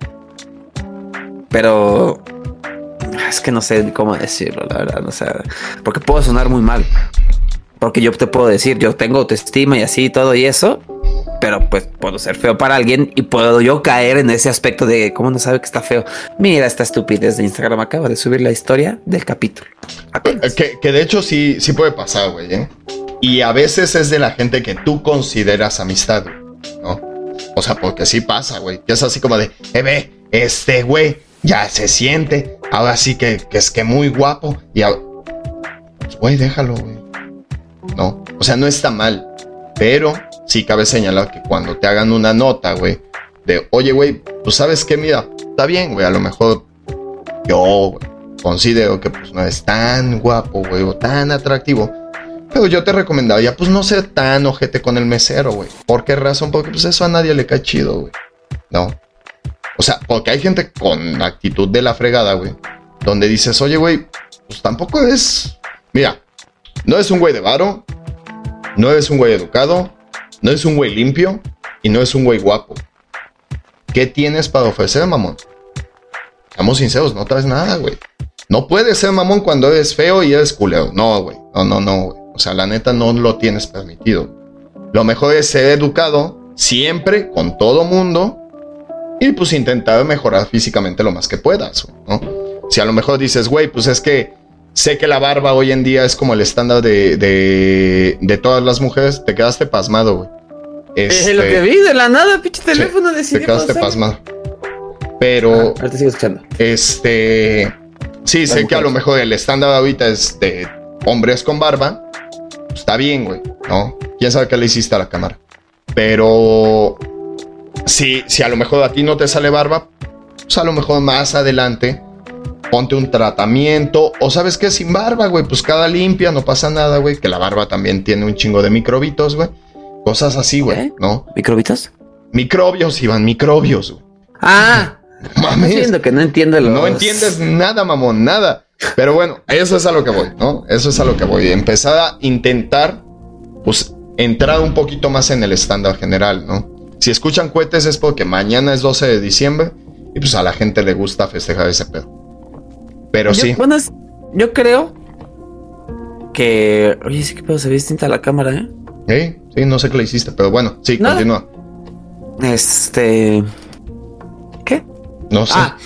Pero es que no sé cómo decirlo, la verdad. O sea, porque puedo sonar muy mal. Porque yo te puedo decir, yo tengo autoestima y así todo y eso, pero pues puedo ser feo para alguien y puedo yo caer en ese aspecto de cómo no sabe que está feo. Mira esta estupidez de Instagram, acaba de subir la historia del capítulo. Que, que, de hecho sí, sí puede pasar, güey. ¿eh? Y a veces es de la gente que tú consideras amistad, ¿no? O sea, porque sí pasa, güey. Que es así como de, eh, ve, este güey ya se siente, ahora sí que, es que muy guapo. Y, pues, güey, déjalo, güey. No, o sea, no está mal. Pero sí cabe señalar que cuando te hagan una nota, güey, de, oye, güey, pues sabes qué, mira, está bien, güey, a lo mejor yo considero que pues no es tan guapo, güey, o tan atractivo. Pero yo te recomendaría, pues no ser tan ojete con el mesero, güey. ¿Por qué razón? Porque pues eso a nadie le cae chido, güey. No. O sea, porque hay gente con actitud de la fregada, güey. Donde dices, oye, güey, pues tampoco es. Mira, no es un güey de varo, no es un güey educado, no es un güey limpio y no es un güey guapo. ¿Qué tienes para ofrecer, mamón? Seamos sinceros, no traes nada, güey. No puedes ser mamón cuando eres feo y eres culero. No, güey. No, no, no, güey. O sea, la neta no lo tienes permitido. Lo mejor es ser educado siempre con todo mundo y pues intentar mejorar físicamente lo más que puedas, ¿no? Si a lo mejor dices, güey, pues es que sé que la barba hoy en día es como el estándar de, de, todas las mujeres, te quedaste pasmado, güey. es lo que vi de la nada, pinche teléfono sí, Te quedaste pasmado. Pero. Ah, ahorita sigo escuchando. Este. Sí, sé que a lo mejor el estándar ahorita es de hombres con barba. está bien, güey, ¿no? Quién sabe qué le hiciste a la cámara. Pero si, si a lo mejor a ti no te sale barba, pues a lo mejor más adelante ponte un tratamiento o sabes que sin barba, güey, pues cada limpia, no pasa nada, güey, que la barba también tiene un chingo de microbitos, güey. Cosas así, güey, ¿Eh? ¿no? ¿Microbitos? Microbios, Iván, microbios. Güey. Ah, Mames. que no entiendo No entiendes nada, mamón, nada. Pero bueno, eso es a lo que voy, ¿no? Eso es a lo que voy. Empezar a intentar, pues, entrar un poquito más en el estándar general, ¿no? Si escuchan cohetes es porque mañana es 12 de diciembre y pues a la gente le gusta festejar ese pedo. Pero sí. Bueno, yo creo que. Oye, sí que pedo se ve distinta la cámara, ¿eh? Sí, sí, no sé qué le hiciste, pero bueno, sí, continúa. Este. ¿Qué? No sé. Ah,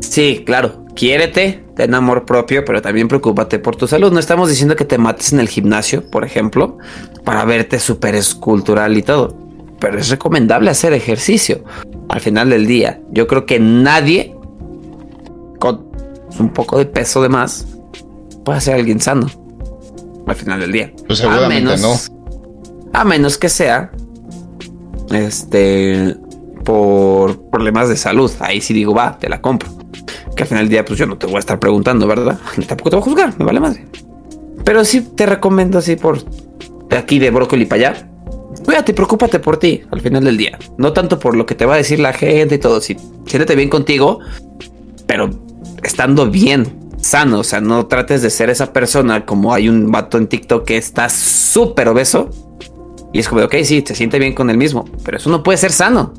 sí, claro. Quiérete, ten amor propio, pero también preocúpate por tu salud. No estamos diciendo que te mates en el gimnasio, por ejemplo, para verte súper escultural y todo pero es recomendable hacer ejercicio al final del día. Yo creo que nadie con un poco de peso de más puede ser alguien sano al final del día. Pues a menos, no. A menos que sea este por problemas de salud. Ahí sí digo, va, te la compro. Que al final del día, pues yo no te voy a estar preguntando, ¿verdad? (laughs) Ni tampoco te voy a juzgar, me vale madre. Pero sí te recomiendo así por de aquí de brócoli para allá cuídate, preocúpate por ti al final del día. No tanto por lo que te va a decir la gente y todo. Sí, siéntete bien contigo, pero estando bien, sano. O sea, no trates de ser esa persona como hay un vato en TikTok que está súper obeso. Y es como, ok, sí, te siente bien con el mismo, pero eso no puede ser sano.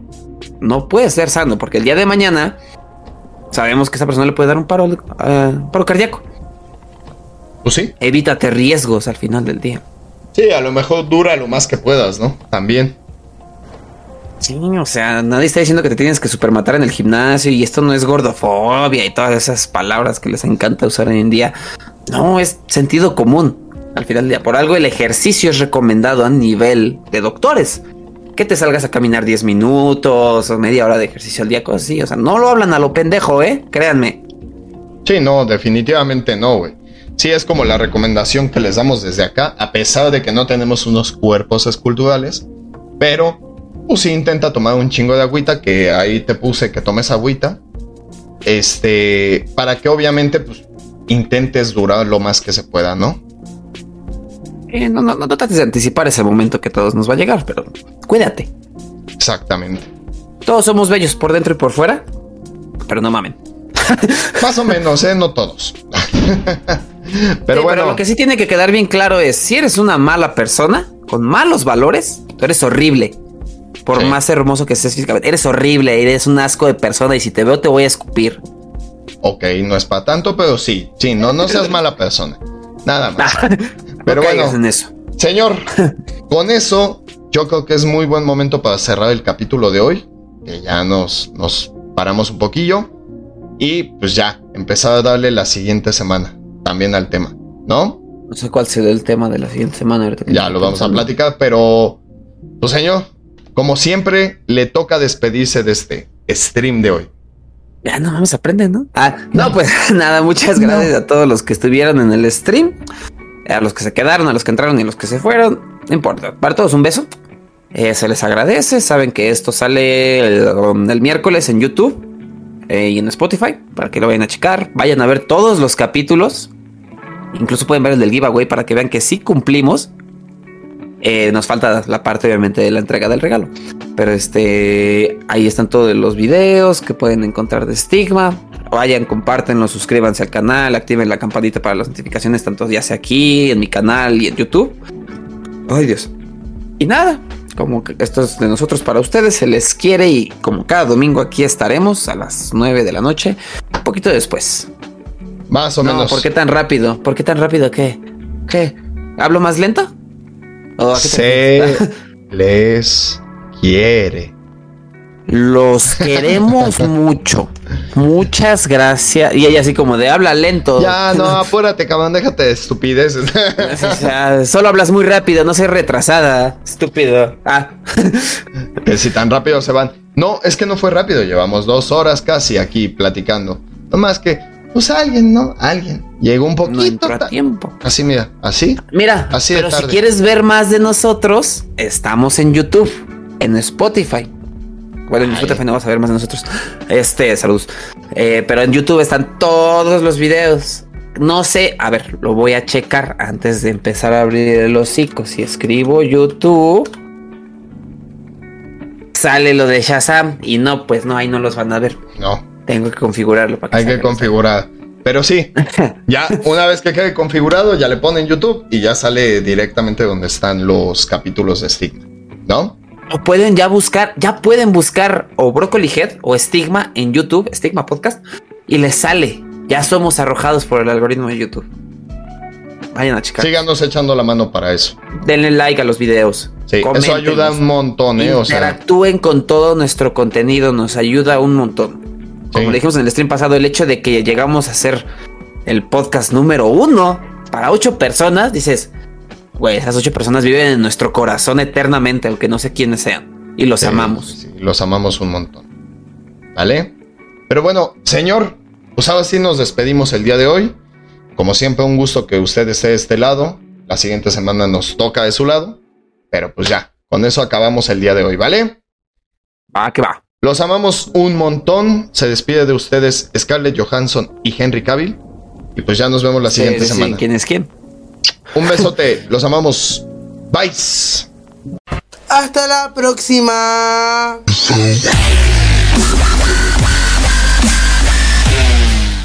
No puede ser sano, porque el día de mañana sabemos que esa persona le puede dar un paro, uh, paro cardíaco. Pues sí. Evítate riesgos al final del día. Sí, a lo mejor dura lo más que puedas, ¿no? También. Sí, o sea, nadie está diciendo que te tienes que supermatar en el gimnasio y esto no es gordofobia y todas esas palabras que les encanta usar hoy en día. No, es sentido común. Al final del día, por algo el ejercicio es recomendado a nivel de doctores. Que te salgas a caminar 10 minutos o media hora de ejercicio al día, cosas así. O sea, no lo hablan a lo pendejo, ¿eh? Créanme. Sí, no, definitivamente no, güey. Sí, es como la recomendación que les damos desde acá, a pesar de que no tenemos unos cuerpos esculturales, pero pues sí intenta tomar un chingo de agüita, que ahí te puse que tomes agüita, este, para que obviamente pues intentes durar lo más que se pueda, ¿no? Eh, no, no, no trates de anticipar ese momento que todos nos va a llegar, pero cuídate. Exactamente. Todos somos bellos por dentro y por fuera, pero no mamen. Más o menos, ¿eh? No todos. (laughs) pero bueno. Pero lo que sí tiene que quedar bien claro es, si eres una mala persona, con malos valores, tú eres horrible. Por más hermoso que seas físicamente, eres horrible, eres un asco de persona y si te veo te voy a escupir. Ok, no es para tanto, pero sí, sí, no, no seas mala persona. Nada más. (laughs) pero bueno, en eso. señor, (laughs) con eso yo creo que es muy buen momento para cerrar el capítulo de hoy, que ya nos, nos paramos un poquillo y pues ya empezar a darle la siguiente semana también al tema, ¿no? No sé cuál será el tema de la siguiente semana. Ya lo vamos a platicar, pero pues señor, como siempre, le toca despedirse de este stream de hoy. Ya no vamos a aprender, ¿no? Ah, no, pues (laughs) nada, muchas gracias a todos los que estuvieron en el stream, a los que se quedaron, a los que entraron y a los que se fueron. No importa, para todos un beso. Eh, se les agradece. Saben que esto sale el, miércoles en YouTube eh, y en Spotify para que lo vayan a checar. Vayan a ver todos los capítulos. Incluso pueden ver el del giveaway para que vean que sí cumplimos. Eh, nos falta la parte, obviamente, de la entrega del regalo. Pero este, ahí están todos los videos que pueden encontrar de Stigma. Vayan, compártenlo, suscríbanse al canal, activen la campanita para las notificaciones, tanto ya sea aquí, en mi canal y en YouTube. Ay, Dios. Y nada, como esto es de nosotros para ustedes, se les quiere y como cada domingo aquí estaremos a las 9 de la noche, un poquito después. Más o menos. ¿Por qué tan rápido? ¿Por qué tan rápido? ¿Qué? ¿Qué? ¿Hablo más lento? Se (laughs) les quiere. Los queremos (laughs) mucho. Muchas gracias. Y ella así como de habla lento. Ya, no, (laughs) apúrate, cabrón, déjate de estupideces. solo hablas muy rápido, no sé retrasada. Estúpido. Ah. si tan rápido se van. No, es que no fue rápido, llevamos dos horas casi aquí platicando. No más que pues alguien, ¿no? Alguien. Llegó un poquito. a tiempo. Así, mira, así. Mira, así pero si quieres ver más de nosotros, estamos en YouTube, en Spotify. Bueno, en Spotify no vas a ver más de nosotros. Este, saludos. Eh, pero en YouTube están todos los videos. No sé, a ver, lo voy a checar antes de empezar a abrir el hocico. Si escribo YouTube, sale lo de Shazam y no, pues no, ahí no los van a ver. No. Tengo que configurarlo para que Hay que configurar. Pero sí, (laughs) ya una vez que quede configurado, ya le ponen YouTube y ya sale directamente donde están los capítulos de Stigma, ¿no? O pueden ya buscar, ya pueden buscar o Broccoli Head o Stigma en YouTube, Stigma Podcast, y les sale. Ya somos arrojados por el algoritmo de YouTube. Vayan a checar. Síganos echando la mano para eso. Denle like a los videos. Sí, eso ayuda un montón, ¿eh? Interactúen con todo nuestro contenido, nos ayuda un montón como le dijimos en el stream pasado, el hecho de que llegamos a ser el podcast número uno para ocho personas, dices, güey, esas ocho personas viven en nuestro corazón eternamente, aunque no sé quiénes sean. Y los amamos. los amamos un montón. ¿Vale? Pero bueno, señor, pues ahora sí nos despedimos el día de hoy. Como siempre, un gusto que usted esté de este lado. La siguiente semana nos toca de su lado. Pero pues ya, con eso acabamos el día de hoy, ¿vale? Va, que va. Los amamos un montón. Se despide de ustedes Scarlett Johansson y Henry Cavill. Y pues ya nos vemos la siguiente semana. ¿Quién es quién? Un besote. (laughs) Los amamos. Bye. Hasta la próxima.